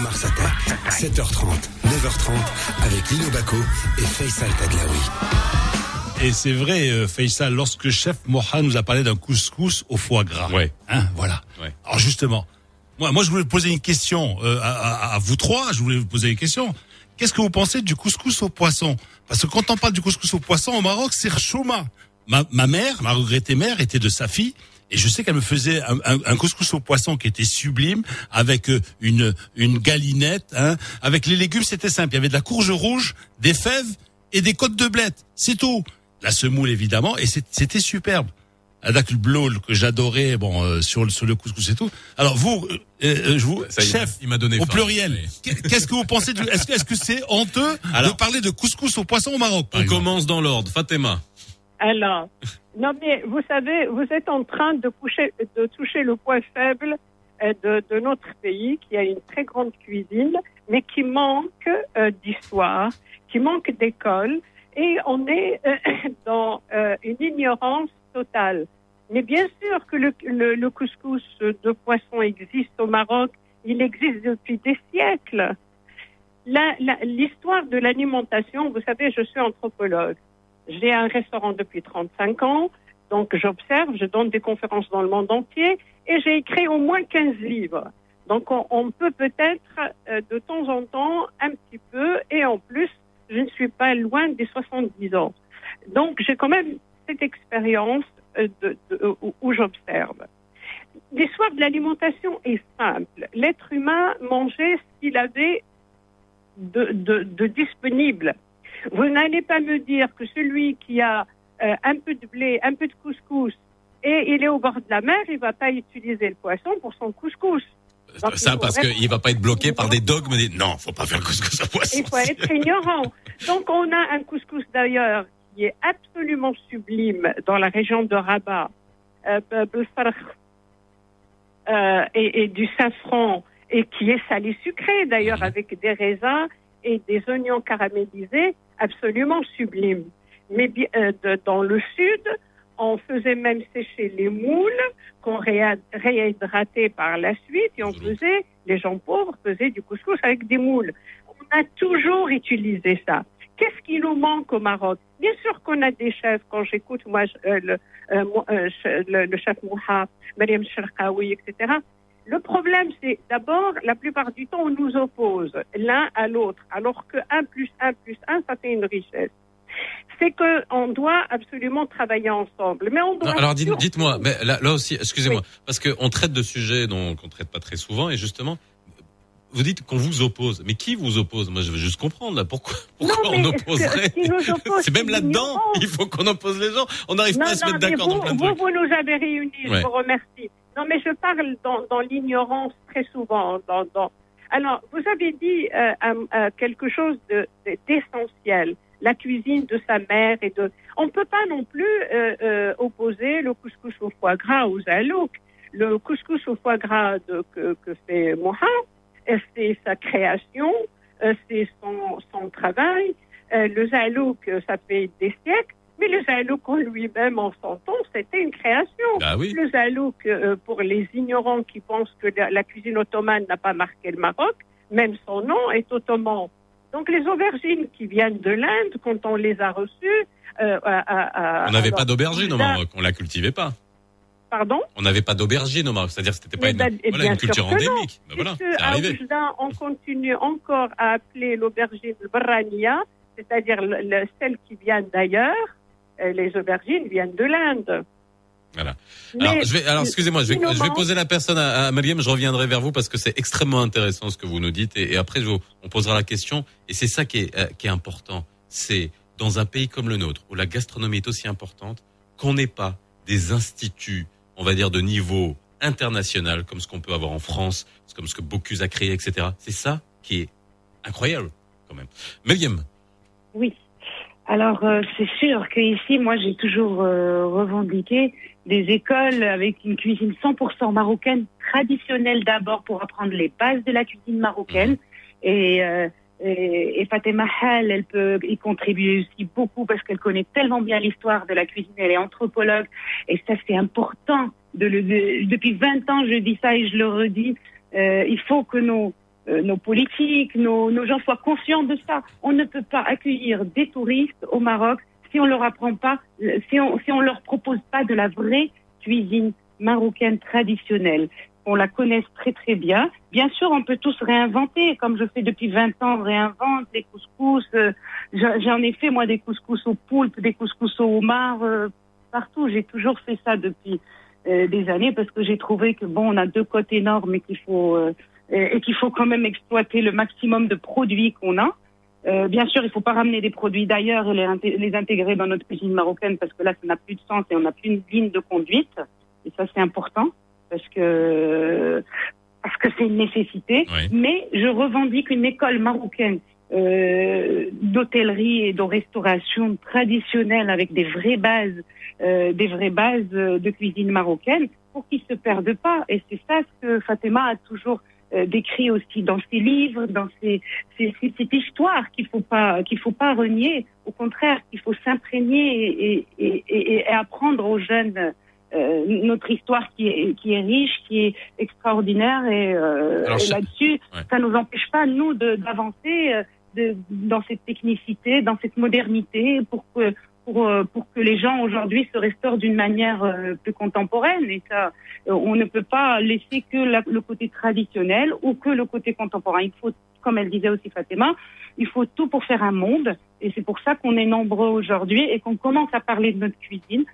Mars Attack, 7h30, 9h30, avec Lino Baco et Faisal Tadlaoui. Et c'est vrai, euh, Faisal, lorsque chef Moha nous a parlé d'un couscous au foie gras. Ouais. Hein, voilà. Ouais. Alors justement, moi, moi je voulais poser une question euh, à, à- à vous trois. Je voulais vous poser une question. Qu'est-ce que vous pensez du couscous au poisson? Parce que quand on parle du couscous au poisson au Maroc, c'est chouma. Ma, ma mère, ma regrettée mère, était de Safi. Et je sais qu'elle me faisait un, un- un couscous au poisson qui était sublime, avec euh, une, une galinette. Hein. Avec les légumes, c'était simple. Il y avait de la courge rouge, des fèves et des côtes de blette. C'est tout. La semoule, évidemment. Et c'était superbe. Le blol que j'adorais, bon, euh, sur, le- sur le couscous et tout. Alors vous, euh, euh, je vous, Ça chef, il m'a donné au faim. pluriel, Oui. qu'est-ce que vous pensez du, est-ce que, est-ce que c'est honteux Alors- de parler de couscous au poisson au Maroc On exemple? commence dans l'ordre. Fatima. Alors, non mais vous savez, vous êtes en train de, coucher, de toucher le point faible euh, de, de notre pays, qui a une très grande cuisine, mais qui manque euh, d'histoire, qui manque d'école, et on est euh, dans une ignorance totale. Mais bien sûr que le, le, le couscous de poisson existe au Maroc, il existe depuis des siècles. La- la- L'histoire de l'alimentation, vous savez, je suis anthropologue. J'ai un restaurant depuis 35 ans, donc j'observe, je donne des conférences dans le monde entier et j'ai écrit au moins 15 livres. Donc on, peut peut-être euh, de temps en temps un petit peu et en plus, je ne suis pas loin des 70 ans. Donc j'ai quand même cette expérience euh, où, j'observe. L'histoire de l'alimentation est simple. L'être humain mangeait ce qu'il avait de disponible. Vous n'allez pas me dire que celui qui a euh, un peu de blé, un peu de couscous, et il est au bord de la mer, il ne va pas utiliser le poisson pour son couscous. Euh, Donc, ça parce qu'il ne va pas être bloqué par des dogmes. Des... Non, faut pas faire couscous à poisson. Il faut être ignorant. Donc on a un couscous d'ailleurs qui est absolument sublime dans la région de Rabat, euh, et, et, du safran et qui est salé sucré d'ailleurs mhm. avec des raisins et des oignons caramélisés absolument sublime. Mais euh, de- dans le sud, on faisait même sécher les moules qu'on réhydratait par la suite et on faisait, les gens pauvres faisaient du couscous avec des moules. On a toujours utilisé ça. Qu'est-ce qui nous manque au Maroc? Bien sûr qu'on a des chefs. Quand j'écoute moi euh, le, euh, euh, le, le chef Mouha, Mariam Sharkawi, etc. Le problème, c'est d'abord, la plupart du temps, on nous oppose l'un à l'autre, alors que 1 plus 1 plus 1, ça fait une richesse. C'est qu'on doit absolument travailler ensemble. Mais on Non, doit alors dites- dites-moi, mais là, là aussi, excusez-moi, parce qu'on traite de sujets dont qu'on traite pas très souvent, et justement, vous dites qu'on vous oppose. Mais qui vous oppose? Moi, je veux juste comprendre là, pourquoi, pourquoi mais on opposerait C'est même là-dedans, il faut qu'on oppose les gens. On n'arrive Non, pas à se non, mettre d'accord vous, dans plein de vous, trucs. vous nous avez réunis, Ouais. je vous remercie. Non, mais je parle dans, l'ignorance très souvent. Alors, vous avez dit euh, euh, quelque chose de- de- d'essentiel, la cuisine de sa mère et de. On ne peut pas non plus euh, opposer le couscous au foie gras aux alouk. Le couscous au foie gras que, fait Moha, c'est sa création, c'est son, son travail. Le zalouk, ça fait des siècles. Mais le zalouk en lui-même, en son temps, c'était une création. Oui. Le zalouk, euh, pour les ignorants qui pensent que la, la cuisine ottomane n'a pas marqué le Maroc, même son nom est ottoman. Donc les aubergines qui viennent de l'Inde, quand on les a reçues, euh, à- à- à- On n'avait pas d'aubergine au Maroc, on la cultivait pas. Pardon? On n'avait pas d'aubergine au Maroc, c'est-à-dire que c'était pas Mais une, ben, eh voilà, une culture endémique. Ben voilà, à. Oujda, on continue encore à appeler l'aubergine le barania, c'est-à-dire le- le- celle qui vient d'ailleurs. Euh, Les aubergines viennent de l'Inde. Voilà. Alors, je vais, alors excusez-moi, je vais, je vais poser la personne à, à Mariam, je reviendrai vers vous parce que c'est extrêmement intéressant ce que vous nous dites et, et après je vous- on posera la question et c'est ça qui est, euh, qui est important. C'est dans un pays comme le nôtre où la gastronomie est aussi importante qu'on n'ait pas des instituts, on va dire de niveau international comme ce qu'on peut avoir en France, comme ce que Bocuse a créé, etc. C'est ça qui est incroyable quand même. Mariam, Oui. Alors, euh, c'est sûr qu'ici, moi, j'ai toujours euh, revendiqué des écoles avec une cuisine 100% marocaine, traditionnelle d'abord pour apprendre les bases de la cuisine marocaine. Et, euh, et, et Fatima Hal, elle peut y contribuer aussi beaucoup parce qu'elle connaît tellement bien l'histoire de la cuisine, elle est anthropologue. Et ça, c'est important. De le, de- depuis 20 ans, je dis ça et je le redis. Euh, il faut que nos, euh, nos politiques, nos, nos gens soient conscients de ça. On ne peut pas accueillir des touristes au Maroc si on leur apprend pas, euh, si on, si on leur propose pas de la vraie cuisine marocaine traditionnelle. On la connaisse très très bien. Bien sûr, on peut tous réinventer, comme je fais depuis 20 ans, réinvente les couscous. euh, J'en ai fait moi des couscous au poulpe, des couscous au homard, euh, partout. J'ai toujours fait ça depuis euh, des années parce que j'ai trouvé que bon, on a deux côtes énormes et qu'il faut euh, et, et qu'il faut quand même exploiter le maximum de produits qu'on a. Euh, bien sûr, il faut pas ramener des produits d'ailleurs et les intégrer dans notre cuisine marocaine parce que là, ça n'a plus de sens et on n'a plus une ligne de conduite. Et ça, c'est important parce que parce que c'est une nécessité. Mais je revendique une école marocaine euh, d'hôtellerie et de restauration traditionnelle avec des vraies bases, euh, des vraies bases euh, de cuisine marocaine pour qu'ils se perdent pas. Et c'est ça ce que Fatima a toujours euh, décrit aussi dans ses livres, dans ses, ses- ses- cette histoire qu'il faut pas qu'il faut pas renier. Au contraire, qu'il faut s'imprégner et, et, et, et apprendre aux jeunes euh, notre histoire qui est, qui est riche, qui est extraordinaire et, euh, et là-dessus, ça nous empêche pas nous d'avancer euh, dans cette technicité, dans cette modernité pour que pour, euh, pour que les gens aujourd'hui se restaurent d'une manière euh, plus contemporaine et ça euh, on ne peut pas laisser que la- le côté traditionnel ou que le côté contemporain. Il faut, comme elle disait aussi Fatima, il faut tout pour faire un monde et c'est pour ça qu'on est nombreux aujourd'hui et qu'on commence à parler de notre cuisine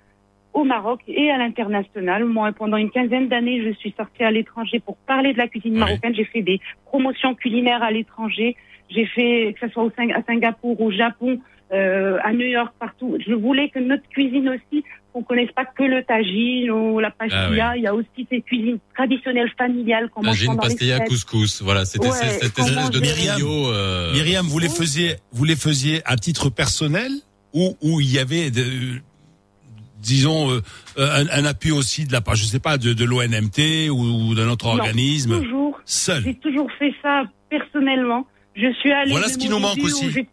au Maroc et à l'international. Moi, pendant une quinzaine d'années, je suis sortie à l'étranger pour parler de la cuisine marocaine. J'ai fait des promotions culinaires à l'étranger. J'ai fait, que ce soit au à Singapour, au Japon, euh, à New York, partout. Je voulais que notre cuisine aussi, qu'on connaisse pas que le tagine ou la pastilla. Ah Il y a aussi ces cuisines traditionnelles familiales qu'on mange les pastilla, fêtes. couscous. Voilà, c'était Ouais, cette espèce de trio. euh, Myriam, vous les faisiez, vous les faisiez à titre personnel ou où il y avait, de, disons, euh, un, un appui aussi de la part, je sais pas, de, de l'ONMT ou, ou d'un autre Non, organisme? Toujours. seul. J'ai toujours fait ça personnellement. Je suis allée. Voilà ce qui nous manque aussi.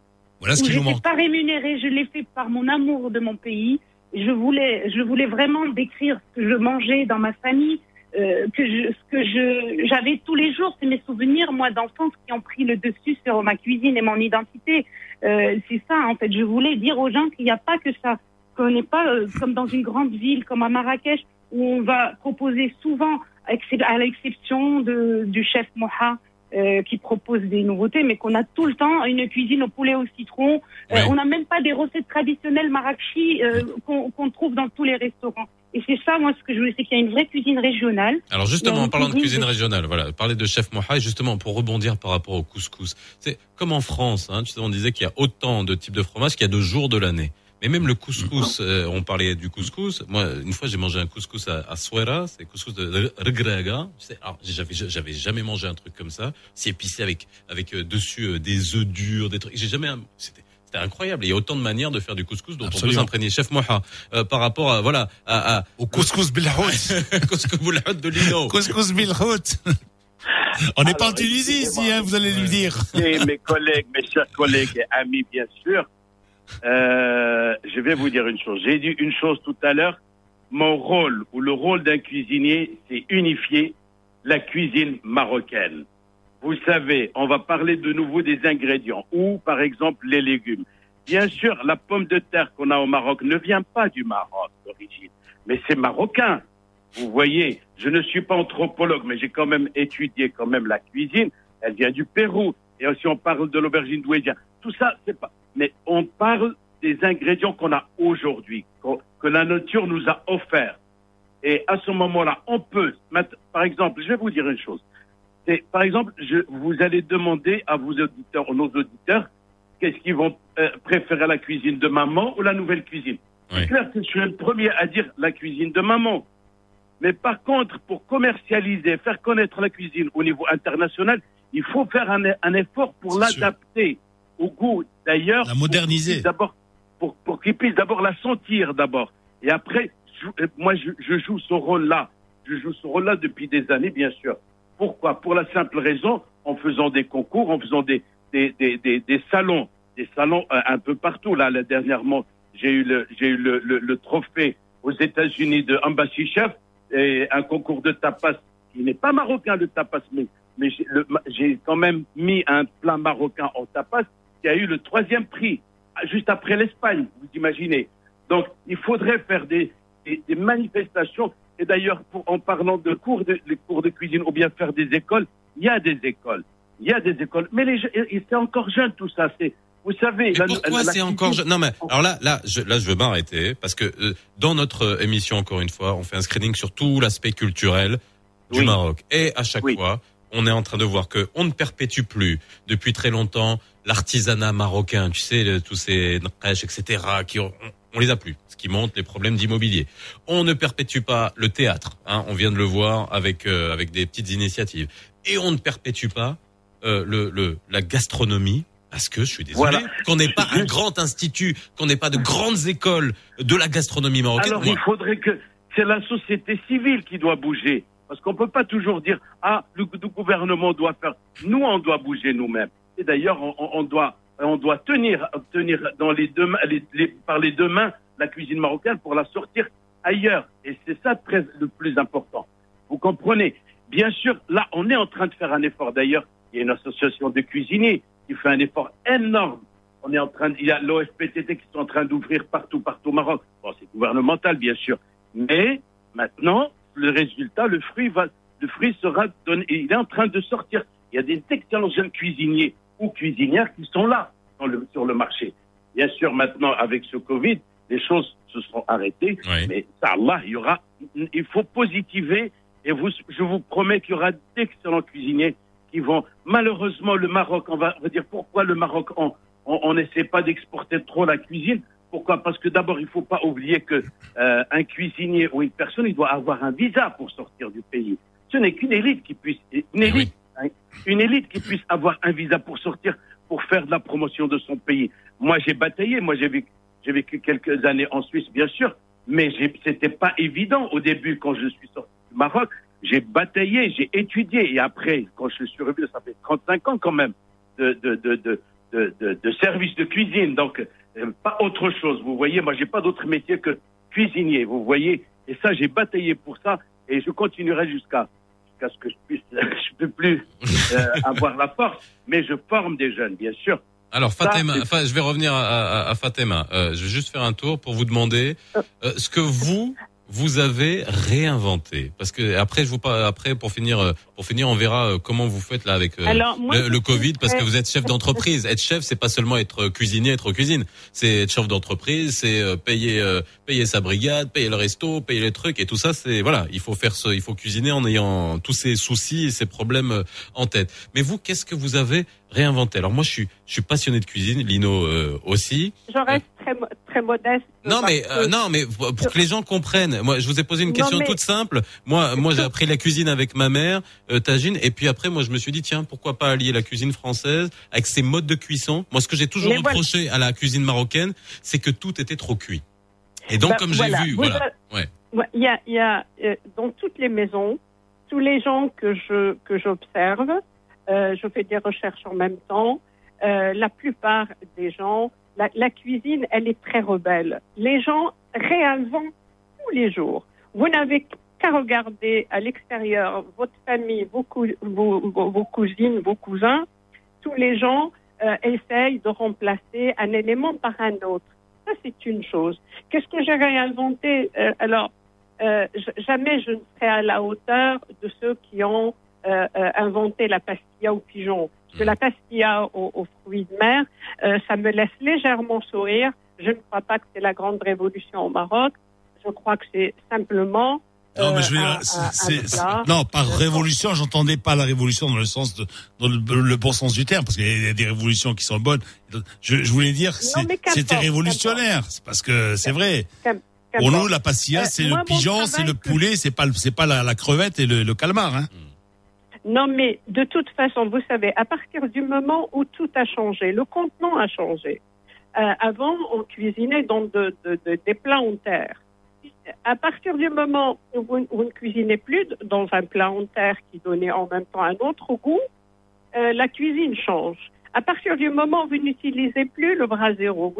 Voilà ce qui nous j'étais manque. pas rémunérée, je l'ai fait par mon amour de mon pays. Je voulais, je voulais vraiment décrire ce que je mangeais dans ma famille, euh, que je, ce que je, j'avais tous les jours, c'est mes souvenirs, moi, d'enfance qui ont pris le dessus sur ma cuisine et mon identité. Euh, c'est ça, en fait. Je voulais dire aux gens qu'il n'y a pas que ça, qu'on n'est pas euh, comme dans une grande ville, comme à Marrakech, où on va proposer souvent, à l'exception de, du chef Moha, euh, qui propose des nouveautés, mais qu'on a tout le temps une cuisine au poulet au citron. Euh, Ouais. on n'a même pas des recettes traditionnelles marrakchi euh, qu'on qu'on trouve dans tous les restaurants. Et c'est ça, moi, ce que je voulais, c'est qu'il y a une vraie cuisine régionale. Alors justement, en parlant de cuisine régionale, voilà, parler de chef Moha, et justement pour rebondir par rapport au couscous. C'est comme en France, hein, tu sais, on disait qu'il y a autant de types de fromage qu'il y a de jours de l'année. Mais même le couscous, euh, on parlait du couscous. Moi, une fois, j'ai mangé un couscous à, à Souera, c'est couscous de regrega. J'avais, j'avais jamais mangé un truc comme ça. C'est épicé avec, avec euh, dessus euh, des œufs durs, des trucs. J'ai jamais, c'était, c'était incroyable. Il y a autant de manières de faire du couscous dont on peut Absolument. s'imprégner. Chef Moha, euh, par rapport à, voilà, à, à Au couscous bilhout. couscous bilhout de Lino. couscous bilhout. On n'est pas en Tunisie ici, hein, vous allez lui dire. Et mes collègues, mes chers collègues et amis, bien sûr, euh, je vais vous dire une chose. J'ai dit une chose tout à l'heure. Mon rôle ou le rôle d'un cuisinier, c'est unifier la cuisine marocaine. Vous savez, on va parler de nouveau des ingrédients ou, par exemple, les légumes. Bien sûr, la pomme de terre qu'on a au Maroc ne vient pas du Maroc d'origine, mais c'est marocain. Vous voyez, je ne suis pas anthropologue, mais j'ai quand même étudié quand même la cuisine. Elle vient du Pérou. Et aussi, on parle de l'aubergine douédienne. Tout ça, c'est pas. Mais on parle des ingrédients qu'on a aujourd'hui, que la nature nous a offerts. Et à ce moment-là, on peut, par exemple, je vais vous dire une chose. C'est, par exemple, je, vous allez demander à vos auditeurs, nos auditeurs, qu'est-ce qu'ils vont euh, préférer la cuisine de maman ou la nouvelle cuisine. Oui. C'est clair que je suis le premier à dire la cuisine de maman. Mais par contre, pour commercialiser, faire connaître la cuisine au niveau international, il faut faire un, un effort pour l'adapter au goût d'ailleurs. La moderniser. D'abord, pour, pour qu'ils puissent d'abord la sentir d'abord. Et après, je- euh, moi, je, je joue ce rôle-là. Je joue ce rôle-là depuis des années, bien sûr. Pourquoi? Pour la simple raison, en faisant des concours, en faisant des, des, des, des, des salons, des salons euh, un peu partout. Là, là, dernièrement, j'ai eu le, j'ai eu le, le, le trophée aux États-Unis de Embassy Chef et un concours de tapas qui n'est pas marocain le tapas, mais, mais j'ai quand même mis un plat marocain en tapas qui a eu le troisième prix juste après l'Espagne, vous imaginez. Donc, il faudrait faire des, des, des manifestations. Et d'ailleurs, en parlant de cours de, les cours de cuisine ou bien faire des écoles, il y a des écoles. Il y a des écoles. Mais c'est encore jeune tout ça. C'est, vous savez. La- pourquoi c'est encore cuisine- je- Non mais alors là là je, là je veux m'arrêter parce que euh, dans notre émission encore une fois on fait un screening sur tout l'aspect culturel du Oui. Maroc et à chaque Oui. fois on est en train de voir que on ne perpétue plus depuis très longtemps l'artisanat marocain tu sais le- tous ces nqash etc qui ont, on, on les a plus ce qui montre les problèmes d'immobilier on ne perpétue pas le théâtre hein, on vient de le voir avec euh, avec des petites initiatives et on ne perpétue pas euh, le, le la gastronomie parce que je suis désolé Voilà. qu'on n'ait pas un grand institut, qu'on n'ait pas de grandes écoles de la gastronomie marocaine. Alors, Moi, il faudrait que c'est la société civile qui doit bouger. Parce qu'on peut pas toujours dire, ah, le, gouvernement doit faire. Nous, on doit bouger nous-mêmes. Et d'ailleurs, on, doit, on doit tenir, tenir dans les deux par les deux mains la cuisine marocaine pour la sortir ailleurs. Et c'est ça le plus important. Vous comprenez? Bien sûr, là, on est en train de faire un effort. D'ailleurs, il y a une association de cuisiniers qui fait un effort énorme. On est en train, il y a l'OFPTT qui sont en train d'ouvrir partout, partout au Maroc. Bon, c'est gouvernemental, bien sûr. Mais maintenant, le résultat, le fruit va, le fruit sera donné. et Il est en train de sortir. Il y a des excellents jeunes cuisiniers ou cuisinières qui sont là dans le- sur le marché. Bien sûr, maintenant, avec ce Covid, les choses se sont arrêtées. Oui. Mais ça, Allah, il y aura, il faut positiver. Et vous, je vous promets qu'il y aura d'excellents cuisiniers qui vont, malheureusement, le Maroc, on va, on va dire pourquoi le Maroc on n'essaie pas d'exporter trop la cuisine. Pourquoi? Parce que d'abord, il faut pas oublier que euh, un cuisinier ou une personne, il doit avoir un visa pour sortir du pays. Ce n'est qu'une élite qui puisse, une élite, hein, une élite qui puisse avoir un visa pour sortir, pour faire de la promotion de son pays. Moi, j'ai bataillé. Moi, j'ai vécu, j'ai vécu quelques années en Suisse, bien sûr, mais j'ai- c'était pas évident au début quand je suis sorti du Maroc. J'ai bataillé, j'ai étudié, et après, quand je suis revenu, ça fait 35 ans quand même de, de, de, de, de, service de cuisine. Donc, pas autre chose. Vous voyez, moi, j'ai pas d'autre métier que cuisinier. Vous voyez, et ça, j'ai bataillé pour ça, et je continuerai jusqu'à jusqu'à ce que je puisse, je peux plus euh, avoir la force. Mais je forme des jeunes, bien sûr. Alors Fatima, je vais revenir à, à, à Fatima. Euh, je vais juste faire un tour pour vous demander euh, ce que vous vous avez réinventé. Parce que après, je vous pas après pour finir, euh, pour finir, on verra euh, comment vous faites là avec euh, Alors, moi, le, Covid, parce que vous êtes chef d'entreprise. être chef, c'est pas seulement être cuisinier, être cuisine. C'est être chef d'entreprise, c'est payer payer sa brigade, payer le resto, payer les trucs et tout ça. C'est voilà, il faut faire ce, il faut cuisiner en ayant tous ces soucis et ces problèmes en tête. Mais vous, qu'est-ce que vous avez réinventé Alors moi, je suis je suis passionné de cuisine, Lino euh, aussi. Je reste très, très modeste. Non mais euh, non mais pour pour que les gens comprennent. Moi je vous ai posé une Non, question mais- toute simple. Moi moi j'ai appris la cuisine avec ma mère, euh, tagine et puis après moi je me suis dit tiens pourquoi pas allier la cuisine française avec ses modes de cuisson? Moi ce que j'ai toujours Mais voilà. reproché à la cuisine marocaine, c'est que tout était trop cuit. Et donc Bah, comme j'ai vu Vous voilà. Ouais. Ouais, Il y a, il y a euh, dans toutes les maisons, tous les gens que je que j'observe, euh, je fais des recherches en même temps. euh, la plupart des gens, la, la cuisine, elle est très rebelle. Les gens réinventent tous les jours. Vous n'avez qu'à regarder à l'extérieur votre famille, vos, vos, vos- cousines, vos cousins. Tous les gens euh, essayent de remplacer un élément par un autre. Ça, c'est une chose. Qu'est-ce que j'ai réinventé? Euh, Alors, euh, jamais je ne serai à la hauteur de ceux qui ont euh, euh, inventé la pastilla aux pigeons. Parce que la pastilla aux, aux fruits de mer, euh, ça me laisse légèrement sourire. Je ne crois pas que c'est la grande révolution au Maroc. Je crois que c'est simplement Non, mais euh, je veux dire, un- c'est- non, par révolution, j'entendais pas la révolution dans le sens de, dans le, le bon sens du terme, parce qu'il y a des révolutions qui sont bonnes. Je, je voulais dire, qu'importe, c'était révolutionnaire, c'est parce que c'est vrai. Pour nous, la pastilla, Euh, c'est le pigeon, c'est le que- poulet, c'est pas, le- c'est pas la, la crevette et le, le calmar. Hein. Non, mais de toute façon, vous savez, à partir du moment où tout a changé, le contenant a changé. Euh, avant, on cuisinait dans de- de- de- des plats en terre. À partir du moment où vous, ne cuisinez plus dans un plat en terre qui donnait en même temps un autre goût, euh, la cuisine change. À partir du moment où vous n'utilisez plus le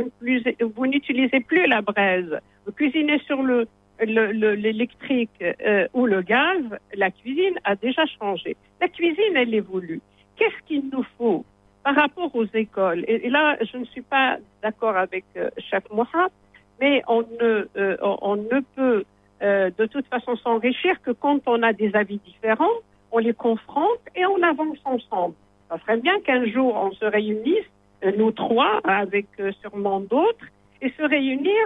ne plus- vous n'utilisez plus la braise, vous cuisinez sur le- l'électrique euh, ou le gaz, la cuisine a déjà changé. La cuisine, elle évolue. Qu'est-ce qu'il nous faut par rapport aux écoles? Et, là, je ne suis pas d'accord avec euh, Moha, mais on ne, euh, on, ne peut euh, de toute façon s'enrichir que quand on a des avis différents, on les confronte et on avance ensemble. Ça serait bien qu'un jour on se réunisse, nous trois, avec sûrement d'autres, et se réunir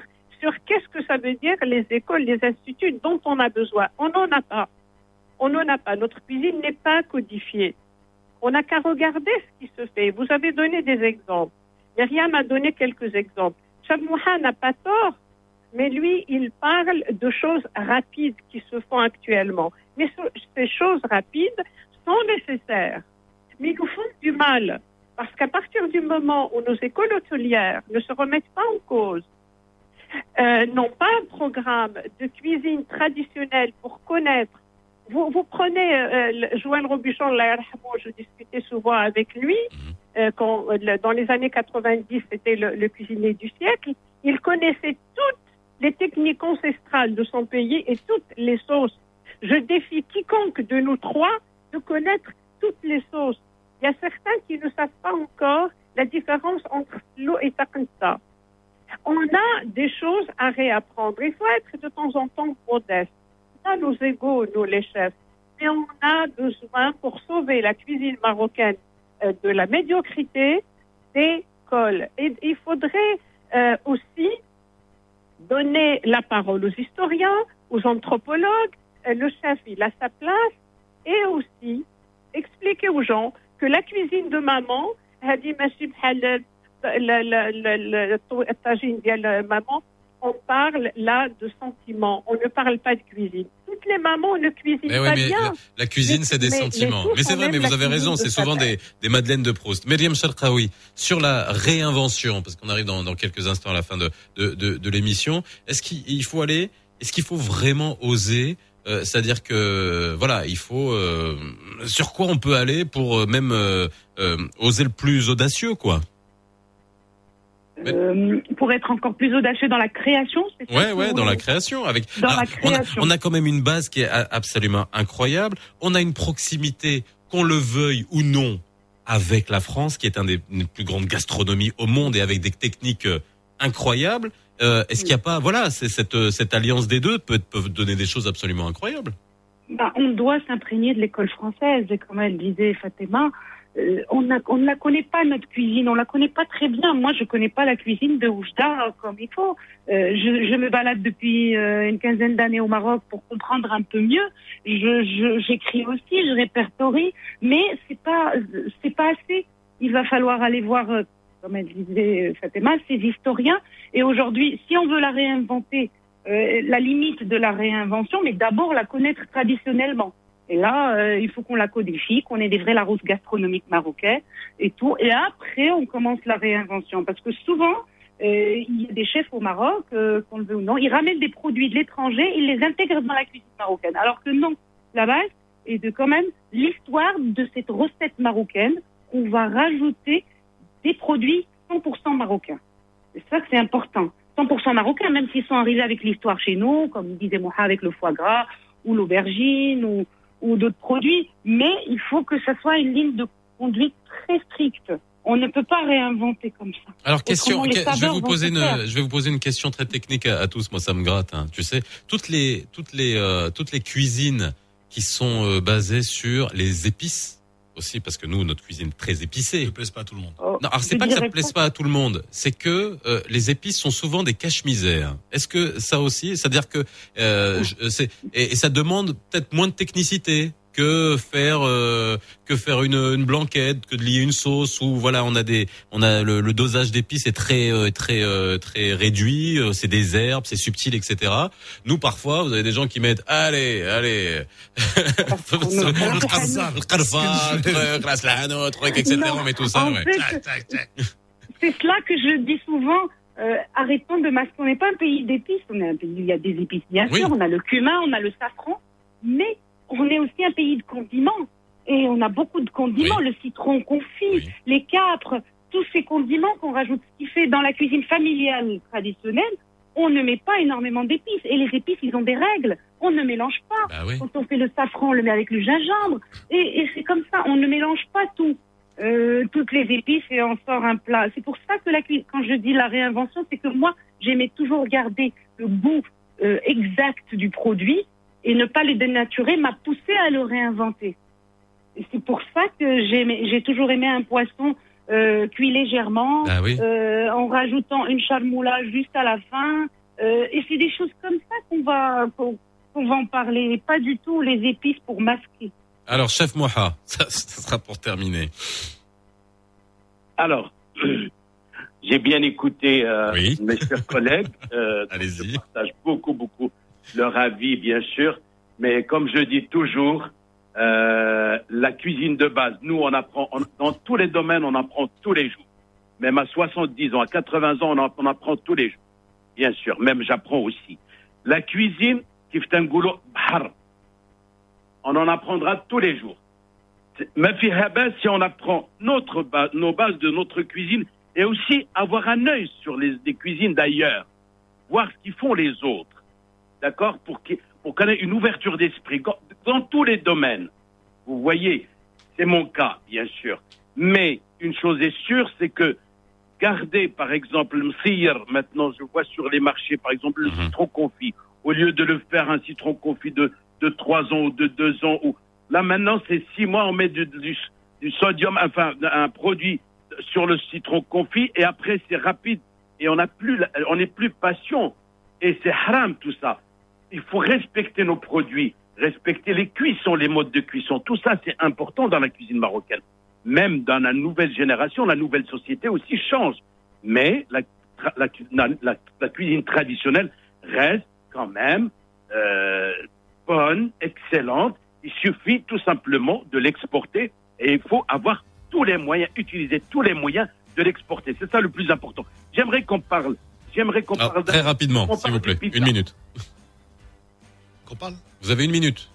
sur qu'est-ce que ça veut dire les écoles, les instituts dont on a besoin. On n'en a pas. On n'en a pas. Notre cuisine n'est pas codifiée. On n'a qu'à regarder ce qui se fait. Vous avez donné des exemples. Myriam a donné quelques exemples. Chabmouha n'a pas tort, mais lui, il parle de choses rapides qui se font actuellement. Mais ce- ces choses rapides sont nécessaires, mais nous font du mal. Parce qu'à partir du moment où nos écoles hôtelières ne se remettent pas en cause, euh, n'ont pas un programme de cuisine traditionnelle pour connaître. Vous, vous prenez euh, le- Joël Robuchon, je discutais souvent avec lui, euh, quand, euh, dans les années 90, c'était le, le cuisinier du siècle. Il connaissait toutes les techniques ancestrales de son pays et toutes les sauces. Je défie quiconque de nous trois de connaître toutes les sauces. Il y a certains qui ne savent pas encore la différence entre l'eau et taqnta. On a des choses à réapprendre. Il faut être de temps en temps modeste. On a nos égaux, nous les chefs. Mais on a besoin, pour sauver la cuisine marocaine euh, de la médiocrité, d'écoles. Et il faudrait euh, aussi donner la parole aux historiens, aux anthropologues. Euh, le chef, il a sa place. Et aussi expliquer aux gens que la cuisine de maman, elle dit, بحال le- le- le- le- le tagine ديال maman, on parle là de sentiments. On ne parle pas de cuisine. Toutes les mamans ne cuisinent Mais ouais, pas mais bien. la, la cuisine, Mais- c'est des mais- sentiments. mais tous Mais c'est ont vrai, mais même vous la avez cuisine raison, de c'est sa souvent mère. des, des madeleines de Proust. Myriam Sharkawi, sur la réinvention, parce qu'on arrive dans, dans quelques instants à la fin de, de, de, de l'émission, est-ce qu'il il faut aller, est-ce qu'il faut vraiment oser euh, C'est-à-dire que, voilà, il faut... euh, sur quoi on peut aller pour euh, même euh, euh, oser le plus audacieux, quoi Euh, pour être encore plus audacieux dans la création. Ouais, ouais, dans la voulez création. Avec, Dans la on, a, création. on a quand même une base qui est absolument incroyable. On a une proximité, qu'on le veuille ou non, avec la France, qui est un des une plus grandes gastronomies au monde et avec des techniques euh, incroyables. Euh, Est-ce qu'il n'y a pas, voilà, cette euh, cette alliance des deux peut peut donner des choses absolument incroyables. Bah, on doit s'imprégner de l'école française. Et comme elle disait Fatima, euh, on, a- on ne la connaît pas, notre cuisine. On la connaît pas très bien. Moi, je connais pas la cuisine de Oujda comme il faut. Euh, je, me balade depuis euh, une quinzaine d'années au Maroc pour comprendre un peu mieux. J'écris aussi, je répertorie, mais c'est pas, c'est pas assez. Il va falloir aller voir, euh, comme elle disait Fatima, ces historiens. Et aujourd'hui, si on veut la réinventer, euh, la limite de la réinvention, mais d'abord la connaître traditionnellement. Et là, euh, il faut qu'on la codifie, qu'on ait des vrais Larousse gastronomiques marocains et tout. Et après, on commence la réinvention. Parce que souvent, euh, il y a des chefs au Maroc, euh, qu'on le veut ou non, ils ramènent des produits de l'étranger, ils les intègrent dans la cuisine marocaine. Alors que non, la base est de quand même l'histoire de cette recette marocaine qu'on va rajouter des produits 100% marocains. C'est ça c'est important. 100% marocains, même s'ils sont arrivés avec l'histoire chez nous, comme disait Moha avec le foie gras ou l'aubergine ou, ou d'autres produits. Mais il faut que ça soit une ligne de conduite très stricte. On ne peut pas réinventer comme ça. Alors question, que- je vais vous poser se une, je vais vous poser une question très technique à, à tous. Moi, ça me gratte. hein. Tu sais, toutes les, toutes les, euh, toutes les cuisines qui sont euh, basées sur les épices aussi, parce que nous, notre cuisine est très épicée. Ne plaise pas à tout le monde. Oh, Non, alors c'est pas que ça dirais plaise pas à tout le monde, c'est que euh, les épices sont souvent des cache-misères. Est-ce que ça aussi, c'est-à-dire que euh, je- c'est et, et ça demande peut-être moins de technicité que faire euh, que faire une, une, blanquette, que de lier une sauce ou voilà, on a des on a le, le dosage d'épices est très euh, très euh, très réduit, euh, c'est des herbes, c'est subtil, etc. Nous parfois, vous avez des gens qui mettent allez allez etc. On met tout ça. C'est cela que je dis souvent. Euh, arrêtons de masquer. On n'est pas un pays d'épices, on est un pays où il y a des épices, bien sûr. On a le cumin, on a le safran, mais on est aussi un pays de condiments. Et on a beaucoup de condiments. Le citron confit, les capres, tous ces condiments qu'on rajoute. Ce qui fait dans la cuisine familiale traditionnelle, on ne met pas énormément d'épices. Et les épices, ils ont des règles. On ne mélange pas. Bah oui. Quand on fait le safran, on le met avec le gingembre. Et, et c'est comme ça. On ne mélange pas tout. Euh, toutes les épices et on sort un plat. C'est pour ça que la cuisine, quand je dis la réinvention, c'est que moi, j'aimais toujours garder le goût euh, exact du produit et ne pas le dénaturer m'a poussé à le réinventer. C'est pour ça que j'ai toujours aimé un poisson euh, cuit légèrement, Ah oui. euh, en rajoutant une charmoula juste à la fin. Euh, et c'est des choses comme ça qu'on va qu'on va en parler, et pas du tout les épices pour masquer. Alors, chef Moha, ça, ça sera pour terminer. Alors, j'ai bien écouté euh, mes chers collègues. Euh, Allez-y. Je partage beaucoup, beaucoup leur avis, bien sûr. Mais comme je dis toujours, euh, la cuisine de base, nous, on apprend dans tous les domaines, on apprend tous les jours. Même à 70 ans, à 80 ans, on, on apprend tous les jours. Bien sûr, même j'apprends aussi. La cuisine, kiftangulo bahar. On en apprendra tous les jours. C'est- ma fille Haba, si on apprend notre nos bases de notre cuisine et aussi avoir un œil sur les, les cuisines d'ailleurs, voir ce qu'ils font les autres, d'accord, pour qu'il- pour qu'on ait une ouverture d'esprit dans, tous les domaines. Vous voyez, c'est mon cas, bien sûr. Mais une chose est sûre, c'est que garder, par exemple, le msir, maintenant je vois sur les marchés, par exemple, le citron confit, au lieu de le faire un citron confit de, de 3 ans ou de 2 ans, ou là maintenant c'est 6 mois, on met du, du, du sodium, enfin un produit sur le citron confit, et après c'est rapide, et on n'a plus, la- on n'est plus patient, et c'est haram tout ça. Il faut respecter nos produits, respecter les cuissons, les modes de cuisson, tout ça c'est important dans la cuisine marocaine même dans la nouvelle génération, la nouvelle société aussi change. mais la, cuisine traditionnelle reste quand même euh, bonne, excellente. Il suffit tout simplement de l'exporter et il faut avoir tous les moyens, utiliser tous les moyens de l'exporter. C'est ça le plus important. J'aimerais qu'on parle. J'aimerais qu'on Ah, parle très rapidement, s'il vous plaît. Une minute. Qu'on parle Vous avez une minute.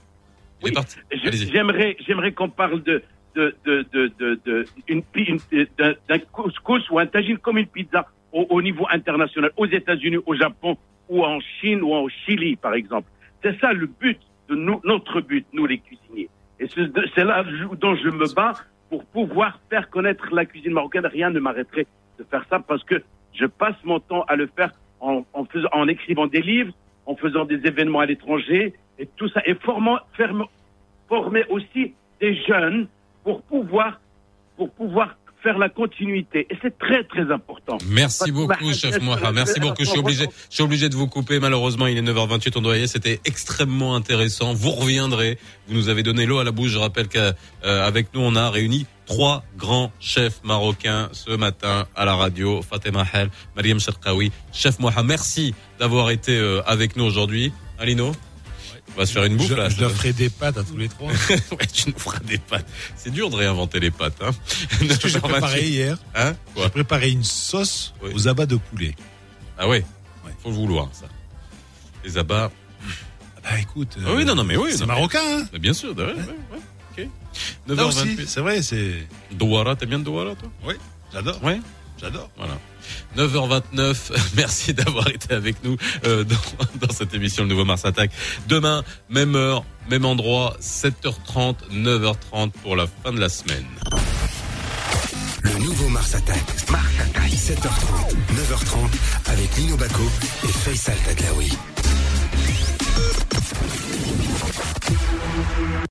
Allez-y. J'aimerais, j'aimerais qu'on parle de, de, de, de, de, de- une, pi- une- d'un, couscous ou un tagine comme une pizza au, au niveau international, aux États-Unis, au Japon, ou en Chine, ou en Chili, par exemple. C'est ça le but de nous, notre but, nous les cuisiniers. Et c'est, là dont je me bats pour pouvoir faire connaître la cuisine marocaine. Rien ne m'arrêterait de faire ça parce que je passe mon temps à le faire en, en, faisant, en écrivant des livres, en faisant des événements à l'étranger et tout ça. Et formant, faire, former aussi des jeunes pour pouvoir, pour pouvoir faire la continuité. Et c'est très, très important. Merci beaucoup, ma- chef Moha. Merci beaucoup. Je suis obligé, je suis obligé de vous couper. Malheureusement, il est 9h28. On doit y aller. C'était extrêmement intéressant. Vous reviendrez. Vous nous avez donné l'eau à la bouche. Je rappelle qu'avec nous, on a réuni trois grands chefs marocains ce matin à la radio. Fatima Hel, Mariam Sharqawi, chef Moha. Merci d'avoir été euh, avec nous aujourd'hui. Alino? On va se faire une bouffe Je, là. je leur ferai des pâtes à tous les trois. ouais, tu nous feras des pâtes. C'est dur de réinventer les pâtes, hein. J'ai préparé hier, Hein j'ai préparé une sauce aux abats de poulet. Ah ouais, Faut le vouloir, ça. Les abats. Bah écoute. Ah oui, non, non, mais oui. C'est mais- marocain, hein Mais bien sûr, ouais, ouais, ouais. Ok. Là 9h28. aussi, c'est vrai, c'est. Douara, t'aimes bien Douara, toi? Oui, j'adore. Ouais. J'adore. Voilà. 9h29, merci d'avoir été avec nous euh, dans, dans cette émission Le Nouveau Mars Attack. Demain, même heure, même endroit, 7h30, 9h30 pour la fin de la semaine. Le nouveau Mars Attack. Mars Attack. 7h30, 9h30 avec Lino Baco et Faisal Tadlaoui.